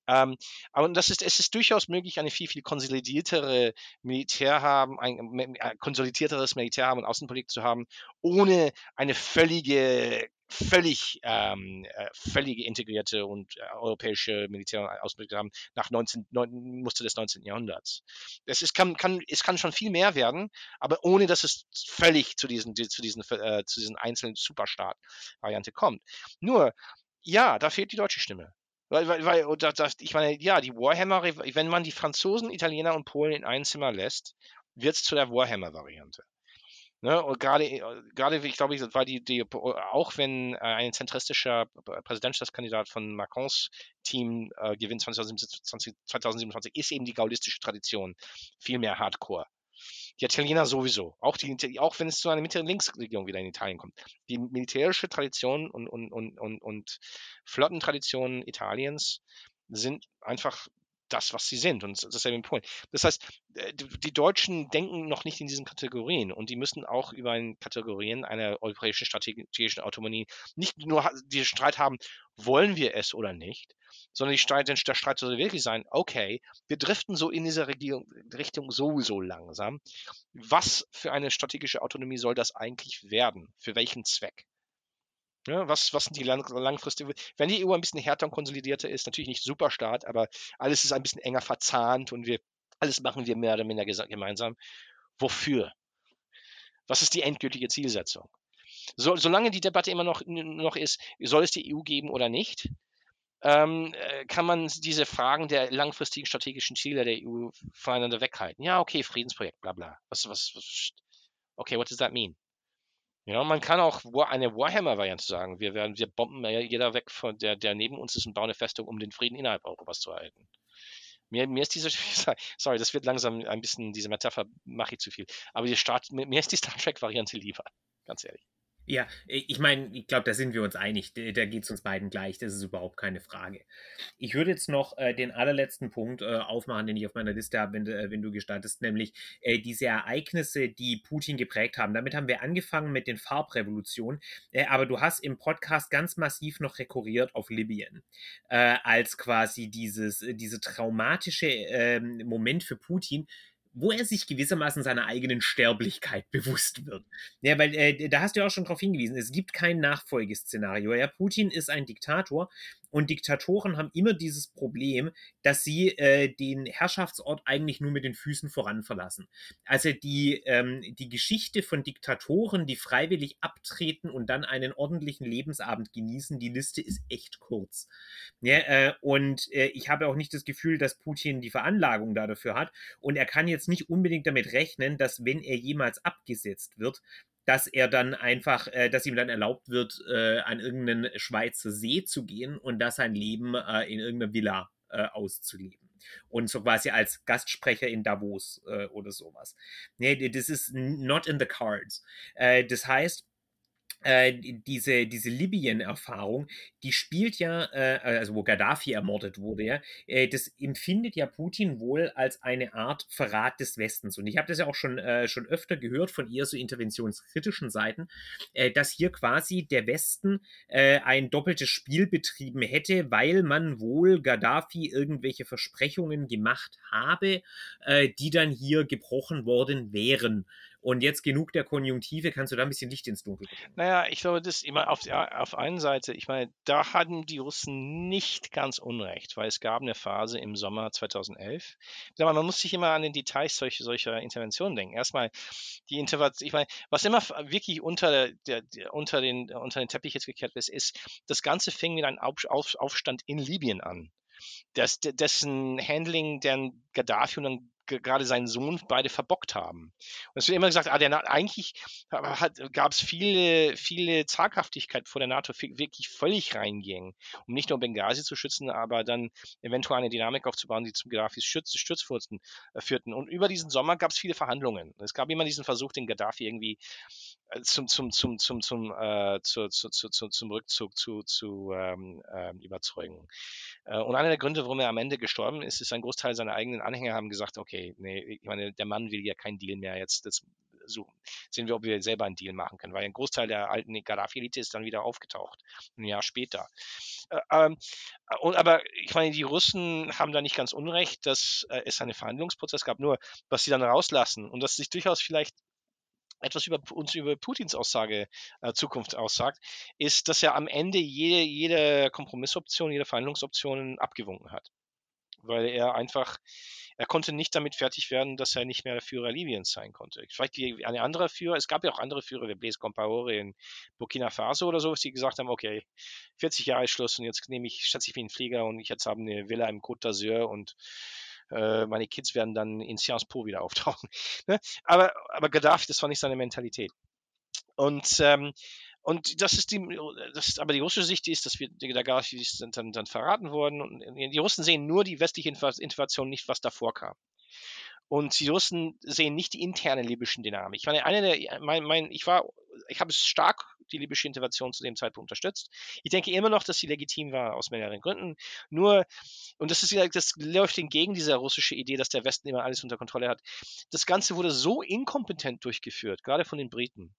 B: Ähm, aber das ist, es ist durchaus möglich, eine viel, viel konsolidiertere Militär haben, ein, ein konsolidierteres Militär haben und Außenpolitik zu haben, ohne eine völlige völlig, ähm, äh, völlig integrierte und äh, europäische Militär ausgebildet haben nach 19, 9, Muster des 19. Jahrhunderts. Es, ist, kann, kann, es kann schon viel mehr werden, aber ohne dass es völlig zu diesen, zu diesen, äh, zu diesen einzelnen Superstaat-Variante kommt. Nur, ja, da fehlt die deutsche Stimme. Weil, weil, weil das, ich meine, ja, die Warhammer, wenn man die Franzosen, Italiener und Polen in ein Zimmer lässt, wird es zu der Warhammer-Variante. Ne? Und gerade, äh, gerade, ich glaube, war die, die, auch wenn äh, ein zentristischer Präsidentschaftskandidat von Macrons Team äh, gewinnt 2027, 2027, ist eben die gaullistische Tradition viel mehr Hardcore. Die Italiener sowieso, auch, die, auch wenn es zu einer Mitte-Links-Regierung wieder in Italien kommt. Die militärische Tradition und, und, und, und, und Flottentradition Italiens sind einfach das, was sie sind. Und das ist ja der Punkt. Das heißt, äh, die Deutschen denken noch nicht in diesen Kategorien und die müssen auch über ein Kategorien einer europäischen strategischen Autonomie nicht nur den Streit haben, wollen wir es oder nicht, sondern die Streit, der Streit soll wirklich sein, okay, wir driften so in dieser Regierung, Richtung sowieso langsam. Was für eine strategische Autonomie soll das eigentlich werden? Für welchen Zweck? Ja, was, was sind die lang, langfristigen? Wenn die EU ein bisschen härter und konsolidierter ist, natürlich nicht super stark, aber alles ist ein bisschen enger verzahnt und wir alles machen wir mehr oder minder gemeinsam. Wofür? Was ist die endgültige Zielsetzung? So, solange die Debatte immer noch, noch ist, soll es die EU geben oder nicht, ähm, äh, kann man diese Fragen der langfristigen strategischen Ziele der EU voneinander weghalten. Ja, okay, Friedensprojekt, bla bla. Was, was, was, okay, what does that mean? Ja, man kann auch eine Warhammer-Variante sagen. Wir werden, wir bomben jeder weg von der, der neben uns ist und bauen eine Festung, um den Frieden innerhalb Europas zu erhalten. Mir, mir ist diese, sorry, das wird langsam ein bisschen, diese Metapher mache ich zu viel. Aber die Start, mir ist die Star Trek-Variante lieber, ganz ehrlich.
A: Ja, ich meine, ich glaube, da sind wir uns einig. Da geht es uns beiden gleich. Das ist überhaupt keine Frage. Ich würde jetzt noch äh, den allerletzten Punkt äh, aufmachen, den ich auf meiner Liste habe, wenn, äh, wenn, du gestattest, nämlich äh, diese Ereignisse, die Putin geprägt haben. Damit haben wir angefangen mit den Farbrevolutionen. Äh, aber du hast im Podcast ganz massiv noch rekurriert auf Libyen äh, als quasi dieses, diese traumatische ähm, Moment für Putin, wo er sich gewissermaßen seiner eigenen Sterblichkeit bewusst wird. Ja, weil äh, da hast du ja auch schon darauf hingewiesen, es gibt kein Nachfolgeszenario. Ja, Putin ist ein Diktator und Diktatoren haben immer dieses Problem, dass sie äh, den Herrschaftsort eigentlich nur mit den Füßen voran verlassen. Also die, ähm, die Geschichte von Diktatoren, die freiwillig abtreten und dann einen ordentlichen Lebensabend genießen, die Liste ist echt kurz. Ja, äh, und äh, ich habe auch nicht das Gefühl, dass Putin die Veranlagung da dafür hat. Und er kann jetzt nicht unbedingt damit rechnen, dass wenn er jemals abgesetzt wird, dass er dann einfach, äh, dass ihm dann erlaubt wird, äh, an irgendeinen Schweizer See zu gehen und da sein Leben äh, in irgendeiner Villa äh, auszuleben. Und so quasi als Gastsprecher in Davos äh, oder sowas. Nee, das ist not in the cards. Äh, das heißt, äh, diese, diese Libyen-Erfahrung, die spielt ja, äh, also wo Gaddafi ermordet wurde, ja, äh, das empfindet ja Putin wohl als eine Art Verrat des Westens. Und ich habe das ja auch schon, äh, schon öfter gehört von eher so interventionskritischen Seiten, äh, dass hier quasi der Westen ein doppeltes Spiel betrieben hätte, weil man wohl Gaddafi irgendwelche Versprechungen gemacht habe, die dann hier gebrochen worden wären. Und jetzt genug der Konjunktive, kannst du da ein bisschen Licht ins Dunkel bringen?
B: Naja, ich glaube, das immer auf, auf einen Seite, ich meine, da hatten die Russen nicht ganz unrecht, weil es gab eine Phase im Sommer 2011. Mal, man muss sich immer an den Details solcher, solcher Interventionen denken. Erstmal die Intervention, ich meine, was immer wirklich unter, der, der, unter, den, unter den Teppich jetzt gekehrt ist, ist, das Ganze fing mit einem Auf, Auf, Aufstand in Libyen an. Das, dessen Handling, deren Gaddafi und dann gerade seinen Sohn beide verbockt haben. Und es wird immer gesagt, ah, der, eigentlich gab es viele, viele Zaghaftigkeit vor der NATO, wirklich völlig reinging, um nicht nur Benghazi zu schützen, aber dann eventuell eine Dynamik aufzubauen, die zum Gaddafis Stürz, Sturzfurzen äh, führten. Und über diesen Sommer gab es viele Verhandlungen. Es gab immer diesen Versuch, den Gaddafi irgendwie äh, zum, zum, zum, zum, zum, äh, zu, zu, zu, zum Rückzug zu, zu ähm, äh, überzeugen. Und einer der Gründe, warum er am Ende gestorben ist, ist ein Großteil seiner eigenen Anhänger haben gesagt, okay, nee, ich meine, der Mann will ja keinen Deal mehr jetzt. Das suchen. Sehen wir, ob wir selber einen Deal machen können, weil ein Großteil der alten Gaddafi-Elite ist dann wieder aufgetaucht, ein Jahr später. Äh, ähm, und, aber ich meine, die Russen haben da nicht ganz unrecht, dass äh, es einen Verhandlungsprozess gab, nur was sie dann rauslassen und dass sich durchaus vielleicht etwas über uns über Putins Aussage äh, Zukunft aussagt, ist, dass er am Ende jede, jede Kompromissoption, jede Verhandlungsoption abgewunken hat. Weil er einfach, er konnte nicht damit fertig werden, dass er nicht mehr der Führer Libyens sein konnte. Vielleicht ein anderer Führer, es gab ja auch andere Führer, wie Blaise Compaoré in Burkina Faso oder so, die gesagt haben, okay, 40 Jahre ist Schluss und jetzt nehme ich, schätze ich wie ein Flieger und ich jetzt habe eine Villa im Côte d'Azur und äh, meine Kids werden dann in Sciences Po wieder auftauchen. ne? aber, aber Gaddafi, das war nicht seine Mentalität. Und ähm, und das ist die, das ist aber die russische Sicht, die ist, dass wir der Gaddafi sind dann, dann verraten worden. Und die Russen sehen nur die westliche Intervention, nicht was davor kam. Und die Russen sehen nicht die interne libyschen Dynamik. Ich meine, eine der, mein, mein, ich war, ich habe stark die libysche Intervention zu dem Zeitpunkt unterstützt. Ich denke immer noch, dass sie legitim war aus mehreren Gründen. Nur, und das ist das läuft entgegen dieser russische Idee, dass der Westen immer alles unter Kontrolle hat. Das Ganze wurde so inkompetent durchgeführt, gerade von den Briten.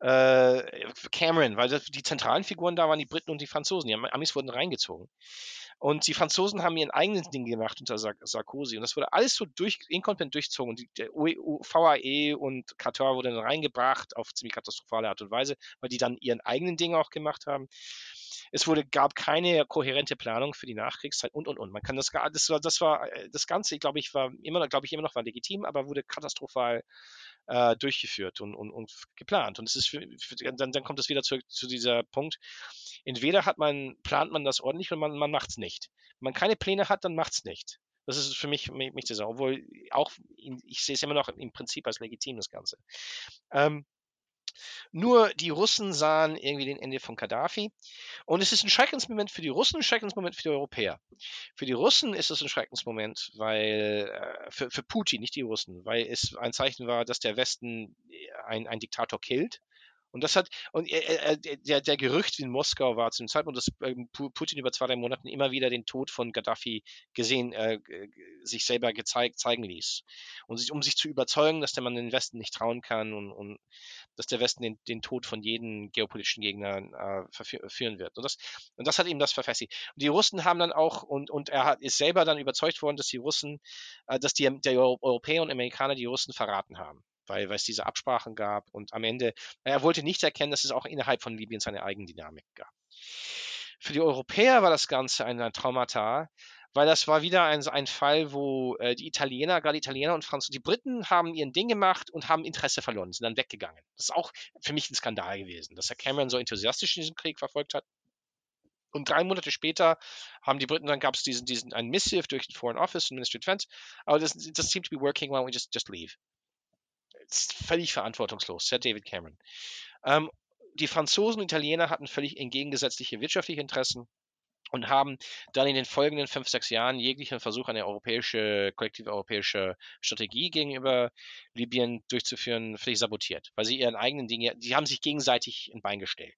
B: Äh, Cameron, weil das, die zentralen Figuren da waren die Briten und die Franzosen. Die Amis wurden reingezogen. Und die Franzosen haben ihren eigenen Ding gemacht unter Sarkozy. Und das wurde alles so durch, inkompetent durchzogen. Und die, der VAE und Katar wurden dann reingebracht auf ziemlich katastrophale Art und Weise, weil die dann ihren eigenen Ding auch gemacht haben. Es wurde, gab keine kohärente Planung für die Nachkriegszeit und und und. Man kann das gar, das war, das äh, das Ganze, glaube ich, war immer, glaube ich, immer noch war legitim, aber wurde katastrophal äh, durchgeführt und, und, und geplant. Und es ist für, für, dann, dann kommt es wieder zu, zu dieser Punkt. Entweder hat man, plant man das ordentlich oder man, man macht es nicht. Wenn man keine Pläne hat, dann macht es nicht. Das ist für mich, mich, mich auch. Obwohl auch, ich sehe es immer noch im Prinzip als legitim, das Ganze. Ähm, nur die Russen sahen irgendwie den Ende von Gaddafi. Und es ist ein Schreckensmoment für die Russen, ein Schreckensmoment für die Europäer. Für die Russen ist es ein Schreckensmoment, weil äh, für, für Putin, nicht die Russen, weil es ein Zeichen war, dass der Westen ein, ein Diktator killt und das hat, und äh, der, der Gerücht in Moskau war zu dem Zeitpunkt, dass ähm, Putin über zwei, drei Monaten immer wieder den Tod von Gaddafi gesehen, äh, sich selber gezeigt, zeigen ließ. Und sich, um sich zu überzeugen, dass der Mann den Westen nicht trauen kann und, und dass der Westen den, den Tod von jedem geopolitischen Gegner äh, verführen wird. Und das, und das hat ihm das verfestigt. Und die Russen haben dann auch, und, und er hat, ist selber dann überzeugt worden, dass die Russen, äh, dass die, der Europäer und Amerikaner die Russen verraten haben weil, weil es diese Absprachen gab und am Ende, er wollte nicht erkennen, dass es auch innerhalb von Libyen seine Eigendynamik gab. Für die Europäer war das Ganze ein, ein Traumata, weil das war wieder ein, ein Fall, wo äh, die Italiener, gerade Italiener und Franzosen, die Briten haben ihren Ding gemacht und haben Interesse verloren, sind dann weggegangen. Das ist auch für mich ein Skandal gewesen, dass Herr Cameron so enthusiastisch in diesem Krieg verfolgt hat. Und drei Monate später haben die Briten, dann gab es diesen, diesen, ein Missive durch den Foreign Office und Ministry of Defense, aber das, das seemed to be working well, we just, just leave völlig verantwortungslos, Sir David Cameron. Ähm, die Franzosen und Italiener hatten völlig entgegengesetzliche wirtschaftliche Interessen und haben dann in den folgenden fünf, sechs Jahren jeglichen Versuch, eine europäische, kollektive europäische Strategie gegenüber Libyen durchzuführen, völlig sabotiert, weil sie ihren eigenen Dinge, die haben sich gegenseitig in Bein gestellt.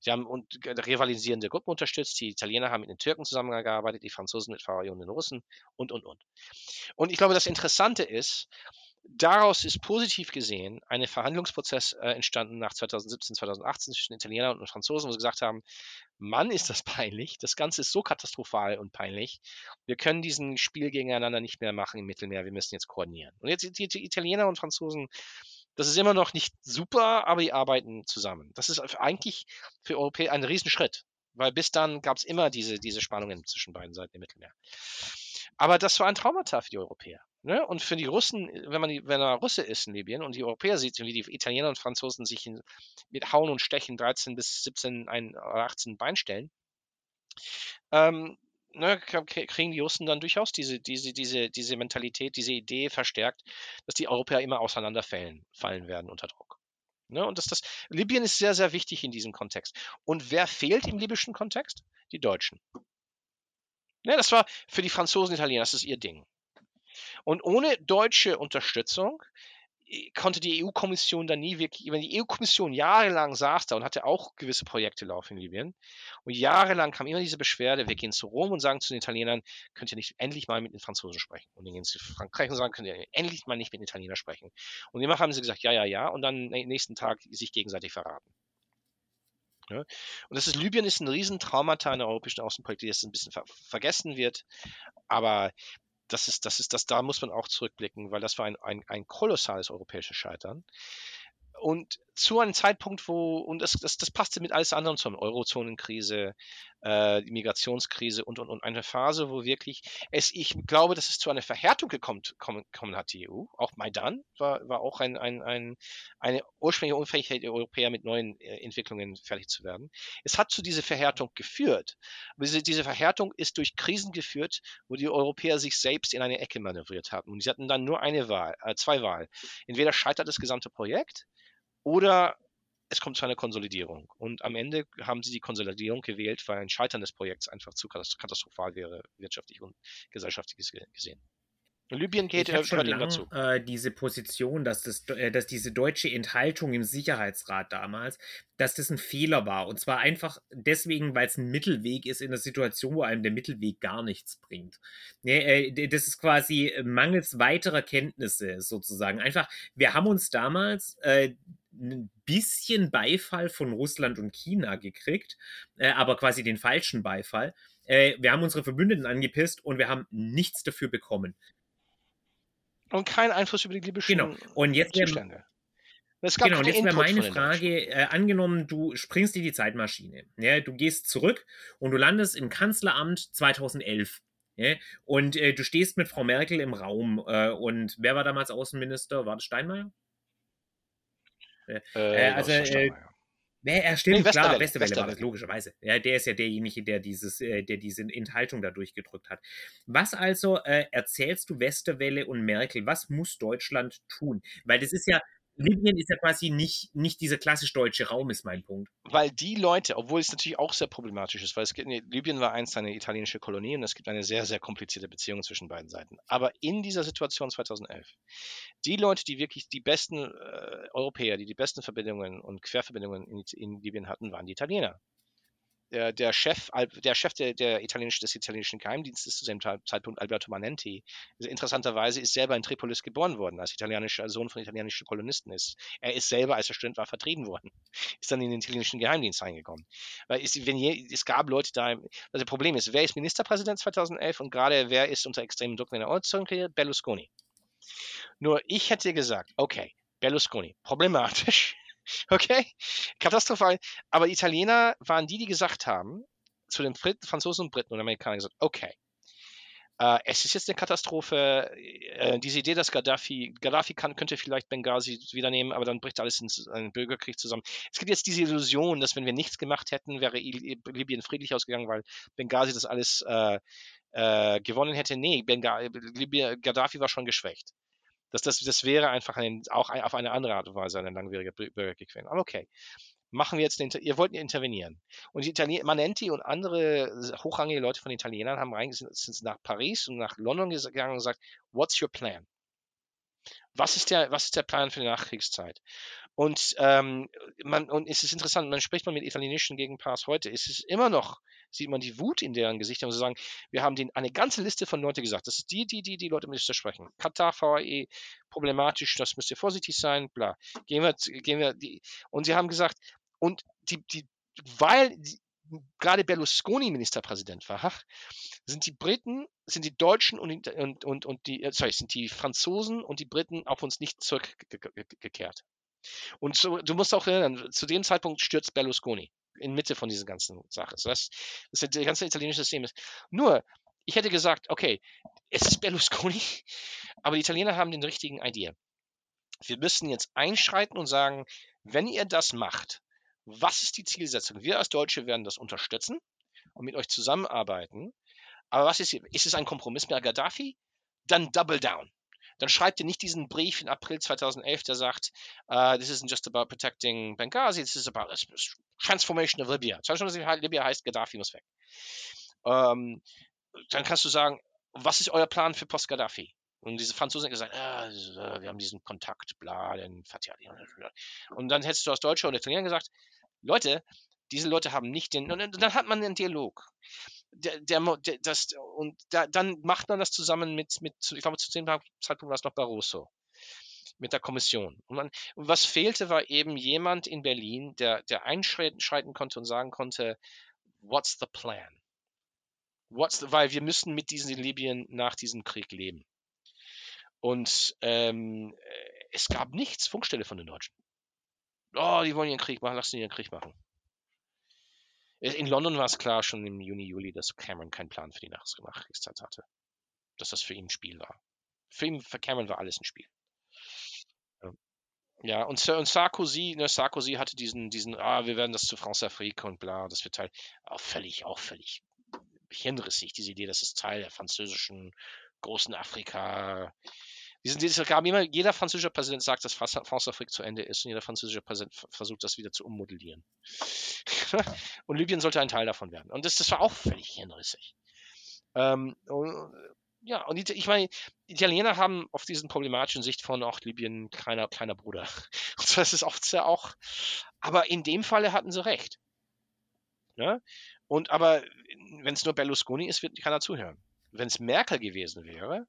B: Sie haben und rivalisierende Gruppen unterstützt. Die Italiener haben mit den Türken zusammengearbeitet, die Franzosen mit VW und den Russen und, und, und. Und ich glaube, das Interessante ist, daraus ist positiv gesehen ein Verhandlungsprozess äh, entstanden nach 2017, 2018 zwischen Italienern und Franzosen, wo sie gesagt haben, Mann, ist das peinlich, das Ganze ist so katastrophal und peinlich, wir können diesen Spiel gegeneinander nicht mehr machen im Mittelmeer, wir müssen jetzt koordinieren. Und jetzt die, Italiener und Franzosen, das ist immer noch nicht super, aber die arbeiten zusammen. Das ist eigentlich für Europäer ein Riesenschritt, weil bis dann gab es immer diese, diese Spannungen zwischen beiden Seiten im Mittelmeer. Aber das war ein Traumata für die Europäer. Ne? Und für die Russen, wenn man, die, wenn man Russe ist in Libyen und die Europäer sieht, wie die Italiener und Franzosen sich in, mit Hauen und Stechen 13 bis 17, ein, 18 Bein stellen, ähm, ne, kriegen die Russen dann durchaus diese, diese, diese, diese Mentalität, diese Idee verstärkt, dass die Europäer immer auseinanderfallen fallen werden unter Druck. Ne? Und das, das, Libyen ist sehr, sehr wichtig in diesem Kontext. Und wer fehlt im libyschen Kontext? Die Deutschen. Ne, das war für die Franzosen Italiener, das ist ihr Ding. Und ohne deutsche Unterstützung äh, konnte die EU-Kommission dann nie wirklich, wenn die EU-Kommission jahrelang saß da und hatte auch gewisse Projekte laufen in Libyen und jahrelang kam immer diese Beschwerde, wir gehen zu Rom und sagen zu den Italienern, könnt ihr nicht endlich mal mit den Franzosen sprechen? Und dann gehen sie zu Frankreich und sagen, könnt ihr endlich mal nicht mit den Italienern sprechen? Und immer haben sie gesagt, ja, ja, ja, und dann nächsten Tag sich gegenseitig verraten. Ja? Und das ist, Libyen ist ein Riesentraumata in der europäischen Außenpolitik, das ein bisschen ver vergessen wird. Aber das ist, das ist, das, da muss man auch zurückblicken, weil das war ein, ein, ein kolossales europäisches Scheitern. Und zu einem Zeitpunkt, wo, und das, das, das passte mit alles anderen zusammen, Eurozonenkrise, äh, Migrationskrise und, und, und eine Phase, wo wirklich es, ich glaube, dass es zu einer Verhärtung gekommen, kommen, kommen hat, die EU. Auch Maidan war, war auch ein, ein, ein, eine ursprüngliche Unfähigkeit der Europäer mit neuen äh, Entwicklungen fertig zu werden. Es hat zu dieser Verhärtung geführt. Aber diese, diese Verhärtung ist durch Krisen geführt, wo die Europäer sich selbst in eine Ecke manövriert hatten. Und sie hatten dann nur eine Wahl, äh, zwei Wahlen. Entweder scheitert das gesamte Projekt oder es kommt zu einer Konsolidierung. Und am Ende haben sie die Konsolidierung gewählt, weil ein Scheitern des Projekts einfach zu katastrophal wäre, wirtschaftlich und gesellschaftlich gesehen.
A: Libyen geht ich schon lang, dazu. Äh, diese Position, dass, das, äh, dass diese deutsche Enthaltung im Sicherheitsrat damals, dass das ein Fehler war. Und zwar einfach deswegen, weil es ein Mittelweg ist in einer Situation, wo einem der Mittelweg gar nichts bringt. Nee, äh, das ist quasi mangels weiterer Kenntnisse sozusagen. Einfach, wir haben uns damals äh, ein bisschen Beifall von Russland und China gekriegt, äh, aber quasi den falschen Beifall. Äh, wir haben unsere Verbündeten angepisst und wir haben nichts dafür bekommen.
B: Und keinen Einfluss über die libyschen
A: genau. und jetzt Zustände. Es gab genau, und jetzt wäre meine Frage, äh, angenommen, du springst in die Zeitmaschine, ja, du gehst zurück und du landest im Kanzleramt 2011. Ja, und äh, du stehst mit Frau Merkel im Raum. Äh, und wer war damals Außenminister? War das Steinmeier? Äh, äh, also, äh, Nee, er stimmt, nee, klar, Westerwelle, Westerwelle war das logischerweise. Ja, der ist ja derjenige, der dieses, äh, der diese Enthaltung da durchgedrückt hat. Was also äh, erzählst du Westerwelle und Merkel? Was muss Deutschland tun? Weil das ist ja, Libyen ist ja quasi nicht, nicht dieser klassisch deutsche Raum, ist mein Punkt.
B: Weil die Leute, obwohl es natürlich auch sehr problematisch ist, weil es gibt, Libyen war einst eine italienische Kolonie und es gibt eine sehr, sehr komplizierte Beziehung zwischen beiden Seiten. Aber in dieser Situation 2011, die Leute, die wirklich die besten äh, Europäer, die die besten Verbindungen und Querverbindungen in, in Libyen hatten, waren die Italiener der, der Chef, der Chef der, der italienisch, des italienischen Geheimdienstes zu dem Zeitpunkt, Alberto Manenti, interessanterweise ist selber in Tripolis geboren worden, als italienischer Sohn von italienischen Kolonisten ist. Er ist selber, als er Student war, vertrieben worden, ist dann in den italienischen Geheimdienst reingekommen. Weil es, wenn je, es gab Leute da, also das Problem ist, wer ist Ministerpräsident 2011 und gerade wer ist unter extremen Druck in der Ortsung? Berlusconi. Nur ich hätte gesagt, okay, Berlusconi, problematisch, Okay? Katastrophal. Aber Italiener waren die, die gesagt haben, zu den Franzosen und Briten und Amerikanern gesagt, okay, äh, es ist jetzt eine Katastrophe. Äh, diese Idee, dass Gaddafi, Gaddafi kann, könnte vielleicht Benghazi wieder nehmen, aber dann bricht alles in einen Bürgerkrieg zusammen. Es gibt jetzt diese Illusion, dass wenn wir nichts gemacht hätten, wäre Libyen friedlich ausgegangen, weil Benghazi das alles äh, äh gewonnen hätte. Nee, Benghazi, Gaddafi war schon geschwächt. Das, das, das wäre einfach ein, auch ein, auf eine andere Art und Weise eine langwierige Bürgerkrieg gewesen. Aber okay, machen wir jetzt, den, ihr wollt intervenieren. Und die Italiener, Manenti und andere hochrangige Leute von Italienern haben rein, sind, sind nach Paris und nach London gegangen und gesagt, what's your plan? Was ist der, was ist der Plan für die Nachkriegszeit? Und, ähm, man, und es ist interessant, man spricht mal mit italienischen Gegenparts heute, es ist immer noch, sieht man die Wut in deren Gesichtern und sie sagen, wir haben den, eine ganze Liste von Leuten gesagt, das ist die, die, die, die Leute müsst ihr sprechen. Katar, VAE, problematisch, das müsst ihr vorsichtig sein, bla. Gehen wir, gehen wir, die, und sie haben gesagt, und die, die, weil die, gerade Berlusconi Ministerpräsident war, sind die Briten, sind die Deutschen und, und, und, und die, äh, sorry, sind die Franzosen und die Briten auf uns nicht zurückgekehrt. Und so, du musst auch erinnern, zu dem Zeitpunkt stürzt Berlusconi in Mitte von dieser ganzen Sache. So das, das ist das ganze italienische System. Nur, ich hätte gesagt, okay, es ist Berlusconi, aber die Italiener haben den richtigen Idee. Wir müssen jetzt einschreiten und sagen, wenn ihr das macht, was ist die Zielsetzung? Wir als Deutsche werden das unterstützen und mit euch zusammenarbeiten. Aber was ist, ist es ein Kompromiss mit Gaddafi? Dann double down dann schreibt ihr nicht diesen Brief in April 2011, der sagt, uh, this isn't just about protecting Benghazi, this is about transformation of Libya. Transformation Libya heißt, Gaddafi muss weg. Ähm, dann kannst du sagen, was ist euer Plan für Post-Gaddafi? Und diese Franzosen haben gesagt, ah, wir haben diesen Kontakt, bla, den Fatih. Und dann hättest du aus Deutscher und Italiener gesagt, Leute, diese Leute haben nicht den, und dann hat man einen Dialog der, der, der, das, und da, dann macht man das zusammen mit, mit, ich glaube, zu dem Zeitpunkt war es noch Barroso mit der Kommission. Und, man, und, was fehlte, war eben jemand in Berlin, der, der einschreiten konnte und sagen konnte, what's the plan? What's the, weil wir müssen mit diesen Libyen nach diesem Krieg leben. Und ähm, es gab nichts, Funkstelle von den Deutschen. oh, die wollen ihren Krieg machen, lassen die ihren Krieg machen. In London war es klar schon im Juni, Juli, dass Cameron keinen Plan für die Nachkriegszeit hatte. Dass das für ihn ein Spiel war. Für, ihn, für Cameron war alles ein Spiel. Ja, und, und Sarkozy, ne, Sarkozy hatte diesen, diesen, ah, wir werden das zu France Afrique und bla, das wird Teil, auch völlig, auch völlig hirnrissig, diese Idee, das ist Teil der französischen großen Afrika. Diesen, diesen, immer, jeder französische Präsident sagt, dass France Afrique zu Ende ist und jeder französische Präsident versucht, das wieder zu ummodellieren. und Libyen sollte ein Teil davon werden. Und das, das war auch völlig hirnrissig. Ähm, ja, und ich meine, Italiener haben auf diesen problematischen Sicht von auch Libyen kleiner, kleiner Bruder. Und das ist oft sehr auch, aber in dem Falle hatten sie recht. Ja? Ne? Und aber, wenn es nur Berlusconi ist, wird keiner zuhören. Wenn es Merkel gewesen wäre,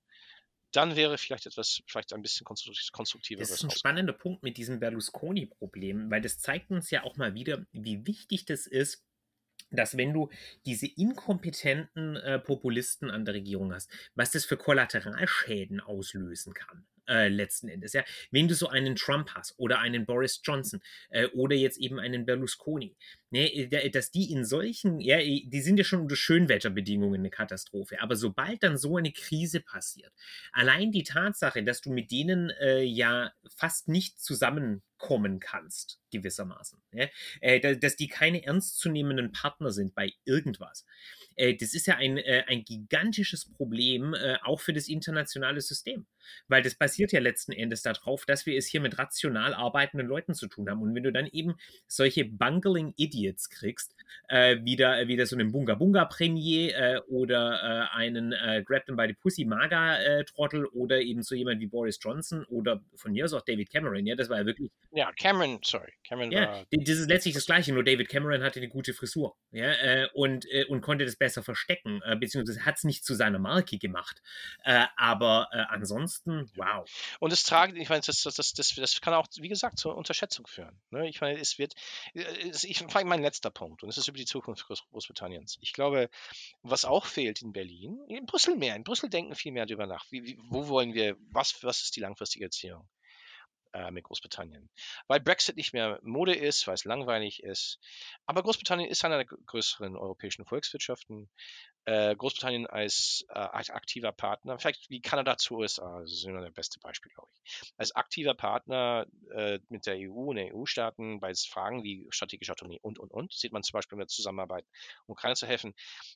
B: dann wäre vielleicht etwas, vielleicht ein bisschen konstruktiver.
A: Das ist ein spannender Punkt mit diesem Berlusconi-Problem, weil das zeigt uns ja auch mal wieder, wie wichtig das ist, dass wenn du diese inkompetenten äh, Populisten an der Regierung hast, was das für Kollateralschäden auslösen kann. Äh, letzten Endes, ja. Wenn du so einen Trump hast oder einen Boris Johnson äh, oder jetzt eben einen Berlusconi, ne, äh, dass die in solchen, ja, die sind ja schon unter Schönwetterbedingungen eine Katastrophe, aber sobald dann so eine Krise passiert, allein die Tatsache, dass du mit denen äh, ja fast nicht zusammenkommen kannst, gewissermaßen, ja, äh, dass die keine ernstzunehmenden Partner sind bei irgendwas, äh, das ist ja ein, äh, ein gigantisches Problem äh, auch für das internationale System. Weil das basiert ja letzten Endes darauf, dass wir es hier mit rational arbeitenden Leuten zu tun haben. Und wenn du dann eben solche Bungling Idiots kriegst, äh, wieder, wieder so einen Bunga Bunga Premier äh, oder äh, einen äh, Grab them by the Pussy Maga äh, Trottel oder eben so jemand wie Boris Johnson oder von mir aus auch David Cameron, ja, das war ja wirklich.
B: Ja, Cameron, sorry, Cameron
A: ja, war. Das ist letztlich das Gleiche, nur David Cameron hatte eine gute Frisur, ja, äh, und, und konnte das besser verstecken, beziehungsweise hat es nicht zu seiner Marke gemacht. aber ansonsten, wow.
B: Und das tragen, ich meine, das, das, das, das kann auch, wie gesagt, zur Unterschätzung führen. Ne? Ich meine, es wird, ich frage mein letzter Punkt, und es ist über die Zukunft Großbritanniens. Ich glaube, was auch fehlt in Berlin, in Brüssel mehr, in Brüssel denken viel mehr darüber nach, wie, wo wollen wir, was, was ist die langfristige Erziehung äh, mit Großbritannien. Weil Brexit nicht mehr Mode ist, weil es langweilig ist. Aber Großbritannien ist einer der größeren europäischen Volkswirtschaften äh, Großbritannien als, äh, als aktiver Partner, vielleicht wie Kanada zu USA, das ist immer das beste Beispiel, glaube ich. Als aktiver Partner äh, mit der EU und den EU-Staaten bei Fragen wie strategische Autonomie und, und, und, sieht man zum Beispiel mit Zusammenarbeit, um Ukraine zu helfen.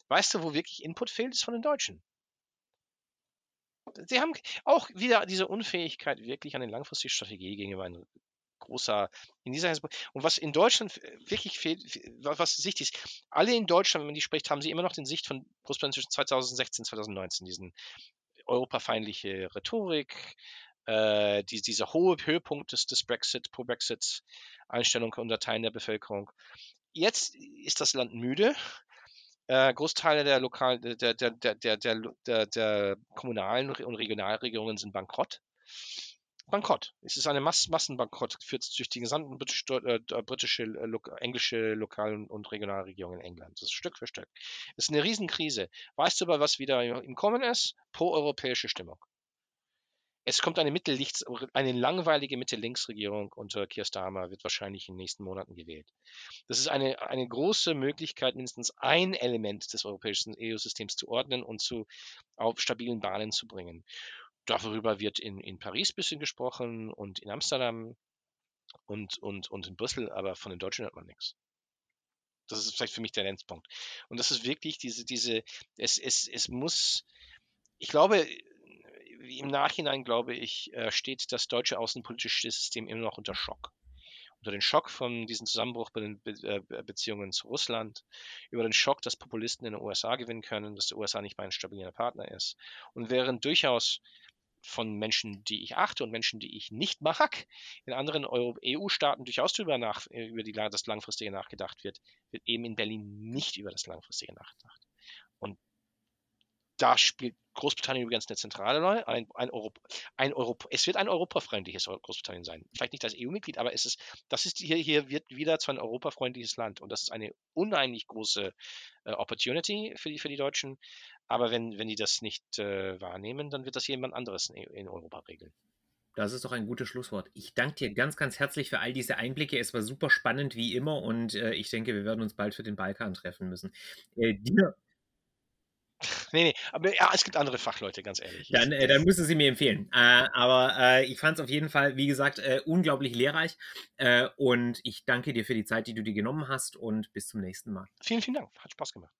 B: Weißt du, wo wirklich Input fehlt, ist von den Deutschen. Sie haben auch wieder diese Unfähigkeit, wirklich an eine langfristige Strategie gegenüber einem großer in dieser Hinsicht. Und was in Deutschland wirklich fehlt, was wichtig ist, alle in Deutschland, wenn man die spricht, haben sie immer noch den Sicht von Großbritannien zwischen 2016 und 2019, diesen europafeindliche Rhetorik, äh, die, dieser hohe Höhepunkt des, des Brexit, Pro-Brexit-Einstellung unter Teilen der Bevölkerung. Jetzt ist das Land müde. Äh, Großteile der, lokal, der, der, der, der, der, kommunalen und Regionalregierungen sind bankrott. Bankrott. Es ist eine Mass Massenbankrott führt durch die gesamten britisch, äh, britische, äh, lo englische Lokal- und Regionalregierung in England. Das ist Stück für Stück. Es ist eine Riesenkrise. Weißt du aber, was wieder im Kommen ist? Pro-europäische Stimmung. Es kommt eine Mittellichts, eine langweilige Mitte-Links-Regierung unter Keir Starmer wird wahrscheinlich in den nächsten Monaten gewählt. Das ist eine, eine große Möglichkeit, mindestens ein Element des europäischen EU-Systems zu ordnen und zu auf stabilen Bahnen zu bringen. Darüber wird in, in Paris ein bisschen gesprochen und in Amsterdam und, und, und in Brüssel, aber von den Deutschen hört man nichts. Das ist vielleicht für mich der Lenzpunkt. Und das ist wirklich diese, diese, es, es, es muss, ich glaube, im Nachhinein glaube ich, äh, steht das deutsche außenpolitische System immer noch unter Schock. Unter den Schock von diesem Zusammenbruch bei den äh, Beziehungen zu Russland, über den Schock, dass Populisten in den USA gewinnen können, dass der USA nicht mehr ein stabiler Partner ist. Und während durchaus von Menschen, die ich achte und Menschen, die ich nicht mag, in anderen EU-Staaten durchaus darüber nach, über die, das Langfristige nachgedacht wird, wird eben in Berlin nicht über das Langfristige nachgedacht. Da spielt Großbritannien übrigens eine zentrale Rolle. Ein, ein Europa, ein Europa, es wird ein europafreundliches Großbritannien sein. Vielleicht nicht als EU-Mitglied, aber es ist, das ist hier, hier wird wieder zu ein europafreundliches Land. Und das ist eine unheimlich große äh, Opportunity für die, für die Deutschen. Aber wenn, wenn die das nicht äh, wahrnehmen, dann wird das jemand anderes in, in Europa regeln.
A: Das ist doch ein gutes Schlusswort. Ich danke dir ganz, ganz herzlich für all diese Einblicke. Es war super spannend wie immer und äh, ich denke, wir werden uns bald für den Balkan treffen müssen. Äh, dir.
B: Nee, nee, aber ja, es gibt andere Fachleute, ganz ehrlich.
A: Dann, äh, dann müssen Sie mir empfehlen. Äh, aber äh, ich fand es auf jeden Fall, wie gesagt, äh, unglaublich lehrreich. und ich danke dir für die Zeit, die du dir genommen hast und bis zum nächsten Mal.
B: Vielen, vielen Dank. Hat Spaß gemacht.